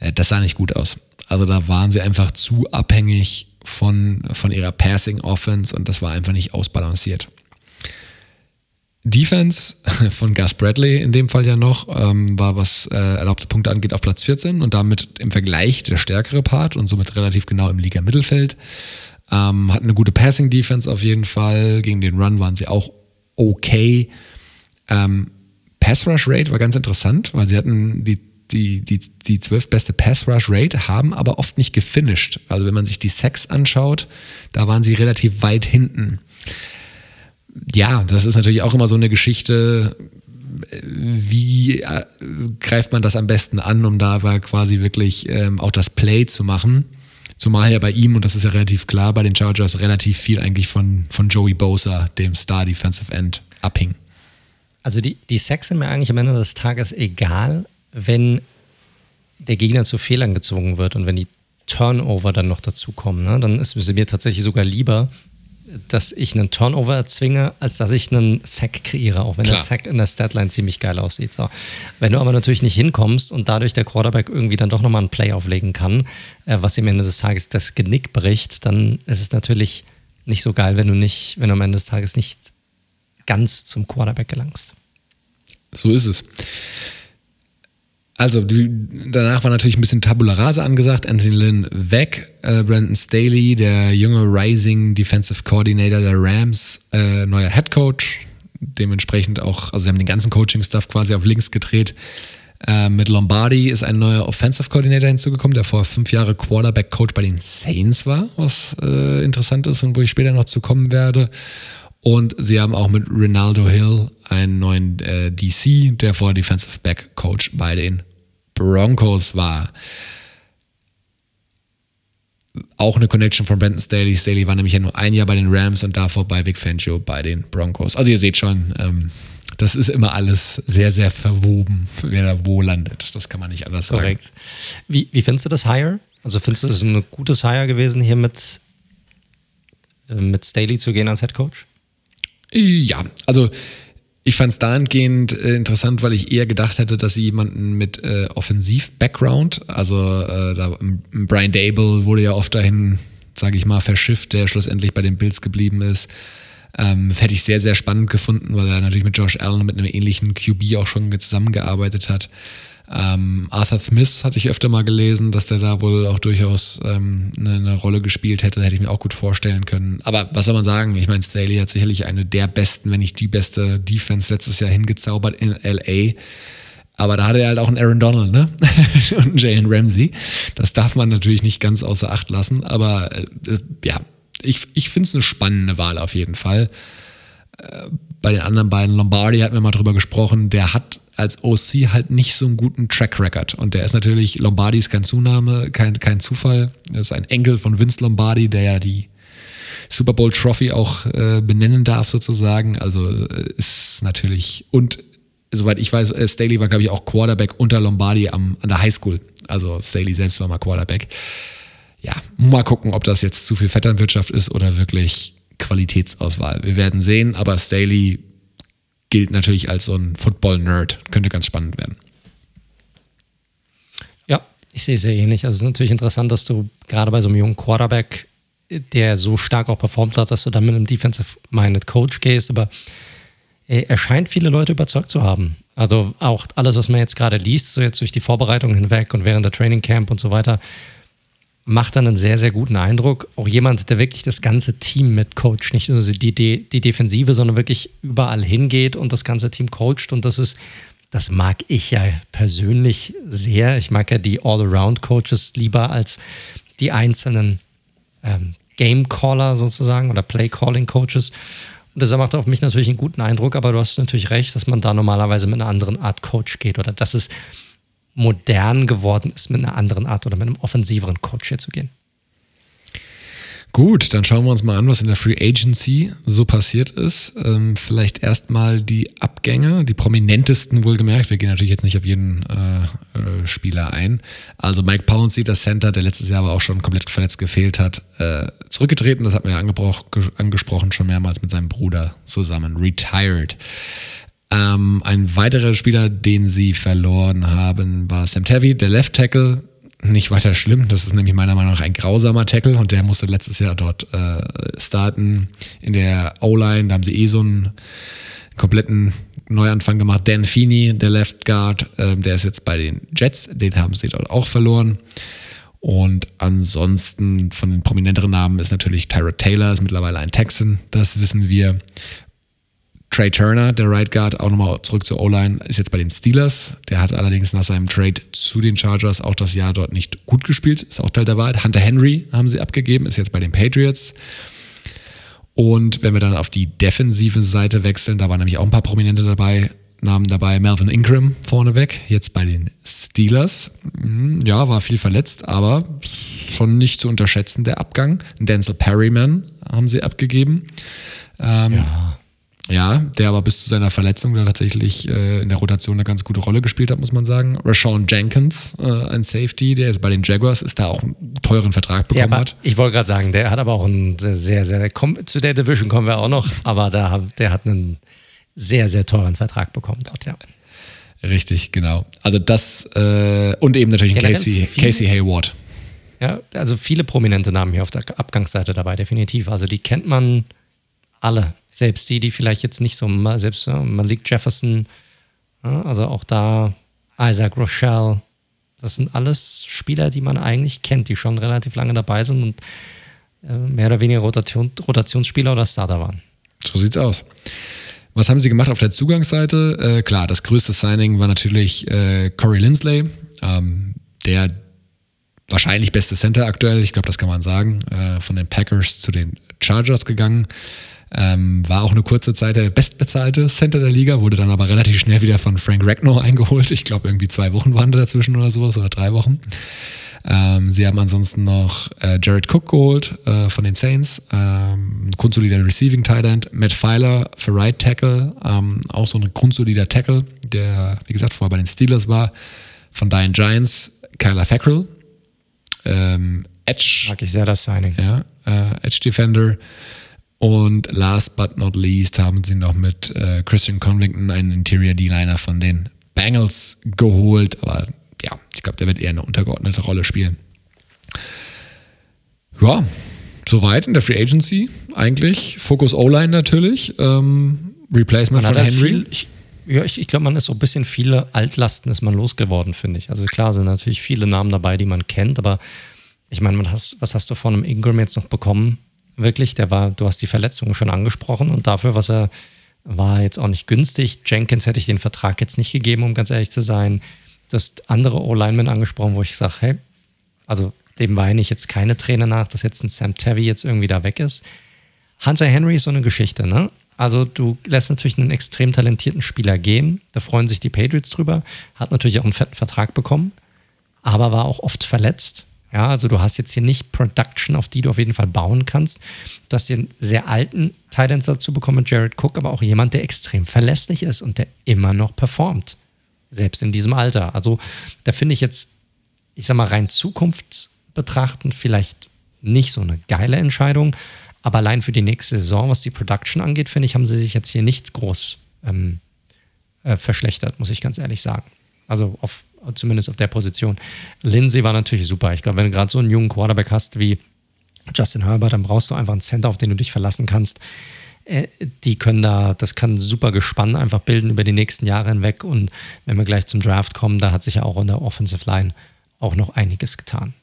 Äh, das sah nicht gut aus. Also da waren sie einfach zu abhängig von, von ihrer Passing Offense und das war einfach nicht ausbalanciert. Defense von Gus Bradley in dem Fall ja noch, ähm, war, was äh, erlaubte Punkte angeht, auf Platz 14 und damit im Vergleich der stärkere Part und somit relativ genau im Liga-Mittelfeld. Ähm, hatten eine gute Passing-Defense auf jeden Fall. Gegen den Run waren sie auch okay. Ähm, Pass-Rush-Rate war ganz interessant, weil sie hatten die die, die, die 12 beste Pass-Rush-Rate, haben aber oft nicht gefinisht. Also wenn man sich die Sex anschaut, da waren sie relativ weit hinten. Ja, das ist natürlich auch immer so eine Geschichte, wie äh, greift man das am besten an, um da quasi wirklich ähm, auch das Play zu machen. Zumal ja bei ihm, und das ist ja relativ klar, bei den Chargers relativ viel eigentlich von, von Joey Bosa, dem Star Defensive End, abhing. Also die, die Sacks sind mir eigentlich am Ende des Tages egal, wenn der Gegner zu Fehlern gezwungen wird und wenn die Turnover dann noch dazukommen. Ne? Dann ist es mir tatsächlich sogar lieber, dass ich einen Turnover erzwinge, als dass ich einen Sack kreiere, auch wenn Klar. der Sack in der Statline ziemlich geil aussieht. So. Wenn du aber natürlich nicht hinkommst und dadurch der Quarterback irgendwie dann doch nochmal einen Play auflegen kann, äh, was ihm Ende des Tages das Genick bricht, dann ist es natürlich nicht so geil, wenn du nicht, wenn du am Ende des Tages nicht ganz zum Quarterback gelangst. So ist es. Also die, danach war natürlich ein bisschen Tabula Rasa angesagt. Anthony Lynn weg, äh, Brandon Staley, der junge Rising Defensive Coordinator der Rams, äh, neuer Head Coach. Dementsprechend auch, also sie haben den ganzen Coaching-Stuff quasi auf links gedreht. Äh, mit Lombardi ist ein neuer Offensive Coordinator hinzugekommen, der vor fünf Jahre Quarterback-Coach bei den Saints war, was äh, interessant ist und wo ich später noch zu kommen werde. Und sie haben auch mit Ronaldo Hill einen neuen äh, DC, der vor Defensive Back Coach bei den Broncos war. Auch eine Connection von Brandon Staley. Staley war nämlich ja nur ein Jahr bei den Rams und davor bei Big Fangio bei den Broncos. Also ihr seht schon, ähm, das ist immer alles sehr, sehr verwoben, wer da wo landet. Das kann man nicht anders sagen. Korrekt. Wie, wie findest du das Hire? Also findest du das ein gutes Hire gewesen, hier mit, äh, mit Staley zu gehen als Head Coach? Ja, also ich fand es dahingehend äh, interessant, weil ich eher gedacht hätte, dass sie jemanden mit äh, Offensiv-Background, also äh, da, Brian Dable wurde ja oft dahin, sage ich mal, verschifft, der schlussendlich bei den Bills geblieben ist. Ähm, hätte ich sehr, sehr spannend gefunden, weil er natürlich mit Josh Allen mit einem ähnlichen QB auch schon zusammengearbeitet hat. Ähm, Arthur Smith hatte ich öfter mal gelesen, dass der da wohl auch durchaus ähm, eine, eine, Rolle gespielt hätte, hätte ich mir auch gut vorstellen können. Aber was soll man sagen? Ich meine, Staley hat sicherlich eine der besten, wenn nicht die beste Defense letztes Jahr hingezaubert in LA. Aber da hatte er halt auch einen Aaron Donald, ne? Und einen Jalen Ramsey. Das darf man natürlich nicht ganz außer Acht lassen. Aber äh, ja, ich, ich finde es eine spannende Wahl auf jeden Fall. Äh, bei den anderen beiden, Lombardi hatten wir mal drüber gesprochen, der hat als OC halt nicht so einen guten Track Record. Und der ist natürlich, Lombardi ist kein Zunahme, kein, kein Zufall. Er ist ein Enkel von Vince Lombardi, der ja die Super Bowl Trophy auch äh, benennen darf, sozusagen. Also äh, ist natürlich, und soweit ich weiß, äh, Staley war, glaube ich, auch Quarterback unter Lombardi am, an der Highschool. Also Staley selbst war mal Quarterback. Ja, mal gucken, ob das jetzt zu viel Vetternwirtschaft ist oder wirklich Qualitätsauswahl. Wir werden sehen, aber Staley gilt natürlich als so ein Football-Nerd. Könnte ganz spannend werden. Ja, ich sehe es sehr ähnlich. Also es ist natürlich interessant, dass du gerade bei so einem jungen Quarterback, der so stark auch performt hat, dass du dann mit einem Defensive-Minded Coach gehst, aber er scheint viele Leute überzeugt zu haben. Also auch alles, was man jetzt gerade liest, so jetzt durch die Vorbereitung hinweg und während der Training Camp und so weiter, macht dann einen sehr, sehr guten Eindruck. Auch jemand, der wirklich das ganze Team mit coacht, nicht nur die, die, die Defensive, sondern wirklich überall hingeht und das ganze Team coacht. Und das ist, das mag ich ja persönlich sehr. Ich mag ja die All-Around-Coaches lieber als die einzelnen ähm, Game-Caller sozusagen oder Play-Calling-Coaches. Und das macht auf mich natürlich einen guten Eindruck, aber du hast natürlich recht, dass man da normalerweise mit einer anderen Art Coach geht oder dass es modern geworden ist, mit einer anderen Art oder mit einem offensiveren Coach hier zu gehen. Gut, dann schauen wir uns mal an, was in der Free Agency so passiert ist. Ähm, vielleicht erstmal die Abgänge, die prominentesten wohlgemerkt. Wir gehen natürlich jetzt nicht auf jeden äh, äh, Spieler ein. Also Mike Pouncey, das Center, der letztes Jahr aber auch schon komplett verletzt gefehlt hat, äh, zurückgetreten. Das hat man ja angesprochen schon mehrmals mit seinem Bruder zusammen. Retired. Ähm, ein weiterer Spieler, den sie verloren haben, war Sam Tevy, der Left Tackle. Nicht weiter schlimm, das ist nämlich meiner Meinung nach ein grausamer Tackle und der musste letztes Jahr dort äh, starten in der O-Line. Da haben sie eh so einen kompletten Neuanfang gemacht. Dan Feeney, der Left Guard, äh, der ist jetzt bei den Jets, den haben sie dort auch verloren. Und ansonsten von den prominenteren Namen ist natürlich Tyrod Taylor, ist mittlerweile ein Texan, das wissen wir. Trey Turner, der Right Guard, auch nochmal zurück zur O-Line, ist jetzt bei den Steelers. Der hat allerdings nach seinem Trade zu den Chargers auch das Jahr dort nicht gut gespielt, ist auch Teil der Wahrheit. Hunter Henry haben sie abgegeben, ist jetzt bei den Patriots. Und wenn wir dann auf die defensive Seite wechseln, da waren nämlich auch ein paar Prominente dabei, Namen dabei Melvin Ingram vorneweg, jetzt bei den Steelers. Hm, ja, war viel verletzt, aber schon nicht zu unterschätzen der Abgang. Denzel Perryman haben sie abgegeben. Ähm, ja. Ja, der aber bis zu seiner Verletzung da tatsächlich äh, in der Rotation eine ganz gute Rolle gespielt hat, muss man sagen. Rashawn Jenkins, äh, ein Safety, der jetzt bei den Jaguars ist, da auch einen teuren Vertrag bekommen aber, hat. Ich wollte gerade sagen, der hat aber auch einen sehr, sehr, zu der Division kommen wir auch noch, aber da, der hat einen sehr, sehr teuren Vertrag bekommen dort, ja. Richtig, genau. Also das äh, und eben natürlich Casey, Casey Hayward. Ja, also viele prominente Namen hier auf der Abgangsseite dabei, definitiv. Also die kennt man alle. Selbst die, die vielleicht jetzt nicht so, selbst ja, Malik Jefferson, ja, also auch da Isaac Rochelle, das sind alles Spieler, die man eigentlich kennt, die schon relativ lange dabei sind und äh, mehr oder weniger Rotation, Rotationsspieler oder Starter waren. So sieht's aus. Was haben sie gemacht auf der Zugangsseite? Äh, klar, das größte Signing war natürlich äh, Corey Lindsley, ähm, der wahrscheinlich beste Center aktuell, ich glaube, das kann man sagen, äh, von den Packers zu den Chargers gegangen. Ähm, war auch eine kurze Zeit der bestbezahlte Center der Liga, wurde dann aber relativ schnell wieder von Frank Ragnow eingeholt. Ich glaube, irgendwie zwei Wochen waren da dazwischen oder sowas oder drei Wochen. Ähm, sie haben ansonsten noch äh, Jared Cook geholt äh, von den Saints, ähm, grundsolider Receiving Tight End, Matt Filer für Right Tackle, ähm, auch so ein grundsolider Tackle, der, wie gesagt, vorher bei den Steelers war, von Diane Giants, Kyler Fackrell, ähm, Edge. Mag ich sehr das Signing. Ja, äh, Edge Defender. Und last but not least haben sie noch mit äh, Christian Convington einen Interior D-Liner von den Bengals geholt, aber ja, ich glaube, der wird eher eine untergeordnete Rolle spielen. Ja, soweit in der Free Agency eigentlich. Focus O-Line natürlich. Ähm, Replacement von halt Henry. Viel, ich, ja, ich, ich glaube, man ist so ein bisschen viele Altlasten ist man losgeworden, finde ich. Also klar sind natürlich viele Namen dabei, die man kennt, aber ich meine, was hast du von einem Ingram jetzt noch bekommen? Wirklich, der war, du hast die Verletzungen schon angesprochen und dafür, was er war jetzt auch nicht günstig. Jenkins hätte ich den Vertrag jetzt nicht gegeben, um ganz ehrlich zu sein. Du hast andere O-Linemen angesprochen, wo ich sage, hey, also dem weine ich jetzt keine Träne nach, dass jetzt ein Sam Tavy jetzt irgendwie da weg ist. Hunter Henry ist so eine Geschichte, ne? Also du lässt natürlich einen extrem talentierten Spieler gehen, da freuen sich die Patriots drüber, hat natürlich auch einen fetten Vertrag bekommen, aber war auch oft verletzt. Ja, also du hast jetzt hier nicht Production, auf die du auf jeden Fall bauen kannst. Du hast hier einen sehr alten Titans dazu bekommen, Jared Cook, aber auch jemand, der extrem verlässlich ist und der immer noch performt selbst in diesem Alter. Also da finde ich jetzt, ich sag mal, rein zukunftsbetrachtend vielleicht nicht so eine geile Entscheidung. Aber allein für die nächste Saison, was die Production angeht, finde ich, haben sie sich jetzt hier nicht groß ähm, äh, verschlechtert, muss ich ganz ehrlich sagen. Also auf, zumindest auf der Position. Lindsay war natürlich super. Ich glaube, wenn du gerade so einen jungen Quarterback hast wie Justin Herbert, dann brauchst du einfach einen Center, auf den du dich verlassen kannst. Äh, die können da, das kann super gespannt einfach bilden über die nächsten Jahre hinweg. Und wenn wir gleich zum Draft kommen, da hat sich ja auch in der Offensive Line auch noch einiges getan.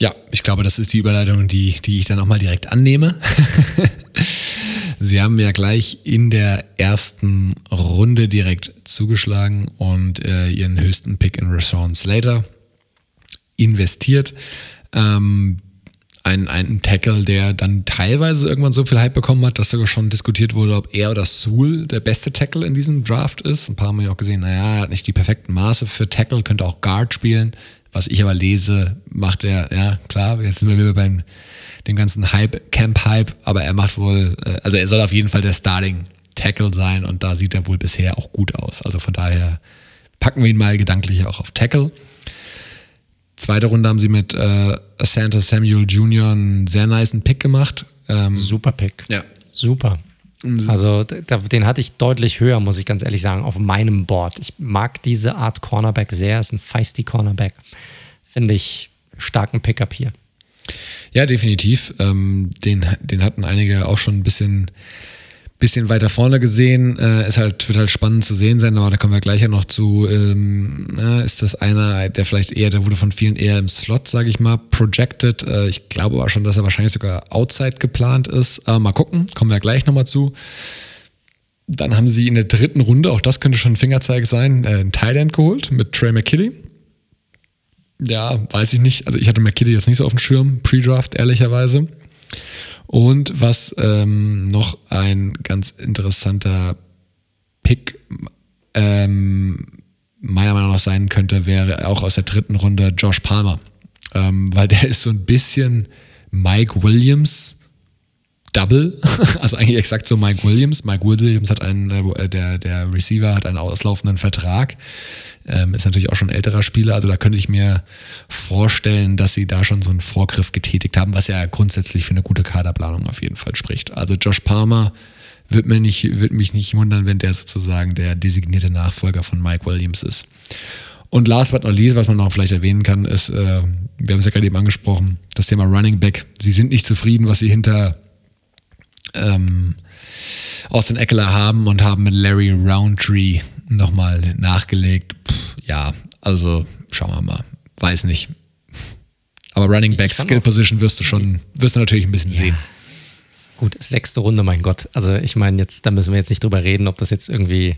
Ja, ich glaube, das ist die Überleitung, die, die ich dann auch mal direkt annehme. Sie haben ja gleich in der ersten Runde direkt zugeschlagen und äh, ihren höchsten Pick in Rashawn Slater investiert. Ähm, ein, ein Tackle, der dann teilweise irgendwann so viel Hype bekommen hat, dass sogar schon diskutiert wurde, ob er oder Sewell der beste Tackle in diesem Draft ist. Ein paar haben ja auch gesehen, naja, er hat nicht die perfekten Maße für Tackle, könnte auch Guard spielen. Was ich aber lese, macht er, ja klar, jetzt sind wir wieder beim dem ganzen Hype, Camp-Hype, aber er macht wohl, äh, also er soll auf jeden Fall der Starting Tackle sein und da sieht er wohl bisher auch gut aus. Also von daher packen wir ihn mal gedanklich auch auf Tackle. Zweite Runde haben sie mit äh, Santa Samuel Jr. einen sehr niceen Pick gemacht. Ähm, Super Pick. Ja. Super. Mhm. Also den hatte ich deutlich höher, muss ich ganz ehrlich sagen, auf meinem Board. Ich mag diese Art Cornerback sehr. Ist ein feisty Cornerback. Finde ich starken Pickup hier. Ja, definitiv. Ähm, den, den hatten einige auch schon ein bisschen bisschen weiter vorne gesehen. Äh, ist halt, wird halt spannend zu sehen sein, aber da kommen wir gleich ja noch zu. Ähm, na, ist das einer, der vielleicht eher, der wurde von vielen eher im Slot, sage ich mal, projected. Äh, ich glaube aber schon, dass er wahrscheinlich sogar outside geplant ist. Aber mal gucken, kommen wir gleich nochmal zu. dann haben sie in der dritten Runde, auch das könnte schon ein Fingerzeig sein, äh, einen Thailand geholt mit Trey McKitty. Ja, weiß ich nicht. Also ich hatte McKitty jetzt nicht so auf dem Schirm, Pre-Draft, ehrlicherweise. Und was ähm, noch ein ganz interessanter Pick ähm, meiner Meinung nach sein könnte, wäre auch aus der dritten Runde Josh Palmer. Ähm, weil der ist so ein bisschen Mike Williams Double, also eigentlich exakt so Mike Williams. Mike Williams hat einen, äh, der, der Receiver hat einen auslaufenden Vertrag. Ähm, ist natürlich auch schon älterer Spieler, also da könnte ich mir vorstellen, dass sie da schon so einen Vorgriff getätigt haben, was ja grundsätzlich für eine gute Kaderplanung auf jeden Fall spricht. Also Josh Palmer wird, mir nicht, wird mich nicht wundern, wenn der sozusagen der designierte Nachfolger von Mike Williams ist. Und last but not least, was man noch vielleicht erwähnen kann, ist, äh, wir haben es ja gerade eben angesprochen, das Thema Running Back. Sie sind nicht zufrieden, was sie hinter ähm, Austin Eckler haben und haben mit Larry Roundtree nochmal nachgelegt. Puh, ja, also schauen wir mal. Weiß nicht. Aber Running Back Skill Position wirst du schon, wirst du natürlich ein bisschen ja. sehen. Gut, sechste Runde, mein Gott. Also ich meine, jetzt, da müssen wir jetzt nicht drüber reden, ob das jetzt irgendwie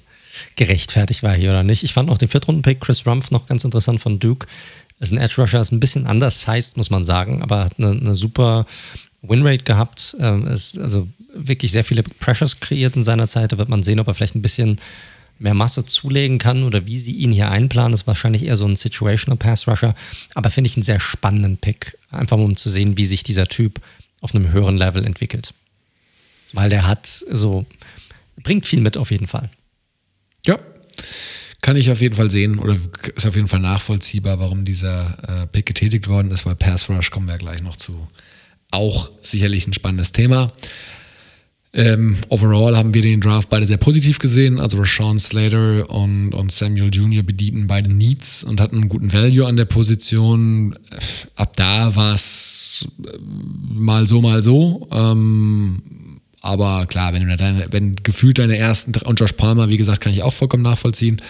gerechtfertigt war hier oder nicht. Ich fand auch den Viertrunden-Pick Chris Rumpf noch ganz interessant von Duke. Ist ein Edge Rusher, ist ein bisschen anders sized, muss man sagen, aber hat eine, eine super Winrate gehabt. Ähm, ist also wirklich sehr viele Pressures kreiert in seiner Zeit. Da wird man sehen, ob er vielleicht ein bisschen mehr Masse zulegen kann oder wie sie ihn hier einplanen. Das ist wahrscheinlich eher so ein Situational Pass Rusher. Aber finde ich einen sehr spannenden Pick. Einfach um zu sehen, wie sich dieser Typ auf einem höheren Level entwickelt. Weil der hat so, bringt viel mit auf jeden Fall. Ja, kann ich auf jeden Fall sehen oder ist auf jeden Fall nachvollziehbar, warum dieser äh, Pick getätigt worden ist, weil Pass Rush kommen wir gleich noch zu. Auch sicherlich ein spannendes Thema. Ähm, overall haben wir den Draft beide sehr positiv gesehen. Also Rashawn Slater und, und Samuel Jr. bedienten beide Needs und hatten einen guten Value an der Position. Ab da war es äh, mal so, mal so. Ähm, aber klar, wenn du deine, wenn gefühlt deine ersten und Josh Palmer, wie gesagt, kann ich auch vollkommen nachvollziehen.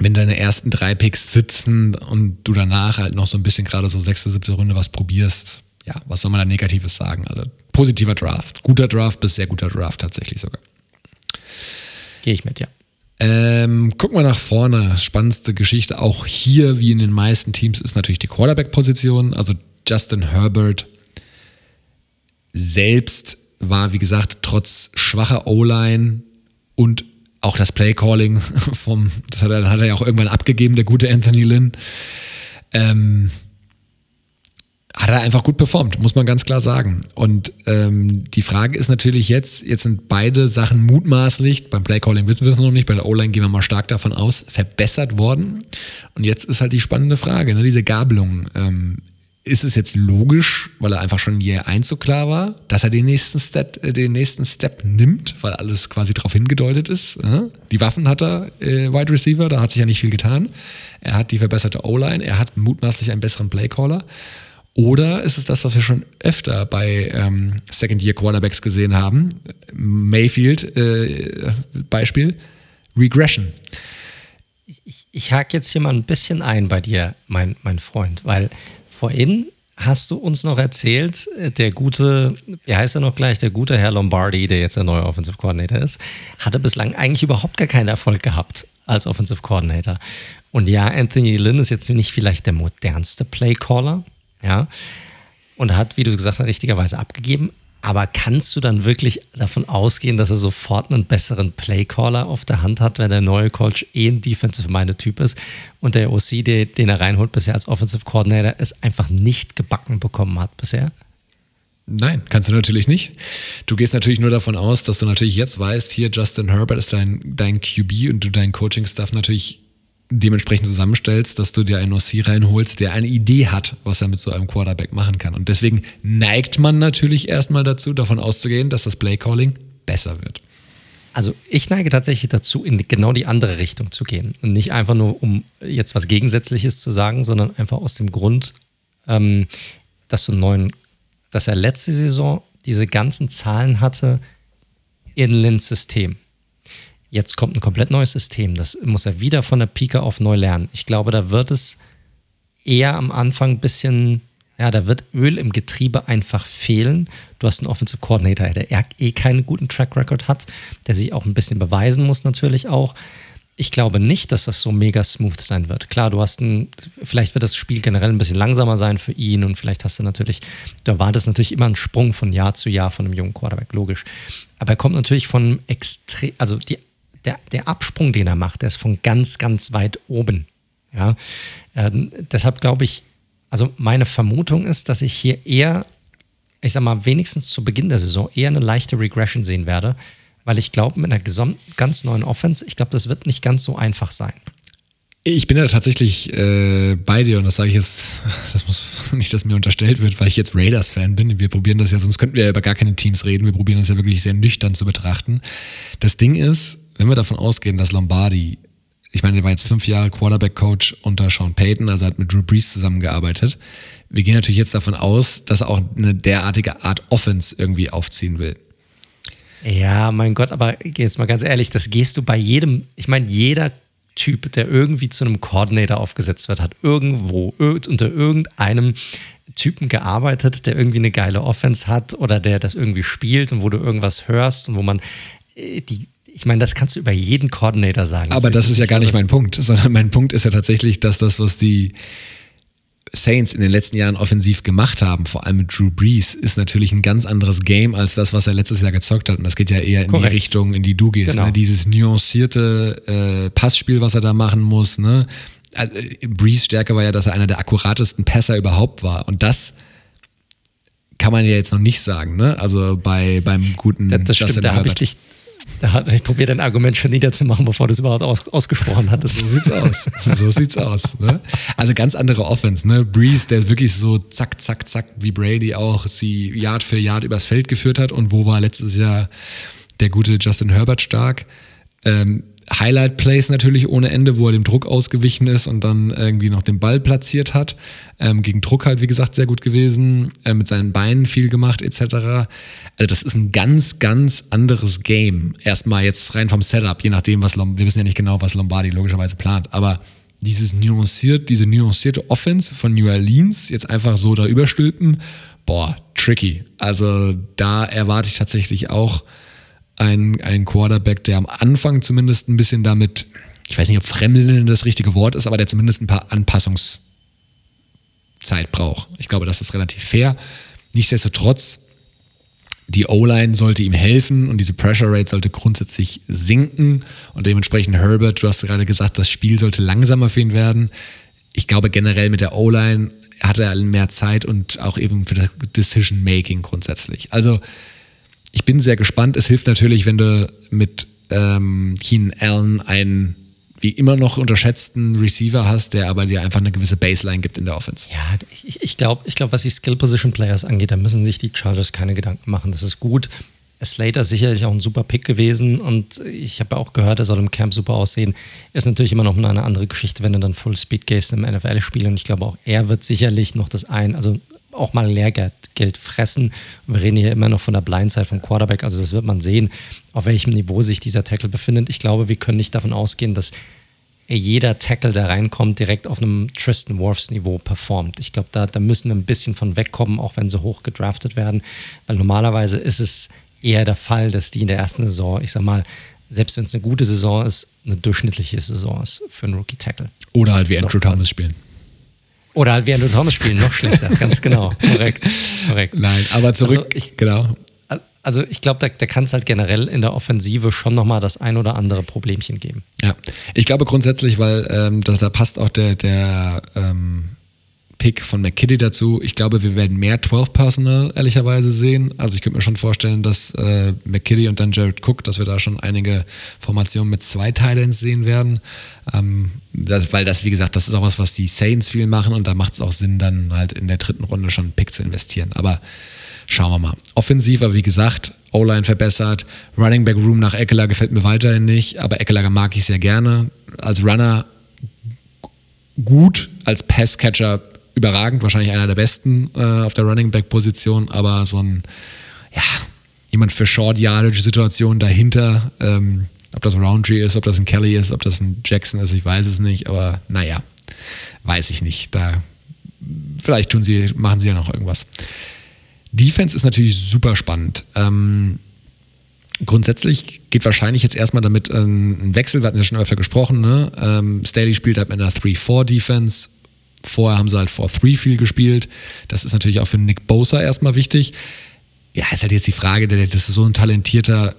Wenn deine ersten drei Picks sitzen und du danach halt noch so ein bisschen gerade so sechste, siebte Runde was probierst, ja, was soll man da Negatives sagen? Also positiver Draft, guter Draft bis sehr guter Draft tatsächlich sogar. Gehe ich mit, ja. Ähm, gucken wir nach vorne. Spannendste Geschichte auch hier, wie in den meisten Teams, ist natürlich die Quarterback-Position. Also Justin Herbert selbst war, wie gesagt, trotz schwacher O-Line und auch das Play-Calling vom, das hat er, hat er ja auch irgendwann abgegeben, der gute Anthony Lynn. Ähm, hat er einfach gut performt, muss man ganz klar sagen. Und ähm, die Frage ist natürlich jetzt, jetzt sind beide Sachen mutmaßlich, beim Playcalling wissen wir es noch nicht, bei der O-Line gehen wir mal stark davon aus, verbessert worden. Und jetzt ist halt die spannende Frage, ne, diese Gabelung. Ähm, ist es jetzt logisch, weil er einfach schon Jahr 1 so klar war, dass er den nächsten Step, äh, den nächsten Step nimmt, weil alles quasi darauf hingedeutet ist. Äh? Die Waffen hat er, äh, Wide Receiver, da hat sich ja nicht viel getan. Er hat die verbesserte O-Line, er hat mutmaßlich einen besseren Playcaller. Oder ist es das, was wir schon öfter bei ähm, Second-Year-Quarterbacks gesehen haben? Mayfield, äh, Beispiel, Regression. Ich, ich, ich hake jetzt hier mal ein bisschen ein bei dir, mein, mein Freund, weil vorhin hast du uns noch erzählt, der gute, wie heißt er noch gleich, der gute Herr Lombardi, der jetzt der neue Offensive Coordinator ist, hatte bislang eigentlich überhaupt gar keinen Erfolg gehabt als Offensive Coordinator. Und ja, Anthony Lynn ist jetzt nicht vielleicht der modernste Playcaller, ja, und hat, wie du gesagt hast, richtigerweise abgegeben. Aber kannst du dann wirklich davon ausgehen, dass er sofort einen besseren Playcaller auf der Hand hat, wenn der neue Coach eh ein Defensive-minded Typ ist und der OC, den er reinholt bisher als Offensive Coordinator, es einfach nicht gebacken bekommen hat bisher? Nein, kannst du natürlich nicht. Du gehst natürlich nur davon aus, dass du natürlich jetzt weißt, hier Justin Herbert ist dein, dein QB und du deinen Coaching-Staff natürlich dementsprechend zusammenstellst, dass du dir einen OC reinholst, der eine Idee hat, was er mit so einem Quarterback machen kann. Und deswegen neigt man natürlich erstmal dazu, davon auszugehen, dass das Playcalling besser wird. Also ich neige tatsächlich dazu, in genau die andere Richtung zu gehen. Und nicht einfach nur, um jetzt was Gegensätzliches zu sagen, sondern einfach aus dem Grund, ähm, dass du neuen, dass er letzte Saison diese ganzen Zahlen hatte in Lins System. Jetzt kommt ein komplett neues System. Das muss er wieder von der Pike auf neu lernen. Ich glaube, da wird es eher am Anfang ein bisschen Ja, da wird Öl im Getriebe einfach fehlen. Du hast einen Offensive Coordinator, der eh keinen guten Track Record hat, der sich auch ein bisschen beweisen muss natürlich auch. Ich glaube nicht, dass das so mega smooth sein wird. Klar, du hast ein, vielleicht wird das Spiel generell ein bisschen langsamer sein für ihn und vielleicht hast du natürlich, du erwartest natürlich immer einen Sprung von Jahr zu Jahr von einem jungen Quarterback, logisch. Aber er kommt natürlich von extrem, also die, der, der Absprung, den er macht, der ist von ganz, ganz weit oben. Ja, ähm, deshalb glaube ich, also meine Vermutung ist, dass ich hier eher, ich sag mal, wenigstens zu Beginn der Saison eher eine leichte Regression sehen werde, weil ich glaube, mit einer ganz neuen Offense, ich glaube, das wird nicht ganz so einfach sein. Ich bin ja tatsächlich äh, bei dir und das sage ich jetzt, das muss nicht, dass mir unterstellt wird, weil ich jetzt Raiders-Fan bin. Wir probieren das ja, sonst könnten wir ja über gar keine Teams reden. Wir probieren das ja wirklich sehr nüchtern zu betrachten. Das Ding ist, wenn wir davon ausgehen, dass Lombardi ich meine, er war jetzt fünf Jahre Quarterback-Coach unter Sean Payton, also hat mit Drew Brees zusammengearbeitet. Wir gehen natürlich jetzt davon aus, dass er auch eine derartige Art Offense irgendwie aufziehen will. Ja, mein Gott, aber jetzt mal ganz ehrlich, das gehst du bei jedem, ich meine, jeder Typ, der irgendwie zu einem Coordinator aufgesetzt wird, hat irgendwo unter irgendeinem Typen gearbeitet, der irgendwie eine geile Offense hat oder der das irgendwie spielt und wo du irgendwas hörst und wo man äh, die ich meine, das kannst du über jeden Coordinator sagen. Aber das, das ist ja gar nicht mein Punkt, sondern mein Punkt ist ja tatsächlich, dass das, was die Saints in den letzten Jahren offensiv gemacht haben, vor allem mit Drew Brees, ist natürlich ein ganz anderes Game als das, was er letztes Jahr gezockt hat. Und das geht ja eher in Korrekt. die Richtung, in die du gehst. Genau. Ne? Dieses nuancierte äh, Passspiel, was er da machen muss. Ne? Also, Brees Stärke war ja, dass er einer der akkuratesten Passer überhaupt war. Und das kann man ja jetzt noch nicht sagen. Ne? Also bei, beim guten das, das stimmt, da habe ich dich ich probiere dein Argument schon niederzumachen, bevor du es überhaupt aus, ausgesprochen hattest. So sieht's aus. So sieht's aus. Ne? Also ganz andere Offense. Ne? Breeze, der wirklich so zack, zack, zack, wie Brady auch sie Yard für Yard übers Feld geführt hat. Und wo war letztes Jahr der gute Justin Herbert stark? Ähm, Highlight-Plays natürlich ohne Ende, wo er dem Druck ausgewichen ist und dann irgendwie noch den Ball platziert hat. Ähm, gegen Druck halt, wie gesagt, sehr gut gewesen, äh, mit seinen Beinen viel gemacht, etc. Also das ist ein ganz, ganz anderes Game. Erstmal jetzt rein vom Setup, je nachdem, was Lombardi, wir wissen ja nicht genau, was Lombardi logischerweise plant, aber dieses nuanciert, diese nuancierte Offense von New Orleans jetzt einfach so da überstülpen, boah, tricky. Also da erwarte ich tatsächlich auch ein, ein Quarterback, der am Anfang zumindest ein bisschen damit, ich weiß nicht, ob Fremdeln das richtige Wort ist, aber der zumindest ein paar Anpassungszeit braucht. Ich glaube, das ist relativ fair. Nichtsdestotrotz, die O-Line sollte ihm helfen und diese Pressure Rate sollte grundsätzlich sinken und dementsprechend Herbert, du hast gerade gesagt, das Spiel sollte langsamer für ihn werden. Ich glaube generell mit der O-Line hat er mehr Zeit und auch eben für das Decision Making grundsätzlich. Also ich bin sehr gespannt. Es hilft natürlich, wenn du mit ähm, Keenan Allen einen wie immer noch unterschätzten Receiver hast, der aber dir einfach eine gewisse Baseline gibt in der Offense. Ja, ich, ich glaube, ich glaub, was die Skill-Position-Players angeht, da müssen sich die Chargers keine Gedanken machen. Das ist gut. Slater ist sicherlich auch ein super Pick gewesen und ich habe auch gehört, er soll im Camp super aussehen. Ist natürlich immer noch eine andere Geschichte, wenn du dann Full Speed gehst im NFL-Spiel und ich glaube auch er wird sicherlich noch das ein, also auch mal Lehrgeld Geld fressen. Wir reden hier immer noch von der Blindside vom Quarterback, also das wird man sehen, auf welchem Niveau sich dieser Tackle befindet. Ich glaube, wir können nicht davon ausgehen, dass jeder Tackle, der reinkommt, direkt auf einem Tristan Worfs Niveau performt. Ich glaube, da, da müssen wir ein bisschen von wegkommen, auch wenn sie hoch gedraftet werden, weil normalerweise ist es eher der Fall, dass die in der ersten Saison, ich sag mal, selbst wenn es eine gute Saison ist, eine durchschnittliche Saison ist für einen Rookie-Tackle. Oder halt wie Andrew Thomas spielen. Oder halt wie Andrew Thomas spielen, noch schlechter, ganz genau. Korrekt. Korrekt. Nein, aber zurück, also ich, genau. Also ich glaube, da, da kann es halt generell in der Offensive schon nochmal das ein oder andere Problemchen geben. Ja, ich glaube grundsätzlich, weil ähm, da, da passt auch der, der ähm, Pick von McKitty dazu. Ich glaube, wir werden mehr 12 Personal ehrlicherweise sehen. Also ich könnte mir schon vorstellen, dass äh, McKitty und dann Jared Cook, dass wir da schon einige Formationen mit zwei Titans sehen werden. Ähm, das, weil das, wie gesagt, das ist auch was, was die Saints viel machen und da macht es auch Sinn, dann halt in der dritten Runde schon einen Pick zu investieren. Aber schauen wir mal. Offensiver, wie gesagt, O-Line verbessert. Running Back Room nach Eckler gefällt mir weiterhin nicht, aber Eckler mag ich sehr gerne. Als Runner gut, als Passcatcher überragend, wahrscheinlich einer der besten äh, auf der Running Back Position, aber so ein, ja, jemand für Short Yardage Situationen dahinter, ähm, ob das Roundtree ist, ob das ein Kelly ist, ob das ein Jackson ist, ich weiß es nicht, aber naja, weiß ich nicht. Da vielleicht tun sie, machen sie ja noch irgendwas. Defense ist natürlich super spannend. Ähm, grundsätzlich geht wahrscheinlich jetzt erstmal damit ähm, ein Wechsel, wir hatten ja schon öfter gesprochen, ne? ähm, Staley spielt halt mit einer 3-4-Defense. Vorher haben sie halt 4-3 viel gespielt. Das ist natürlich auch für Nick Bosa erstmal wichtig. Ja, ist halt jetzt die Frage, das ist so ein talentierter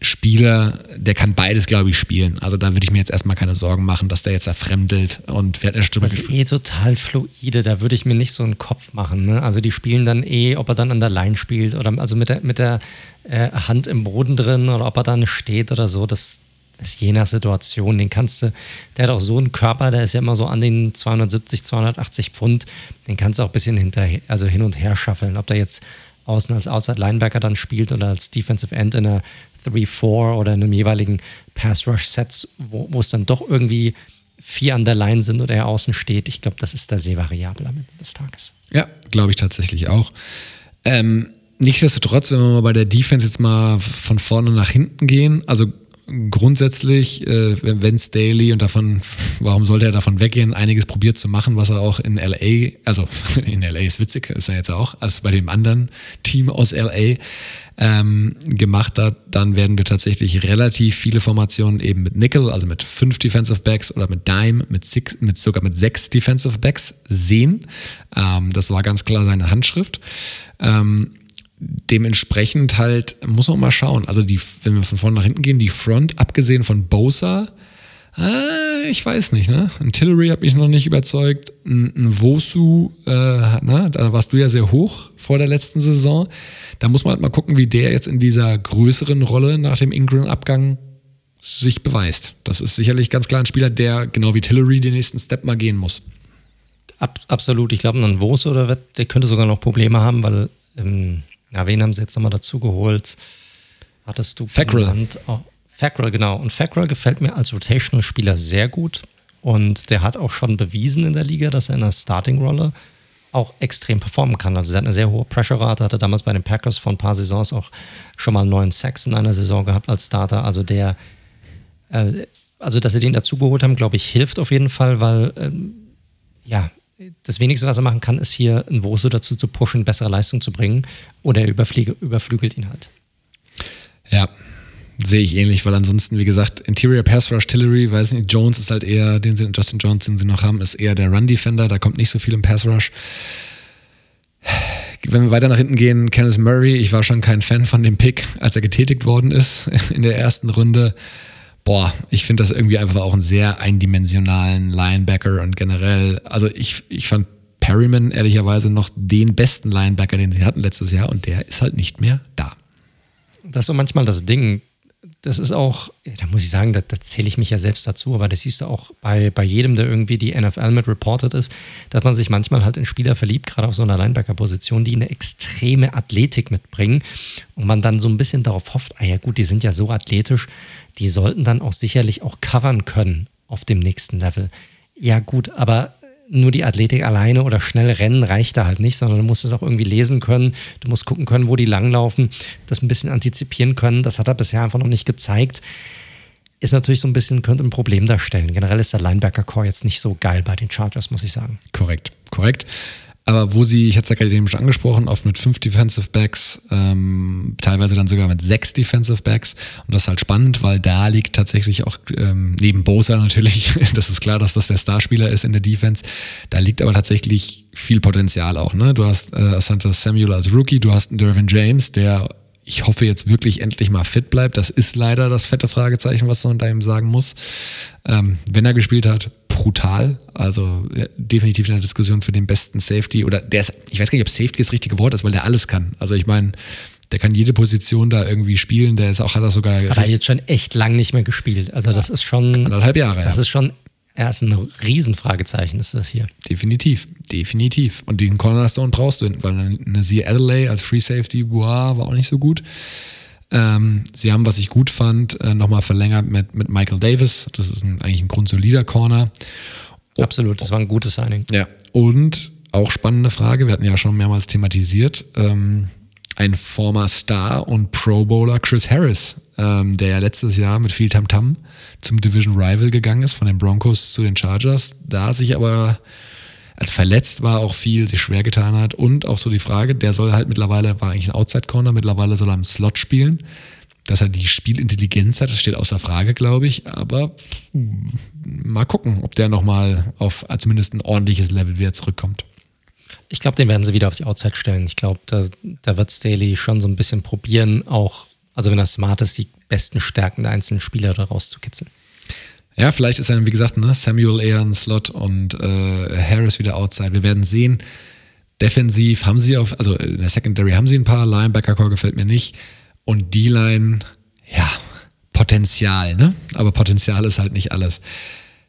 Spieler, der kann beides, glaube ich, spielen. Also da würde ich mir jetzt erstmal keine Sorgen machen, dass der jetzt erfremdelt und wir hatten ja schon Das ist eh total fluide, da würde ich mir nicht so einen Kopf machen. Ne? Also die spielen dann eh, ob er dann an der Line spielt oder also mit der, mit der äh, Hand im Boden drin oder ob er dann steht oder so, das ist je nach Situation. Den kannst du, der hat auch so einen Körper, der ist ja immer so an den 270, 280 Pfund, den kannst du auch ein bisschen hinterher, also hin und her schaffeln. Ob der jetzt außen als Outside Linebacker dann spielt oder als Defensive End in einer 3-4 oder in einem jeweiligen Pass-Rush-Sets, wo, wo es dann doch irgendwie vier an der Line sind oder er außen steht. Ich glaube, das ist da sehr variabel am Ende des Tages. Ja, glaube ich tatsächlich auch. Ähm, nichtsdestotrotz, wenn wir mal bei der Defense jetzt mal von vorne nach hinten gehen, also grundsätzlich, äh, wenn Staley und davon, warum sollte er davon weggehen, einiges probiert zu machen, was er auch in LA, also in LA ist witzig, ist er jetzt auch, als bei dem anderen Team aus LA ähm, gemacht hat, dann werden wir tatsächlich relativ viele Formationen eben mit Nickel, also mit fünf Defensive Backs oder mit Dime, mit, six, mit sogar mit sechs Defensive Backs sehen. Ähm, das war ganz klar seine Handschrift. Ähm, dementsprechend halt muss man mal schauen. Also die, wenn wir von vorne nach hinten gehen, die Front, abgesehen von Bosa, äh, ich weiß nicht, ne? Ein Tillery hat mich noch nicht überzeugt. Ein, ein Wosu, äh, ne? da warst du ja sehr hoch vor der letzten Saison. Da muss man halt mal gucken, wie der jetzt in dieser größeren Rolle nach dem Ingram-Abgang sich beweist. Das ist sicherlich ganz klar ein Spieler, der genau wie Tillery den nächsten Step mal gehen muss. Ab, absolut. Ich glaube, ein Wosu oder der könnte sogar noch Probleme haben, weil ähm, ja, wen haben sie jetzt nochmal dazu geholt? Hattest du Fackrell. Oh, Fackrell, genau. Und Fackrell gefällt mir als Rotational-Spieler sehr gut. Und der hat auch schon bewiesen in der Liga, dass er in der Starting-Rolle auch extrem performen kann. Also er hat eine sehr hohe Pressure-Rate, hatte damals bei den Packers vor ein paar Saisons auch schon mal neun Sacks in einer Saison gehabt als Starter. Also der, äh, also dass sie den dazugeholt haben, glaube ich, hilft auf jeden Fall, weil ähm, ja, das Wenigste, was er machen kann, ist hier ein Wurso dazu zu pushen, bessere Leistung zu bringen. Oder er überflügelt ihn halt. Ja, sehe ich ähnlich, weil ansonsten, wie gesagt, Interior Pass Rush Tillery, weiß nicht, Jones ist halt eher, den sie, Justin Jones, den sie noch haben, ist eher der Run Defender, da kommt nicht so viel im Pass Rush. Wenn wir weiter nach hinten gehen, Kenneth Murray, ich war schon kein Fan von dem Pick, als er getätigt worden ist in der ersten Runde boah, ich finde das irgendwie einfach auch einen sehr eindimensionalen Linebacker und generell, also ich, ich fand Perryman ehrlicherweise noch den besten Linebacker, den sie hatten letztes Jahr und der ist halt nicht mehr da. Das ist so manchmal das Ding das ist auch, da muss ich sagen, da, da zähle ich mich ja selbst dazu, aber das siehst du auch bei, bei jedem, der irgendwie die NFL mit reported ist, dass man sich manchmal halt in Spieler verliebt, gerade auf so einer Linebacker-Position, die eine extreme Athletik mitbringen und man dann so ein bisschen darauf hofft, ah ja gut, die sind ja so athletisch, die sollten dann auch sicherlich auch covern können auf dem nächsten Level. Ja gut, aber nur die Athletik alleine oder schnell rennen reicht da halt nicht, sondern du musst es auch irgendwie lesen können. Du musst gucken können, wo die langlaufen, das ein bisschen antizipieren können. Das hat er bisher einfach noch nicht gezeigt. Ist natürlich so ein bisschen, könnte ein Problem darstellen. Generell ist der Linebacker-Core jetzt nicht so geil bei den Chargers, muss ich sagen. Korrekt, korrekt. Aber wo sie, ich hatte es ja gerade eben schon angesprochen, oft mit fünf Defensive Backs, ähm, teilweise dann sogar mit sechs Defensive Backs. Und das ist halt spannend, weil da liegt tatsächlich auch, ähm, neben Bosa natürlich, das ist klar, dass das der Starspieler ist in der Defense, da liegt aber tatsächlich viel Potenzial auch. Ne? Du hast äh, Asante Samuel als Rookie, du hast einen Dervin James, der ich hoffe jetzt wirklich endlich mal fit bleibt. Das ist leider das fette Fragezeichen, was man da ihm sagen muss. Ähm, wenn er gespielt hat, brutal. Also ja, definitiv in der Diskussion für den besten Safety oder der ist, ich weiß gar nicht, ob Safety das richtige Wort ist, weil der alles kann. Also ich meine, der kann jede Position da irgendwie spielen. Der ist auch, hat er sogar. Aber er hat jetzt schon echt lang nicht mehr gespielt. Also das ist schon. Anderthalb Jahre. Das ja. ist schon. Er ist ein Riesenfragezeichen, ist das hier. Definitiv, definitiv. Und den Cornerstone brauchst du, weil eine Sie Adelaide als Free Safety, boah, war auch nicht so gut. Ähm, sie haben, was ich gut fand, äh, nochmal verlängert mit, mit Michael Davis. Das ist ein, eigentlich ein grundsolider Corner. Oh, Absolut, das war ein gutes Signing. Ja, und auch spannende Frage, wir hatten ja schon mehrmals thematisiert, ähm, ein former Star und Pro Bowler Chris Harris, ähm, der ja letztes Jahr mit viel Tamtam -Tam zum Division Rival gegangen ist, von den Broncos zu den Chargers, da sich aber als verletzt war auch viel, sich schwer getan hat und auch so die Frage, der soll halt mittlerweile, war eigentlich ein Outside-Corner, mittlerweile soll er im Slot spielen. Dass er die Spielintelligenz hat, das steht außer Frage, glaube ich. Aber mal gucken, ob der nochmal auf zumindest ein ordentliches Level wieder zurückkommt. Ich glaube, den werden sie wieder auf die Outside stellen. Ich glaube, da, da wird Staley schon so ein bisschen probieren, auch, also wenn er smart ist, die besten Stärken der einzelnen Spieler daraus zu kitzeln. Ja, vielleicht ist dann, wie gesagt, ne, Samuel eher ein Slot und äh, Harris wieder Outside. Wir werden sehen. Defensiv haben sie auf, also in der Secondary haben sie ein paar, Linebacker-Core gefällt mir nicht. Und D-Line, ja, Potenzial, ne? Aber Potenzial ist halt nicht alles.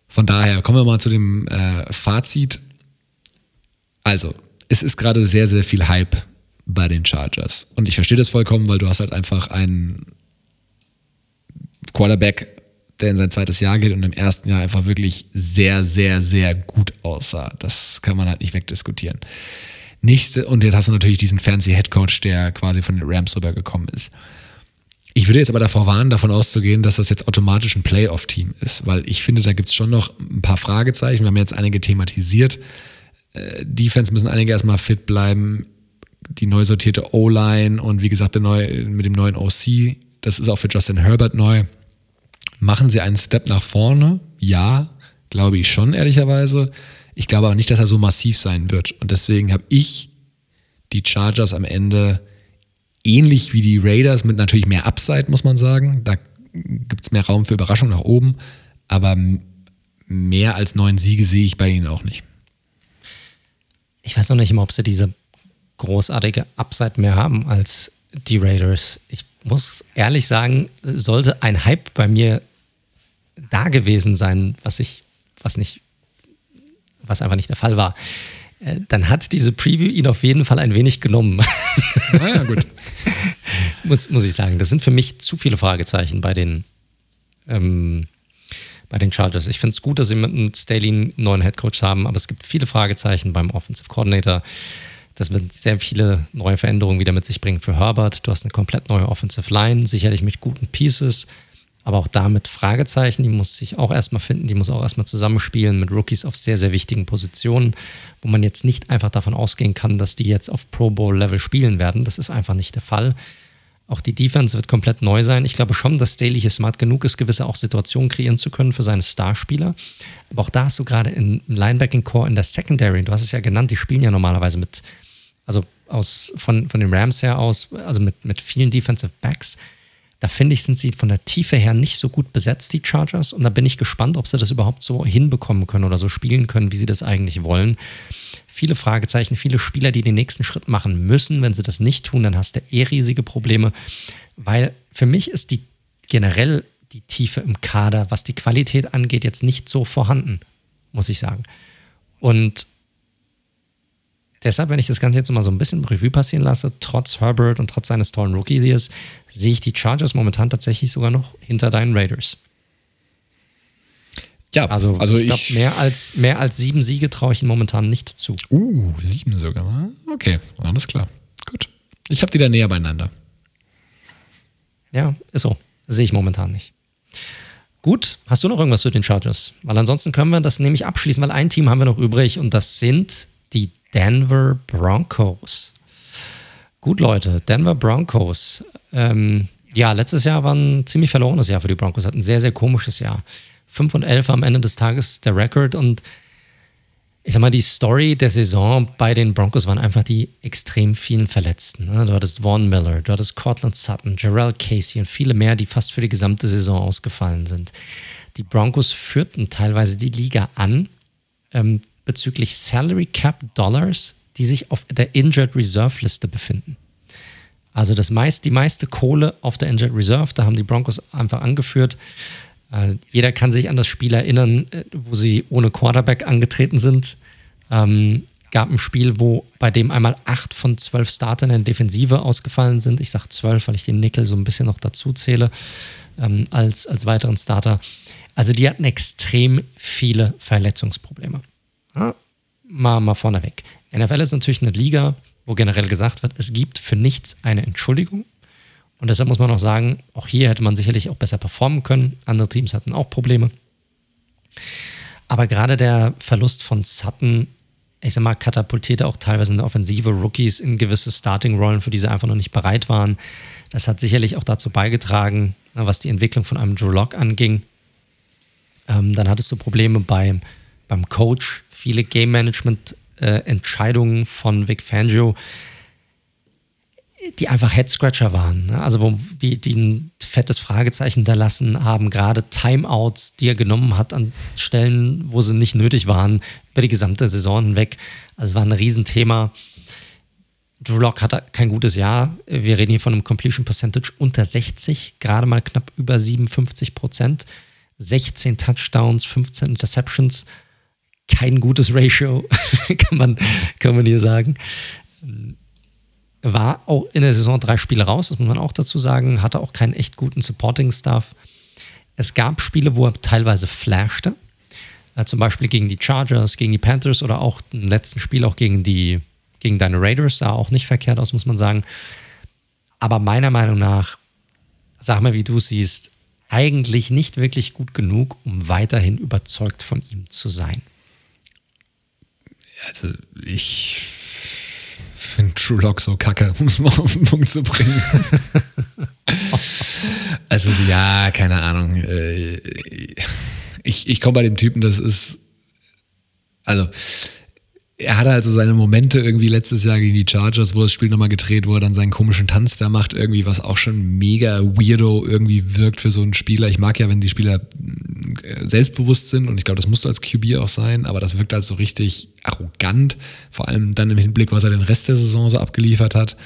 Von daher kommen wir mal zu dem äh, Fazit. Also, es ist gerade sehr, sehr viel Hype bei den Chargers. Und ich verstehe das vollkommen, weil du hast halt einfach einen Quarterback, der in sein zweites Jahr geht und im ersten Jahr einfach wirklich sehr, sehr, sehr gut aussah. Das kann man halt nicht wegdiskutieren. Nächste, und jetzt hast du natürlich diesen fancy Headcoach, der quasi von den Rams rübergekommen ist. Ich würde jetzt aber davor warnen, davon auszugehen, dass das jetzt automatisch ein Playoff-Team ist, weil ich finde, da gibt es schon noch ein paar Fragezeichen. Wir haben jetzt einige thematisiert. Äh, Defense müssen einige erstmal fit bleiben. Die neu sortierte O-Line und wie gesagt, der neue, mit dem neuen OC, das ist auch für Justin Herbert neu. Machen sie einen Step nach vorne? Ja, glaube ich schon, ehrlicherweise. Ich glaube aber nicht, dass er so massiv sein wird. Und deswegen habe ich die Chargers am Ende ähnlich wie die Raiders mit natürlich mehr Upside, muss man sagen. Da gibt es mehr Raum für Überraschung nach oben. Aber mehr als neun Siege sehe ich bei ihnen auch nicht. Ich weiß noch nicht immer, ob sie diese großartige Upside mehr haben als die Raiders. Ich muss ehrlich sagen, sollte ein Hype bei mir da gewesen sein, was ich, was nicht, was einfach nicht der Fall war, äh, dann hat diese Preview ihn auf jeden Fall ein wenig genommen. Naja, gut. muss, muss ich sagen. Das sind für mich zu viele Fragezeichen bei den, ähm, bei den Chargers. Ich finde es gut, dass sie mit Staley einen neuen Headcoach haben, aber es gibt viele Fragezeichen beim Offensive Coordinator. Das wird sehr viele neue Veränderungen wieder mit sich bringen für Herbert. Du hast eine komplett neue Offensive Line, sicherlich mit guten Pieces aber auch damit Fragezeichen. Die muss sich auch erstmal finden, die muss auch erstmal zusammenspielen mit Rookies auf sehr, sehr wichtigen Positionen, wo man jetzt nicht einfach davon ausgehen kann, dass die jetzt auf Pro Bowl-Level spielen werden. Das ist einfach nicht der Fall. Auch die Defense wird komplett neu sein. Ich glaube schon, dass Staley hier smart genug ist, gewisse auch Situationen kreieren zu können für seine Starspieler. Aber auch da hast du gerade im Linebacking-Core in der Secondary, du hast es ja genannt, die spielen ja normalerweise mit, also aus, von, von den Rams her aus, also mit, mit vielen Defensive Backs. Da finde ich, sind sie von der Tiefe her nicht so gut besetzt, die Chargers. Und da bin ich gespannt, ob sie das überhaupt so hinbekommen können oder so spielen können, wie sie das eigentlich wollen. Viele Fragezeichen, viele Spieler, die den nächsten Schritt machen müssen. Wenn sie das nicht tun, dann hast du eh riesige Probleme. Weil für mich ist die generell die Tiefe im Kader, was die Qualität angeht, jetzt nicht so vorhanden, muss ich sagen. Und Deshalb, wenn ich das Ganze jetzt mal so ein bisschen Revue passieren lasse, trotz Herbert und trotz seines tollen Rookie-Years, sehe ich die Chargers momentan tatsächlich sogar noch hinter deinen Raiders. Ja, also, also ich glaube, mehr als, mehr als sieben Siege traue ich ihnen momentan nicht zu. Uh, sieben sogar. Okay, alles klar. Gut. Ich habe die da näher beieinander. Ja, ist so. sehe ich momentan nicht. Gut, hast du noch irgendwas zu den Chargers? Weil ansonsten können wir das nämlich abschließen, weil ein Team haben wir noch übrig und das sind die Denver Broncos. Gut, Leute, Denver Broncos. Ähm, ja, letztes Jahr war ein ziemlich verlorenes Jahr für die Broncos. Hat ein sehr, sehr komisches Jahr. 5 und 11 am Ende des Tages der Rekord und ich sag mal, die Story der Saison bei den Broncos waren einfach die extrem vielen Verletzten. Ne? Du hattest Vaughn Miller, du hattest Cortland Sutton, Jarrell Casey und viele mehr, die fast für die gesamte Saison ausgefallen sind. Die Broncos führten teilweise die Liga an. Ähm, bezüglich Salary Cap Dollars, die sich auf der Injured Reserve Liste befinden. Also das meist, die meiste Kohle auf der Injured Reserve, da haben die Broncos einfach angeführt. Äh, jeder kann sich an das Spiel erinnern, äh, wo sie ohne Quarterback angetreten sind. Ähm, gab ein Spiel, wo bei dem einmal acht von zwölf Startern in der Defensive ausgefallen sind. Ich sage zwölf, weil ich den Nickel so ein bisschen noch dazu zähle ähm, als, als weiteren Starter. Also die hatten extrem viele Verletzungsprobleme. Ja, mal, mal vorneweg. NFL ist natürlich eine Liga, wo generell gesagt wird, es gibt für nichts eine Entschuldigung. Und deshalb muss man auch sagen, auch hier hätte man sicherlich auch besser performen können. Andere Teams hatten auch Probleme. Aber gerade der Verlust von Sutton ich sag mal, katapultierte auch teilweise in der Offensive Rookies in gewisse Starting-Rollen, für die sie einfach noch nicht bereit waren. Das hat sicherlich auch dazu beigetragen, was die Entwicklung von einem Drew Lock anging. Ähm, dann hattest du Probleme beim, beim Coach, viele Game-Management-Entscheidungen äh, von Vic Fangio, die einfach Head-Scratcher waren. Ne? Also wo die, die ein fettes Fragezeichen da lassen haben, gerade Timeouts, die er genommen hat an Stellen, wo sie nicht nötig waren, über die gesamte Saison hinweg. Also es war ein Riesenthema. Drew Lock hatte kein gutes Jahr. Wir reden hier von einem Completion Percentage unter 60, gerade mal knapp über 57 Prozent. 16 Touchdowns, 15 Interceptions. Kein gutes Ratio, kann, man, kann man hier sagen. War auch in der Saison drei Spiele raus, das muss man auch dazu sagen. Hatte auch keinen echt guten Supporting-Staff. Es gab Spiele, wo er teilweise flashte. Äh, zum Beispiel gegen die Chargers, gegen die Panthers oder auch im letzten Spiel auch gegen die gegen deine Raiders. Sah auch nicht verkehrt aus, muss man sagen. Aber meiner Meinung nach, sag mal, wie du siehst, eigentlich nicht wirklich gut genug, um weiterhin überzeugt von ihm zu sein. Also ich finde True Lock so kacke, um es mal auf den Punkt zu bringen. also ja, keine Ahnung. Äh, ich, ich komme bei dem Typen, das ist, also er hatte also seine Momente irgendwie letztes Jahr gegen die Chargers, wo das Spiel nochmal gedreht wurde, dann seinen komischen Tanz da macht, irgendwie, was auch schon mega weirdo irgendwie wirkt für so einen Spieler. Ich mag ja, wenn die Spieler äh, selbstbewusst sind und ich glaube, das musste als QB auch sein, aber das wirkt halt so richtig arrogant, vor allem dann im Hinblick, was er den Rest der Saison so abgeliefert hat.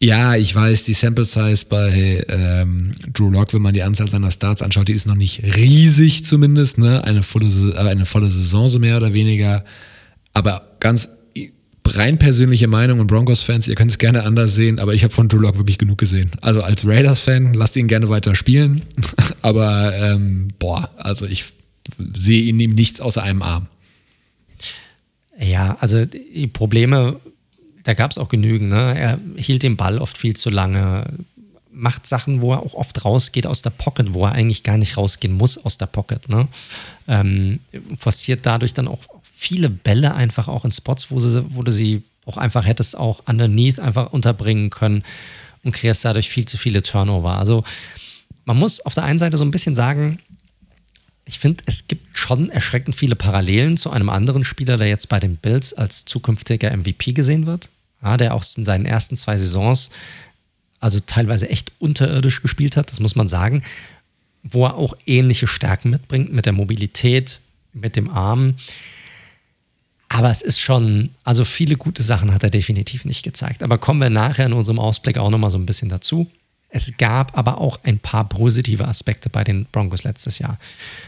Ja, ich weiß, die Sample Size bei ähm, Drew Lock, wenn man die Anzahl seiner Starts anschaut, die ist noch nicht riesig zumindest, ne? Eine volle, äh, eine volle Saison so mehr oder weniger. Aber ganz rein persönliche Meinung und Broncos-Fans, ihr könnt es gerne anders sehen, aber ich habe von Drew Lock wirklich genug gesehen. Also als Raiders-Fan, lasst ihn gerne weiter spielen. aber ähm, boah, also ich sehe in ihm nichts außer einem Arm. Ja, also die Probleme, da gab es auch genügend. Ne? Er hielt den Ball oft viel zu lange, macht Sachen, wo er auch oft rausgeht aus der Pocket, wo er eigentlich gar nicht rausgehen muss aus der Pocket. Ne? Ähm, forciert dadurch dann auch viele Bälle einfach auch in Spots, wo, sie, wo du sie auch einfach hättest auch underneath einfach unterbringen können und kreierst dadurch viel zu viele Turnover. Also man muss auf der einen Seite so ein bisschen sagen, ich finde, es gibt schon erschreckend viele Parallelen zu einem anderen Spieler, der jetzt bei den Bills als zukünftiger MVP gesehen wird. Ja, der auch in seinen ersten zwei Saisons also teilweise echt unterirdisch gespielt hat, das muss man sagen, wo er auch ähnliche Stärken mitbringt mit der Mobilität, mit dem Arm. Aber es ist schon, also viele gute Sachen hat er definitiv nicht gezeigt. Aber kommen wir nachher in unserem Ausblick auch nochmal so ein bisschen dazu. Es gab aber auch ein paar positive Aspekte bei den Broncos letztes Jahr.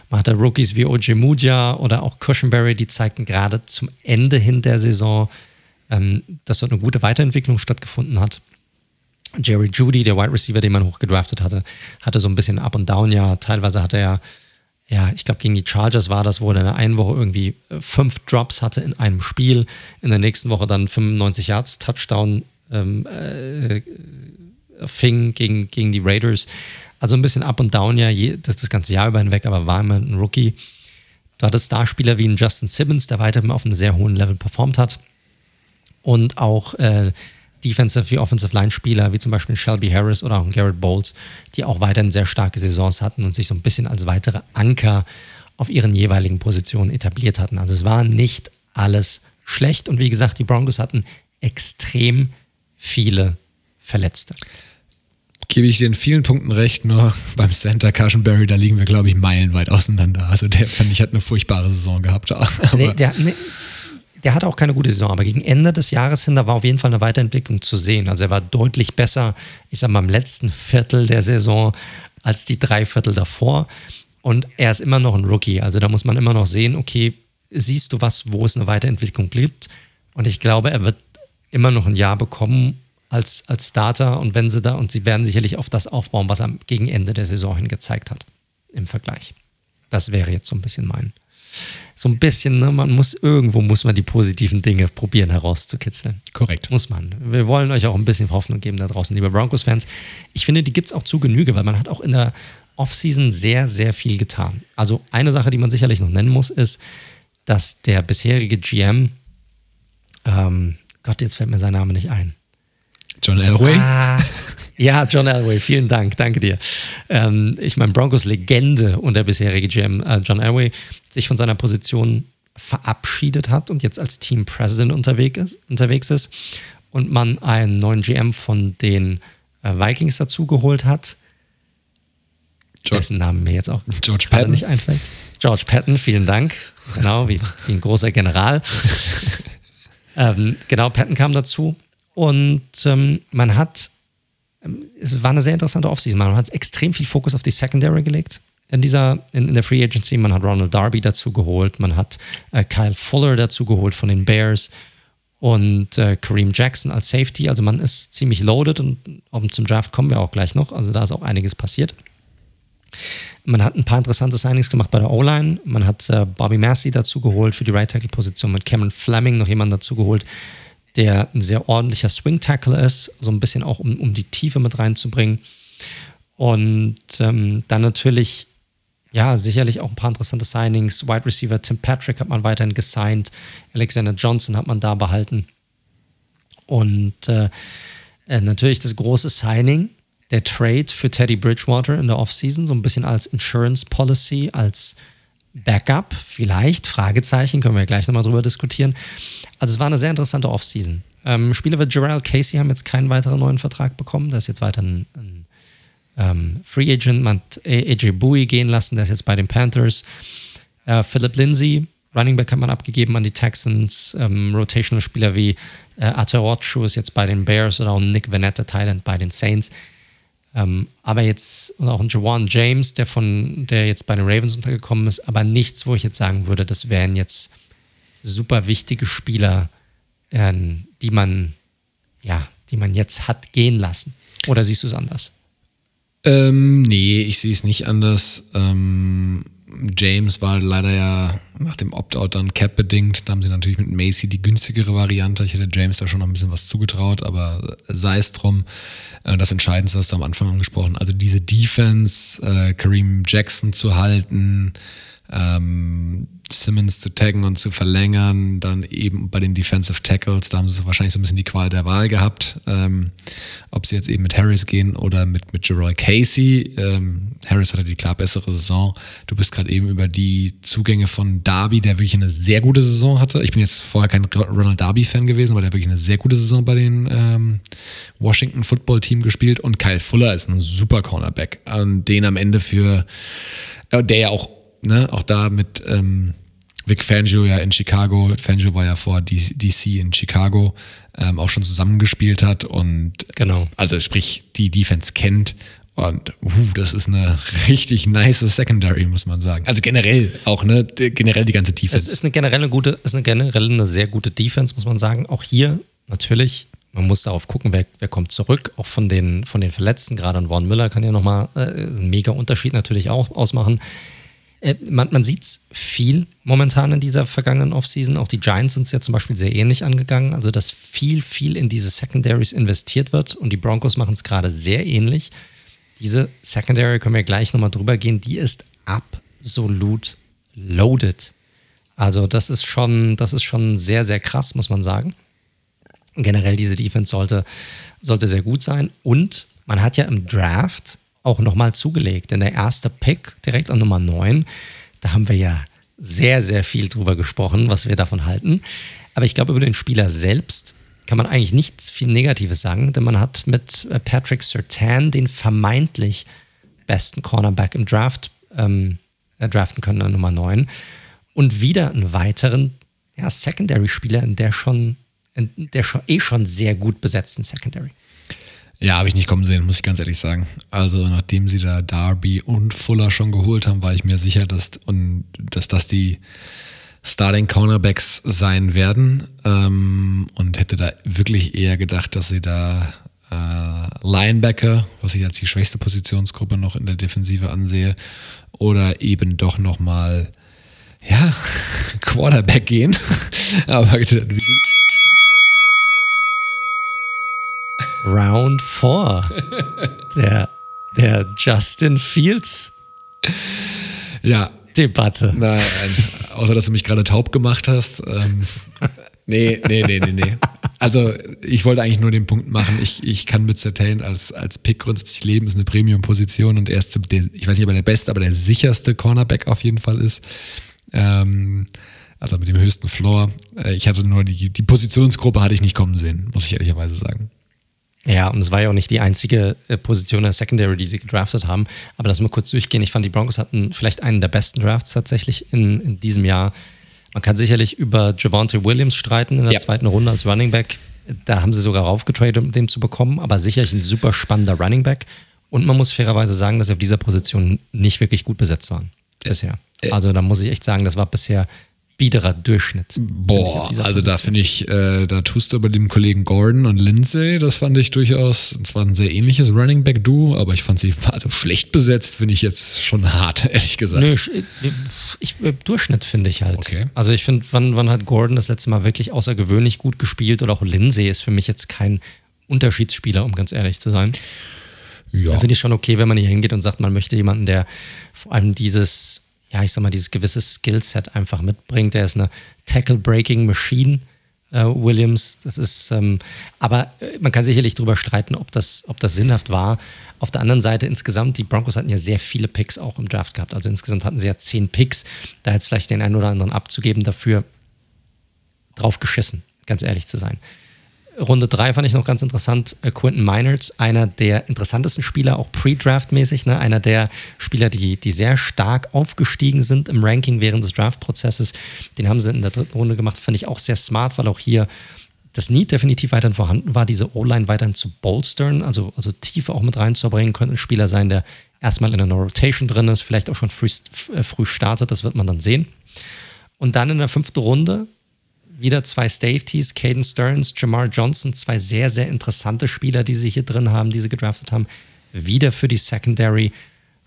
Man hatte Rookies wie OJ Mudia oder auch Cushenberry, die zeigten gerade zum Ende hin der Saison, ähm, dass dort eine gute Weiterentwicklung stattgefunden hat. Jerry Judy, der Wide Receiver, den man hochgedraftet hatte, hatte so ein bisschen Up und Down ja. Teilweise hatte er ja, ich glaube, gegen die Chargers war das, wo er in der einen Woche irgendwie äh, fünf Drops hatte in einem Spiel, in der nächsten Woche dann 95 Yards Touchdown ähm, äh, fing gegen, gegen die Raiders. Also ein bisschen up und down ja, je, das, das ganze Jahr über hinweg, aber war immer ein Rookie. Du hattest Starspieler wie ein Justin Simmons, der weiterhin auf einem sehr hohen Level performt hat. Und auch äh, Defensive wie Offensive Line Spieler, wie zum Beispiel Shelby Harris oder auch Garrett Bowles, die auch weiterhin sehr starke Saisons hatten und sich so ein bisschen als weitere Anker auf ihren jeweiligen Positionen etabliert hatten. Also es war nicht alles schlecht und wie gesagt, die Broncos hatten extrem viele Verletzte. Gebe ich dir in vielen Punkten recht, nur beim Center Cushenberry, da liegen wir, glaube ich, meilenweit auseinander. Also der, fand ich, hat eine furchtbare Saison gehabt. Aber nee, der, nee, der hatte auch keine gute Saison, aber gegen Ende des Jahres hin, da war auf jeden Fall eine Weiterentwicklung zu sehen. Also er war deutlich besser, ich sag mal, im letzten Viertel der Saison als die drei Viertel davor. Und er ist immer noch ein Rookie. Also da muss man immer noch sehen, okay, siehst du was, wo es eine Weiterentwicklung gibt? Und ich glaube, er wird immer noch ein Jahr bekommen als, als Starter und wenn sie da, und sie werden sicherlich auf das aufbauen, was er gegen Ende der Saison hin gezeigt hat im Vergleich. Das wäre jetzt so ein bisschen mein, so ein bisschen, ne, man muss irgendwo muss man die positiven Dinge probieren herauszukitzeln. Korrekt. Muss man. Wir wollen euch auch ein bisschen Hoffnung geben da draußen, liebe Broncos-Fans. Ich finde, die gibt es auch zu Genüge, weil man hat auch in der Offseason sehr, sehr viel getan. Also eine Sache, die man sicherlich noch nennen muss, ist, dass der bisherige GM, ähm, Gott, jetzt fällt mir sein Name nicht ein. John Elway? Ah, ja, John Elway, vielen Dank, danke dir. Ähm, ich meine, Broncos Legende und der bisherige GM äh, John Elway sich von seiner Position verabschiedet hat und jetzt als Team President unterwegs ist, unterwegs ist und man einen neuen GM von den äh, Vikings dazugeholt hat, George, dessen Namen mir jetzt auch George Patton nicht einfällt. George Patton, vielen Dank. Genau, wie, wie ein großer General. ähm, genau, Patton kam dazu und ähm, man hat, es war eine sehr interessante Offseason. Man hat extrem viel Fokus auf die Secondary gelegt in dieser, in, in, der Free Agency. Man hat Ronald Darby dazu geholt, man hat äh, Kyle Fuller dazu geholt von den Bears und äh, Kareem Jackson als Safety. Also man ist ziemlich loaded und um, zum Draft kommen wir auch gleich noch. Also da ist auch einiges passiert. Man hat ein paar interessante Signings gemacht bei der O-Line. Man hat äh, Bobby Massey dazu geholt für die Right Tackle Position, mit Cameron Fleming noch jemanden dazu geholt, der ein sehr ordentlicher Swing Tackle ist, so ein bisschen auch um, um die Tiefe mit reinzubringen. Und ähm, dann natürlich ja, sicherlich auch ein paar interessante Signings. Wide Receiver Tim Patrick hat man weiterhin gesigned. Alexander Johnson hat man da behalten. Und äh, äh, natürlich das große Signing, der Trade für Teddy Bridgewater in der Offseason, so ein bisschen als Insurance Policy, als Backup, vielleicht, Fragezeichen, können wir gleich nochmal drüber diskutieren. Also es war eine sehr interessante Offseason. Ähm, Spieler wie Gerald Casey haben jetzt keinen weiteren neuen Vertrag bekommen. Das ist jetzt weiter ein, ein ähm, Free Agent, man hat AJ Bowie gehen lassen, der ist jetzt bei den Panthers. Äh, Philip Lindsay, Running Back hat man abgegeben an die Texans. Ähm, Rotational Spieler wie äh, Atorochu ist jetzt bei den Bears oder auch Nick Vanetta Thailand bei den Saints. Ähm, aber jetzt, und auch ein Jawan James, der von, der jetzt bei den Ravens untergekommen ist, aber nichts, wo ich jetzt sagen würde, das wären jetzt super wichtige Spieler, äh, die man, ja, die man jetzt hat gehen lassen. Oder siehst du es anders? Ähm, nee, ich sehe es nicht anders. Ähm, James war leider ja nach dem Opt-out dann cap-bedingt. Da haben sie natürlich mit Macy die günstigere Variante. Ich hätte James da schon noch ein bisschen was zugetraut, aber sei es drum. Äh, das Entscheidendste hast du am Anfang angesprochen. Also diese Defense, äh, Kareem Jackson zu halten, ähm, Simmons zu taggen und zu verlängern, dann eben bei den Defensive Tackles, da haben sie wahrscheinlich so ein bisschen die Qual der Wahl gehabt, ähm, ob sie jetzt eben mit Harris gehen oder mit, mit Jerome Casey. Ähm, Harris hatte die klar bessere Saison. Du bist gerade eben über die Zugänge von Darby, der wirklich eine sehr gute Saison hatte. Ich bin jetzt vorher kein Ronald Darby-Fan gewesen, aber der wirklich eine sehr gute Saison bei den ähm, Washington Football Team gespielt und Kyle Fuller ist ein super Cornerback, an den am Ende für, äh, der ja auch ne, auch da mit ähm, Vic Fangio ja in Chicago, Fangio war ja vor DC in Chicago, ähm, auch schon zusammengespielt hat und genau. also sprich die Defense kennt und uh, das ist eine richtig nice Secondary, muss man sagen. Also generell auch, ne? Generell die ganze Defense. Es ist eine generelle gute, ist eine generell eine sehr gute Defense, muss man sagen. Auch hier natürlich, man muss darauf gucken, wer, wer kommt zurück, auch von den, von den Verletzten, gerade an Vaughn Miller kann ja nochmal äh, einen mega Unterschied natürlich auch ausmachen. Äh, man, man sieht es viel momentan in dieser vergangenen Offseason. Auch die Giants sind es ja zum Beispiel sehr ähnlich angegangen. Also, dass viel, viel in diese Secondaries investiert wird und die Broncos machen es gerade sehr ähnlich. Diese Secondary, können wir gleich nochmal drüber gehen, die ist absolut loaded. Also, das ist schon, das ist schon sehr, sehr krass, muss man sagen. Generell, diese Defense sollte, sollte sehr gut sein. Und man hat ja im Draft auch nochmal zugelegt. Denn der erste Pick direkt an Nummer 9, da haben wir ja sehr, sehr viel drüber gesprochen, was wir davon halten. Aber ich glaube, über den Spieler selbst kann man eigentlich nichts viel Negatives sagen, denn man hat mit äh, Patrick Sertan den vermeintlich besten Cornerback im Draft ähm, äh, draften können an Nummer 9 und wieder einen weiteren ja, Secondary-Spieler in der schon, in der schon eh schon sehr gut besetzten Secondary. Ja, habe ich nicht kommen sehen, muss ich ganz ehrlich sagen. Also nachdem sie da Darby und Fuller schon geholt haben, war ich mir sicher, dass, und, dass das die Starting Cornerbacks sein werden ähm, und hätte da wirklich eher gedacht, dass sie da äh, Linebacker, was ich als die schwächste Positionsgruppe noch in der Defensive ansehe, oder eben doch nochmal ja, Quarterback gehen. Aber wie, Round 4. Der, der Justin Fields. Ja. Debatte. Nein, außer dass du mich gerade taub gemacht hast. Ähm, nee, nee, nee, nee, nee. Also ich wollte eigentlich nur den Punkt machen, ich, ich kann mit Sertain als, als Pick grundsätzlich leben, ist eine Premium-Position und er ist, der, ich weiß nicht, ob er der beste, aber der sicherste Cornerback auf jeden Fall ist. Ähm, also mit dem höchsten Floor. Äh, ich hatte nur die, die Positionsgruppe hatte ich nicht kommen sehen, muss ich ehrlicherweise sagen. Ja, und es war ja auch nicht die einzige äh, Position der Secondary, die sie gedraftet haben. Aber lass mal kurz durchgehen. Ich fand, die Broncos hatten vielleicht einen der besten Drafts tatsächlich in, in diesem Jahr. Man kann sicherlich über Javante Williams streiten in der ja. zweiten Runde als Running Back. Da haben sie sogar raufgetradet, um den zu bekommen. Aber sicherlich ein super spannender Running Back. Und man muss fairerweise sagen, dass sie auf dieser Position nicht wirklich gut besetzt waren bisher. Äh. Also da muss ich echt sagen, das war bisher biederer Durchschnitt. Boah, also da finde ich, äh, da tust du bei dem Kollegen Gordon und Lindsay, das fand ich durchaus, zwar ein sehr ähnliches Running Back Duo, aber ich fand sie also schlecht besetzt, finde ich jetzt schon hart, ehrlich gesagt. Nö, ich, ich, Durchschnitt finde ich halt. Okay. Also ich finde, wann, wann hat Gordon das letzte Mal wirklich außergewöhnlich gut gespielt oder auch Lindsay ist für mich jetzt kein Unterschiedsspieler, um ganz ehrlich zu sein. Ja. Da finde ich schon okay, wenn man hier hingeht und sagt, man möchte jemanden, der vor allem dieses ja, ich sag mal, dieses gewisse Skillset einfach mitbringt. Er ist eine Tackle-Breaking-Machine, äh, Williams. Das ist, ähm, aber äh, man kann sicherlich darüber streiten, ob das, ob das sinnhaft war. Auf der anderen Seite insgesamt, die Broncos hatten ja sehr viele Picks auch im Draft gehabt. Also insgesamt hatten sie ja zehn Picks. Da jetzt vielleicht den einen oder anderen abzugeben, dafür drauf geschissen, ganz ehrlich zu sein. Runde 3 fand ich noch ganz interessant. Äh, Quentin Miners, einer der interessantesten Spieler, auch pre-Draft-mäßig, ne? einer der Spieler, die, die sehr stark aufgestiegen sind im Ranking während des Draft-Prozesses. Den haben sie in der dritten Runde gemacht, finde ich auch sehr smart, weil auch hier das Need definitiv weiterhin vorhanden war, diese O-Line weiterhin zu bolstern, also, also Tiefe auch mit reinzubringen. Könnte ein Spieler sein, der erstmal in einer Rotation drin ist, vielleicht auch schon früh, äh, früh startet, das wird man dann sehen. Und dann in der fünften Runde wieder zwei Safeties, Caden Stearns, Jamar Johnson, zwei sehr, sehr interessante Spieler, die sie hier drin haben, die sie gedraftet haben. Wieder für die Secondary.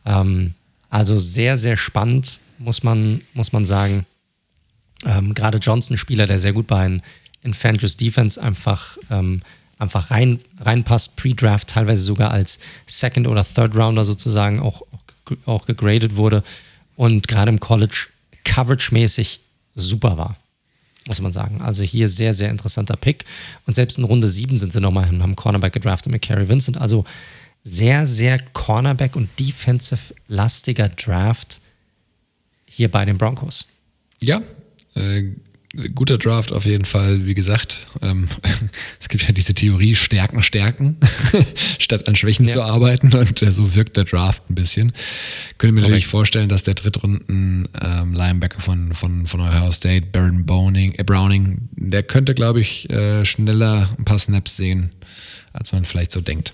Ähm, also sehr, sehr spannend, muss man, muss man sagen. Ähm, Gerade Johnson, Spieler, der sehr gut bei in, in Fangers Defense einfach, ähm, einfach rein, reinpasst, pre-Draft, teilweise sogar als Second- oder Third-Rounder sozusagen auch, auch gegradet wurde und gerade im College coverage-mäßig super war muss man sagen. Also hier sehr, sehr interessanter Pick. Und selbst in Runde 7 sind sie nochmal haben Cornerback gedraftet mit Kerry Vincent. Also sehr, sehr Cornerback- und Defensive-lastiger Draft hier bei den Broncos. Ja, äh, guter Draft auf jeden Fall, wie gesagt. Ähm, es gibt ja diese Theorie, Stärken, Stärken, statt an Schwächen ja. zu arbeiten. Und äh, so wirkt der Draft ein bisschen. Könnte mir natürlich vorstellen, dass der Drittrunden ähm, Linebacker von, von, von Ohio State, Baron Browning, äh, Browning, der könnte, glaube ich, äh, schneller ein paar Snaps sehen, als man vielleicht so denkt.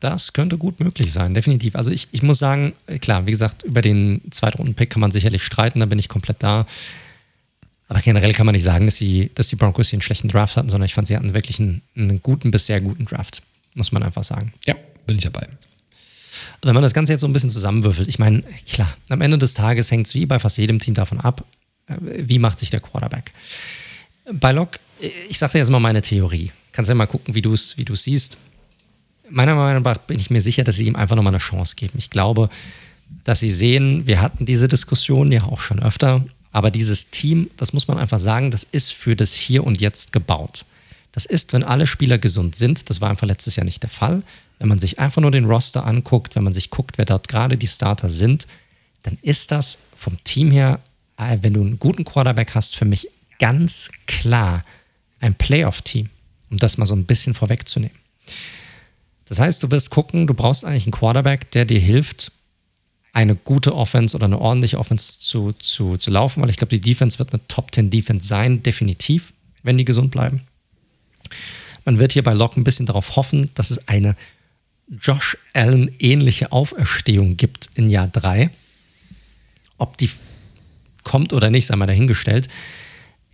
Das könnte gut möglich sein, definitiv. Also ich, ich muss sagen, klar, wie gesagt, über den Zweitrunden-Pick kann man sicherlich streiten, da bin ich komplett da. Aber generell kann man nicht sagen, dass, sie, dass die Broncos hier einen schlechten Draft hatten, sondern ich fand, sie hatten wirklich einen, einen guten bis sehr guten Draft. Muss man einfach sagen. Ja, bin ich dabei. Wenn man das Ganze jetzt so ein bisschen zusammenwürfelt, ich meine, klar, am Ende des Tages hängt es wie bei fast jedem Team davon ab, äh, wie macht sich der Quarterback. Bei Locke, ich sage dir jetzt mal meine Theorie. Kannst ja mal gucken, wie du es wie siehst. Meiner Meinung nach bin ich mir sicher, dass sie ihm einfach nochmal eine Chance geben. Ich glaube, dass sie sehen, wir hatten diese Diskussion ja auch schon öfter. Aber dieses Team, das muss man einfach sagen, das ist für das Hier und Jetzt gebaut. Das ist, wenn alle Spieler gesund sind. Das war einfach letztes Jahr nicht der Fall. Wenn man sich einfach nur den Roster anguckt, wenn man sich guckt, wer dort gerade die Starter sind, dann ist das vom Team her, äh, wenn du einen guten Quarterback hast, für mich ganz klar ein Playoff-Team, um das mal so ein bisschen vorwegzunehmen. Das heißt, du wirst gucken, du brauchst eigentlich einen Quarterback, der dir hilft, eine gute Offense oder eine ordentliche Offense zu, zu, zu laufen, weil ich glaube, die Defense wird eine Top 10 Defense sein, definitiv, wenn die gesund bleiben. Man wird hier bei Locke ein bisschen darauf hoffen, dass es eine Josh Allen ähnliche Auferstehung gibt in Jahr 3. Ob die kommt oder nicht, sei mal dahingestellt.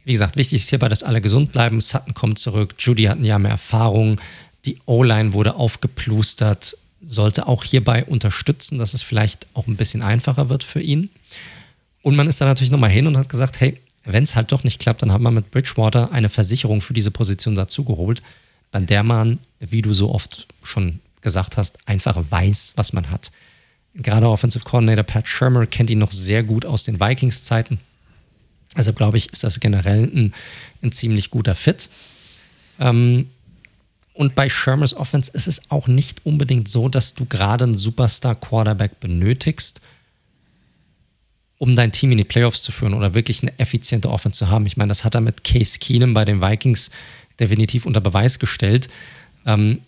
Wie gesagt, wichtig ist hierbei, dass alle gesund bleiben. Sutton kommt zurück, Judy hat ein Jahr mehr Erfahrung, die O-Line wurde aufgeplustert, sollte auch hierbei unterstützen, dass es vielleicht auch ein bisschen einfacher wird für ihn. Und man ist da natürlich nochmal hin und hat gesagt, hey, wenn es halt doch nicht klappt, dann haben wir mit Bridgewater eine Versicherung für diese Position dazugeholt, bei der man, wie du so oft schon gesagt hast, einfach weiß, was man hat. Gerade Offensive Coordinator Pat Shermer kennt ihn noch sehr gut aus den Vikings-Zeiten. Also glaube ich, ist das generell ein, ein ziemlich guter Fit. Ähm, und bei Shermers Offense ist es auch nicht unbedingt so, dass du gerade einen Superstar-Quarterback benötigst, um dein Team in die Playoffs zu führen oder wirklich eine effiziente Offense zu haben. Ich meine, das hat er mit Case Keenum bei den Vikings definitiv unter Beweis gestellt, ähm,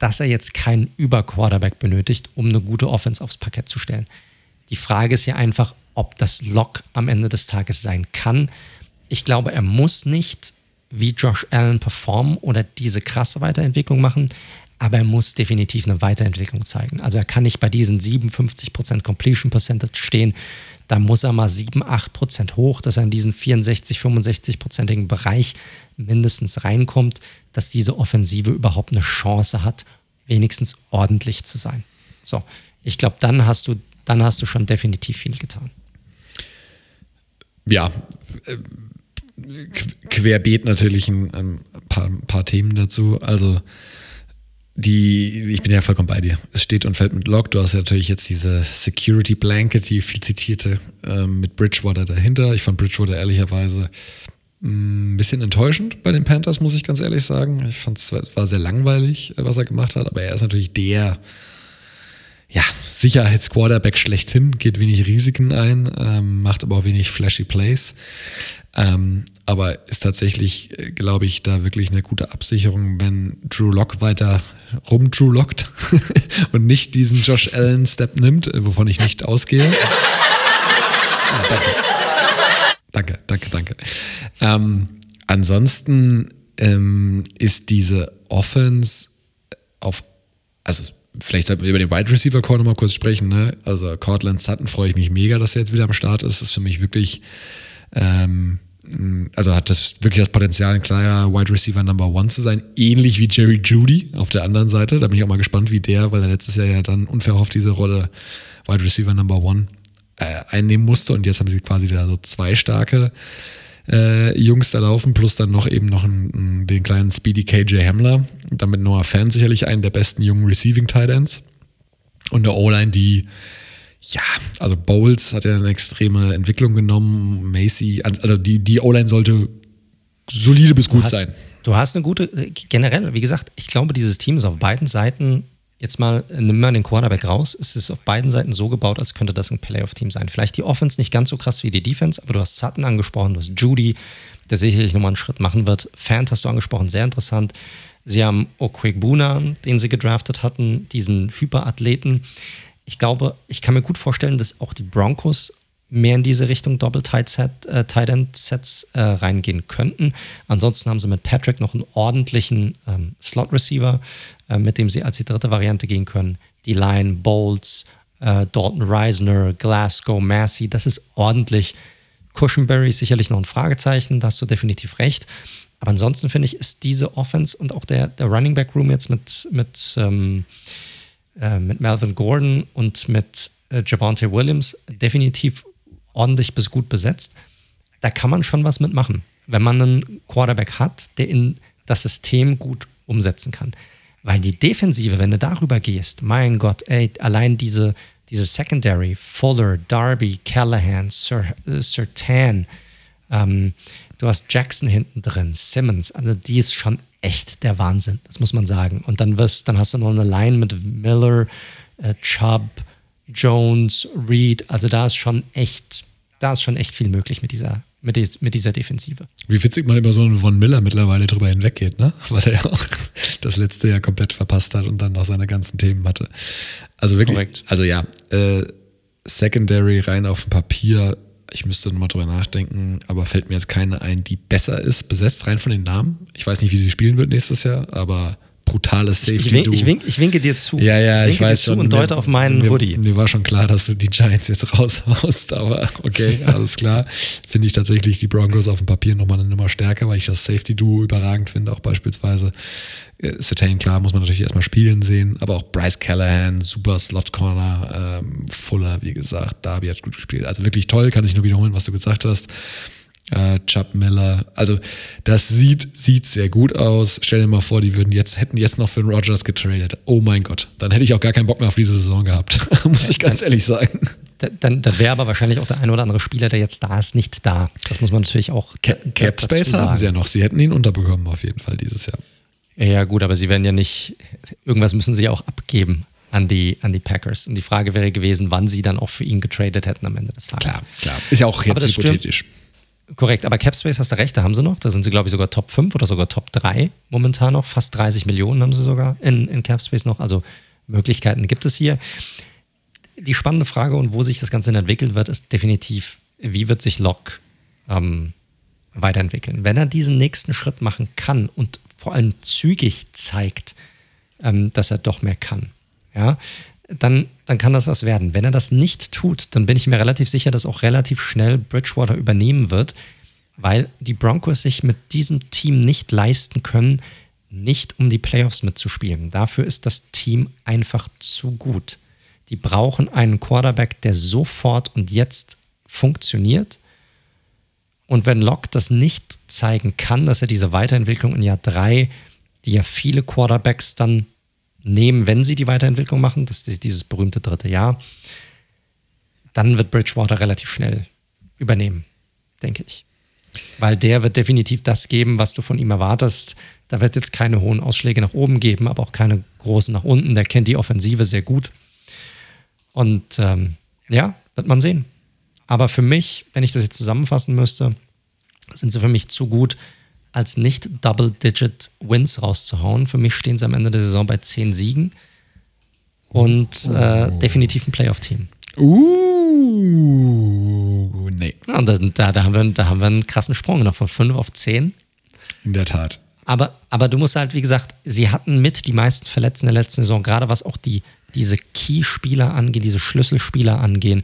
dass er jetzt keinen Über-Quarterback benötigt, um eine gute Offense aufs Parkett zu stellen. Die Frage ist ja einfach, ob das Lock am Ende des Tages sein kann. Ich glaube, er muss nicht wie Josh Allen performen oder diese krasse Weiterentwicklung machen, aber er muss definitiv eine Weiterentwicklung zeigen. Also er kann nicht bei diesen 57% Completion Percentage stehen. Da muss er mal 7, 8% hoch, dass er in diesen 64, 65%igen Bereich mindestens reinkommt, dass diese Offensive überhaupt eine Chance hat, wenigstens ordentlich zu sein. So, ich glaube, dann hast du, dann hast du schon definitiv viel getan. Ja, äh, querbeet natürlich ein, ein, paar, ein paar Themen dazu. Also die, ich bin ja vollkommen bei dir. Es steht und fällt mit Log. Du hast ja natürlich jetzt diese Security Blanket, die viel zitierte, äh, mit Bridgewater dahinter. Ich fand Bridgewater ehrlicherweise mm, ein bisschen enttäuschend bei den Panthers, muss ich ganz ehrlich sagen. Ich fand es war sehr langweilig, was er gemacht hat, aber er ist natürlich der ja, Sicherheitsquarterback schlechthin, geht wenig Risiken ein, ähm, macht aber auch wenig flashy Plays. Ähm, aber ist tatsächlich, äh, glaube ich, da wirklich eine gute Absicherung, wenn Drew Lock weiter rum Drew lockt und nicht diesen Josh Allen Step nimmt, äh, wovon ich nicht ausgehe. ah, danke. Danke, danke, danke. Ähm, ansonsten ähm, ist diese Offense auf, also vielleicht sollten wir über den Wide Receiver Core nochmal kurz sprechen. Ne? Also Cortland Sutton freue ich mich mega, dass er jetzt wieder am Start ist. Das ist für mich wirklich ähm, also hat das wirklich das Potenzial, ein klarer Wide Receiver Number One zu sein, ähnlich wie Jerry Judy auf der anderen Seite. Da bin ich auch mal gespannt, wie der, weil er letztes Jahr ja dann unverhofft diese Rolle Wide Receiver Number One äh, einnehmen musste. Und jetzt haben sie quasi da so zwei starke äh, Jungs da laufen, plus dann noch eben noch einen, den kleinen Speedy KJ Hamler, damit Noah Fan sicherlich einen der besten jungen Receiving Tight Ends. Und eine O-Line, die ja, also Bowles hat ja eine extreme Entwicklung genommen. Macy, also die, die O-Line sollte solide bis gut hast, sein. Du hast eine gute, generell, wie gesagt, ich glaube, dieses Team ist auf beiden Seiten, jetzt mal, nimm mal den Quarterback raus, es ist auf beiden Seiten so gebaut, als könnte das ein Playoff-Team sein. Vielleicht die Offense nicht ganz so krass wie die Defense, aber du hast Sutton angesprochen, du hast Judy, der sicherlich nochmal einen Schritt machen wird. Fant hast du angesprochen, sehr interessant. Sie haben Okwekbuna, den sie gedraftet hatten, diesen Hyperathleten ich glaube, ich kann mir gut vorstellen, dass auch die Broncos mehr in diese Richtung Double-Tight-Sets äh, äh, reingehen könnten. Ansonsten haben sie mit Patrick noch einen ordentlichen ähm, Slot-Receiver, äh, mit dem sie als die dritte Variante gehen können. Die Line, Bolts, äh, Dalton Reisner, Glasgow, Massey, das ist ordentlich. Cushenberry ist sicherlich noch ein Fragezeichen, da hast du definitiv recht. Aber ansonsten finde ich, ist diese Offense und auch der, der Running Back Room jetzt mit, mit ähm, äh, mit Melvin Gordon und mit äh, Javante Williams definitiv ordentlich bis gut besetzt. Da kann man schon was mitmachen, wenn man einen Quarterback hat, der in das System gut umsetzen kann. Weil die Defensive, wenn du darüber gehst, mein Gott, ey, allein diese, diese Secondary, Fuller, Darby, Callahan, Sir, äh, Sertan, ähm, du hast Jackson hinten drin, Simmons, also die ist schon echt der Wahnsinn, das muss man sagen. Und dann, wirst, dann hast du noch eine Line mit Miller, äh, Chubb, Jones, Reed. Also da ist schon echt, da ist schon echt viel möglich mit dieser, mit, die, mit dieser Defensive. Wie witzig man über so einen Von Miller mittlerweile drüber hinweggeht, ne? Weil er ja auch das letzte Jahr komplett verpasst hat und dann noch seine ganzen Themen hatte. Also wirklich, Korrekt. also ja, äh, Secondary rein auf dem Papier ich müsste nochmal drüber nachdenken, aber fällt mir jetzt keine ein, die besser ist, besetzt rein von den Namen. Ich weiß nicht, wie sie spielen wird nächstes Jahr, aber brutales Safety. Ich, wink, ich, wink, ich winke dir zu. Ja, ja, ich, ich weiß schon. und deute auf meinen mir, Hoodie. Mir war schon klar, dass du die Giants jetzt raushaust, aber okay, alles klar. Finde ich tatsächlich die Broncos auf dem Papier nochmal eine Nummer stärker, weil ich das Safety-Duo überragend finde, auch beispielsweise. Äh, Sertain, klar, muss man natürlich erstmal spielen sehen, aber auch Bryce Callahan, super Slot-Corner, ähm, Fuller, wie gesagt, Darby hat gut gespielt. Also wirklich toll, kann ich nur wiederholen, was du gesagt hast äh, Chubb Miller. Also das sieht, sieht sehr gut aus. Stell dir mal vor, die würden jetzt, hätten jetzt noch für den Rogers getradet. Oh mein Gott, dann hätte ich auch gar keinen Bock mehr auf diese Saison gehabt, muss ich ganz ehrlich sagen. dann, dann wäre aber wahrscheinlich auch der ein oder andere Spieler, der jetzt da ist, nicht da. Das muss man natürlich auch. Cap Space haben sie ja noch. Sie hätten ihn unterbekommen, auf jeden Fall dieses Jahr. Ja, gut, aber sie werden ja nicht. Irgendwas müssen sie ja auch abgeben an die, an die Packers. Und die Frage wäre gewesen, wann sie dann auch für ihn getradet hätten am Ende des Tages. Klar, klar. Ist ja auch jetzt hypothetisch. Stimmt. Korrekt, aber Capspace hast du recht, da haben sie noch. Da sind sie, glaube ich, sogar Top 5 oder sogar Top 3 momentan noch. Fast 30 Millionen haben sie sogar in, in Capspace noch. Also Möglichkeiten gibt es hier. Die spannende Frage und wo sich das Ganze entwickeln wird, ist definitiv, wie wird sich Locke ähm, weiterentwickeln. Wenn er diesen nächsten Schritt machen kann und vor allem zügig zeigt, ähm, dass er doch mehr kann, ja, dann, dann kann das was werden. Wenn er das nicht tut, dann bin ich mir relativ sicher, dass auch relativ schnell Bridgewater übernehmen wird, weil die Broncos sich mit diesem Team nicht leisten können, nicht um die Playoffs mitzuspielen. Dafür ist das Team einfach zu gut. Die brauchen einen Quarterback, der sofort und jetzt funktioniert. Und wenn Locke das nicht zeigen kann, dass er diese Weiterentwicklung in Jahr 3, die ja viele Quarterbacks dann nehmen, wenn sie die Weiterentwicklung machen, das ist dieses berühmte dritte Jahr, dann wird Bridgewater relativ schnell übernehmen, denke ich. Weil der wird definitiv das geben, was du von ihm erwartest. Da wird es jetzt keine hohen Ausschläge nach oben geben, aber auch keine großen nach unten. Der kennt die Offensive sehr gut. Und ähm, ja, wird man sehen. Aber für mich, wenn ich das jetzt zusammenfassen müsste, sind sie für mich zu gut, als nicht Double-Digit Wins rauszuhauen. Für mich stehen sie am Ende der Saison bei zehn Siegen und äh, definitiv ein Playoff-Team. Uh, nee. Ja, und da, da, haben wir, da haben wir einen krassen Sprung noch von fünf auf zehn. In der Tat. Aber, aber du musst halt, wie gesagt, sie hatten mit die meisten Verletzten der letzten Saison, gerade was auch die, diese Key-Spieler angeht, diese Schlüsselspieler angehen.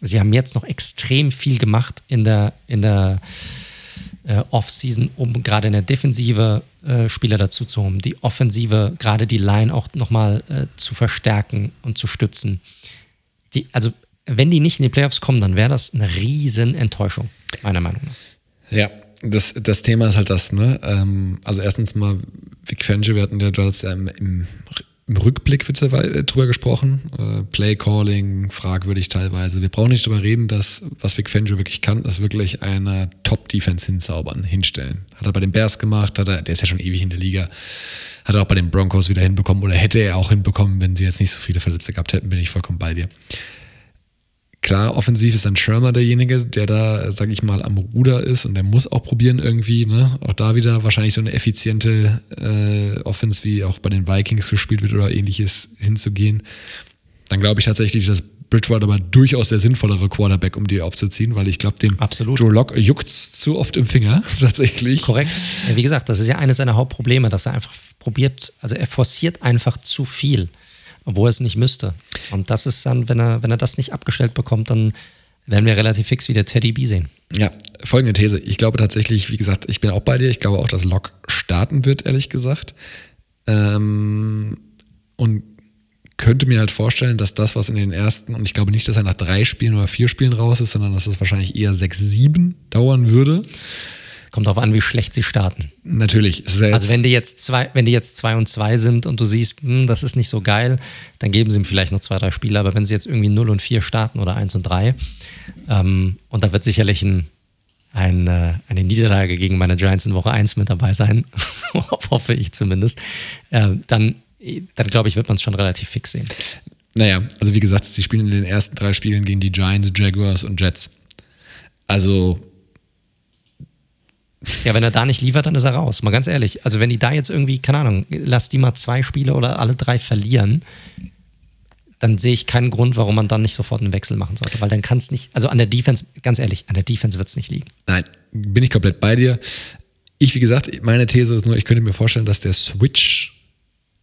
Sie haben jetzt noch extrem viel gemacht in der, in der äh, Offseason, um gerade in der Defensive äh, Spieler dazu zu holen, die Offensive, gerade die Line auch nochmal äh, zu verstärken und zu stützen. Die, also, wenn die nicht in die Playoffs kommen, dann wäre das eine riesen Enttäuschung, meiner Meinung nach. Ja, das, das Thema ist halt das, ne? Ähm, also erstens mal, Vic Fangio, wir hatten ja, du ja im, im im Rückblick wird äh, drüber gesprochen. Äh, Play Calling, fragwürdig teilweise. Wir brauchen nicht drüber reden, dass was Vic Fangio wirklich kann, ist wirklich eine Top-Defense hinzaubern, hinstellen. Hat er bei den Bears gemacht, hat er, der ist ja schon ewig in der Liga, hat er auch bei den Broncos wieder hinbekommen oder hätte er auch hinbekommen, wenn sie jetzt nicht so viele Verletzte gehabt hätten, bin ich vollkommen bei dir. Klar, offensiv ist dann Schirmer derjenige, der da, sag ich mal, am Ruder ist und der muss auch probieren irgendwie, ne? Auch da wieder wahrscheinlich so eine effiziente äh, Offense, wie auch bei den Vikings gespielt wird oder ähnliches hinzugehen. Dann glaube ich tatsächlich, dass Bridgewater aber durchaus der sinnvollere Quarterback, um die aufzuziehen, weil ich glaube, dem Absolut. Joe Lock juckt zu oft im Finger, tatsächlich. Korrekt. Ja, wie gesagt, das ist ja eines seiner Hauptprobleme, dass er einfach probiert, also er forciert einfach zu viel obwohl er es nicht müsste. Und das ist dann, wenn er, wenn er das nicht abgestellt bekommt, dann werden wir relativ fix wieder Teddy B sehen. Ja, folgende These. Ich glaube tatsächlich, wie gesagt, ich bin auch bei dir. Ich glaube auch, dass Locke starten wird, ehrlich gesagt. Ähm, und könnte mir halt vorstellen, dass das, was in den ersten, und ich glaube nicht, dass er nach drei Spielen oder vier Spielen raus ist, sondern dass es wahrscheinlich eher sechs, sieben dauern würde. Kommt darauf an, wie schlecht sie starten. Natürlich. Ja also wenn die jetzt zwei, wenn die jetzt zwei und zwei sind und du siehst, hm, das ist nicht so geil, dann geben sie ihm vielleicht noch zwei, drei Spiele. Aber wenn sie jetzt irgendwie 0 und 4 starten oder 1 und 3, ähm, und da wird sicherlich ein, ein, äh, eine Niederlage gegen meine Giants in Woche 1 mit dabei sein, hoffe ich zumindest, äh, dann, dann glaube ich, wird man es schon relativ fix sehen. Naja, also wie gesagt, sie spielen in den ersten drei Spielen gegen die Giants, Jaguars und Jets. Also ja, wenn er da nicht liefert, dann ist er raus. Mal ganz ehrlich. Also, wenn die da jetzt irgendwie, keine Ahnung, lass die mal zwei Spiele oder alle drei verlieren, dann sehe ich keinen Grund, warum man dann nicht sofort einen Wechsel machen sollte. Weil dann kann es nicht, also an der Defense, ganz ehrlich, an der Defense wird es nicht liegen. Nein, bin ich komplett bei dir. Ich, wie gesagt, meine These ist nur, ich könnte mir vorstellen, dass der Switch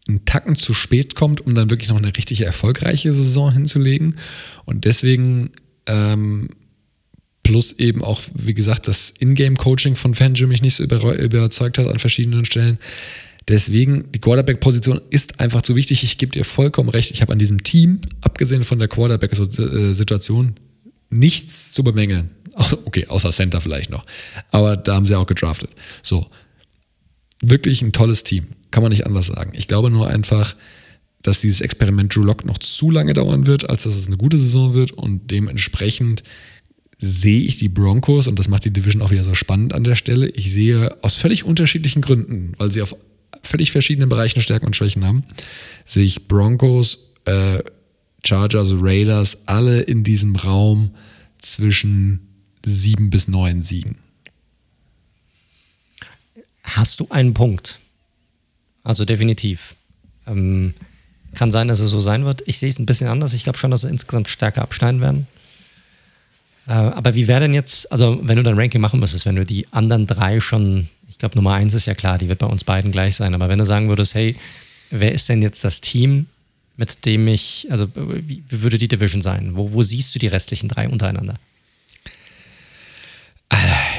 einen Tacken zu spät kommt, um dann wirklich noch eine richtige erfolgreiche Saison hinzulegen. Und deswegen ähm, Plus eben auch, wie gesagt, das Ingame-Coaching von Fangio mich nicht so überzeugt hat an verschiedenen Stellen. Deswegen, die Quarterback-Position ist einfach zu wichtig. Ich gebe dir vollkommen recht. Ich habe an diesem Team, abgesehen von der Quarterback-Situation, nichts zu bemängeln. Okay, außer Center vielleicht noch. Aber da haben sie auch gedraftet. So. Wirklich ein tolles Team. Kann man nicht anders sagen. Ich glaube nur einfach, dass dieses Experiment Drew Lock noch zu lange dauern wird, als dass es eine gute Saison wird. Und dementsprechend sehe ich die Broncos, und das macht die Division auch wieder so spannend an der Stelle, ich sehe aus völlig unterschiedlichen Gründen, weil sie auf völlig verschiedenen Bereichen Stärken und Schwächen haben, sehe ich Broncos, äh, Chargers, Raiders alle in diesem Raum zwischen sieben bis neun Siegen. Hast du einen Punkt? Also definitiv. Ähm, kann sein, dass es so sein wird. Ich sehe es ein bisschen anders. Ich glaube schon, dass sie insgesamt stärker abschneiden werden. Äh, aber wie wäre denn jetzt, also wenn du dein Ranking machen müsstest, wenn du die anderen drei schon, ich glaube Nummer eins ist ja klar, die wird bei uns beiden gleich sein, aber wenn du sagen würdest, hey, wer ist denn jetzt das Team, mit dem ich, also wie, würde die Division sein? Wo, wo siehst du die restlichen drei untereinander?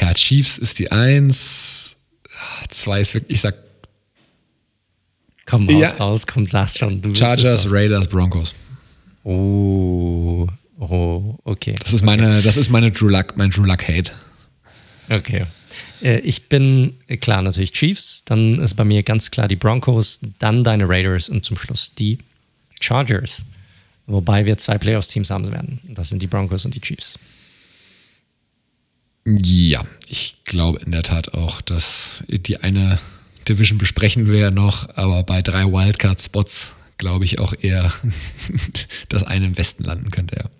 Ja, Chiefs ist die Eins, zwei ist wirklich, ich sag Komm raus, ja. raus, komm, sag's schon. Chargers, Raiders, Broncos. Oh, oh, okay. Das ist meine, das ist meine Drew Luck, mein Drew Luck Hate. Okay. Äh, ich bin äh, klar natürlich Chiefs, dann ist bei mir ganz klar die Broncos, dann deine Raiders und zum Schluss die Chargers. Wobei wir zwei Playoffs-Teams haben werden. Das sind die Broncos und die Chiefs. Ja, ich glaube in der Tat auch, dass die eine Division besprechen wir ja noch, aber bei drei Wildcard-Spots glaube ich auch eher, dass eine im Westen landen könnte, ja.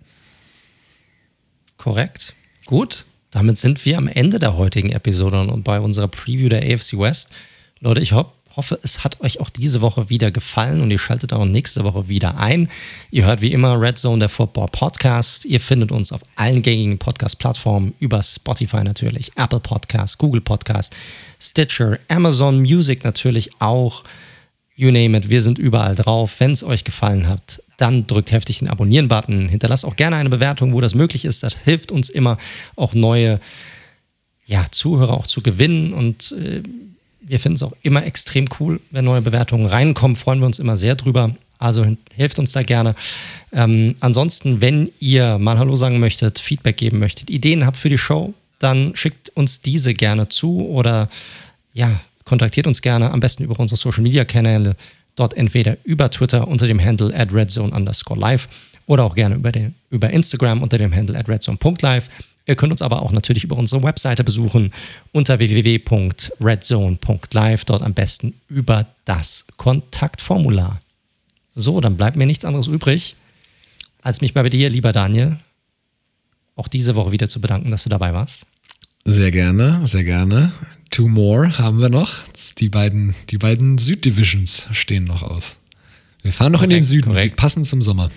Korrekt. Gut. Damit sind wir am Ende der heutigen Episode und bei unserer Preview der AFC West. Leute, ich hoffe, hoffe, es hat euch auch diese Woche wieder gefallen und ihr schaltet auch nächste Woche wieder ein. Ihr hört wie immer Red Zone, der Football Podcast. Ihr findet uns auf allen gängigen Podcast-Plattformen, über Spotify natürlich, Apple Podcast, Google Podcast, Stitcher, Amazon Music natürlich auch. You name it, wir sind überall drauf. Wenn es euch gefallen hat, dann drückt heftig den Abonnieren-Button. Hinterlasst auch gerne eine Bewertung, wo das möglich ist. Das hilft uns immer, auch neue ja, Zuhörer auch zu gewinnen und äh, wir finden es auch immer extrem cool, wenn neue Bewertungen reinkommen. Freuen wir uns immer sehr drüber. Also helft uns da gerne. Ähm, ansonsten, wenn ihr mal Hallo sagen möchtet, Feedback geben möchtet, Ideen habt für die Show, dann schickt uns diese gerne zu oder ja, kontaktiert uns gerne am besten über unsere Social Media Kanäle. Dort entweder über Twitter unter dem Handle at redzone underscore live oder auch gerne über, den, über Instagram unter dem Handle at redzone.live. Ihr könnt uns aber auch natürlich über unsere Webseite besuchen unter www.redzone.live, dort am besten über das Kontaktformular. So, dann bleibt mir nichts anderes übrig, als mich bei dir, lieber Daniel, auch diese Woche wieder zu bedanken, dass du dabei warst. Sehr gerne, sehr gerne. Two more haben wir noch. Die beiden, die beiden Süddivisions stehen noch aus. Wir fahren noch korrekt, in den Süden, korrekt. passend zum Sommer.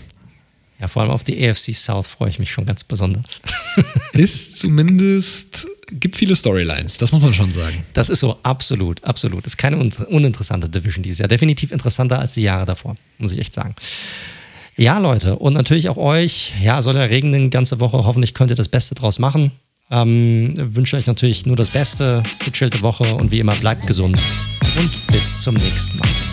Ja, vor allem auf die AFC South freue ich mich schon ganz besonders. ist zumindest, gibt viele Storylines, das muss man schon sagen. Das ist so, absolut, absolut. Ist keine uninteressante Division dieses Jahr. Definitiv interessanter als die Jahre davor, muss ich echt sagen. Ja, Leute, und natürlich auch euch. Ja, soll ja regnen ganze Woche. Hoffentlich könnt ihr das Beste draus machen. Ähm, wünsche euch natürlich nur das Beste, gechillte Woche und wie immer bleibt gesund und bis zum nächsten Mal.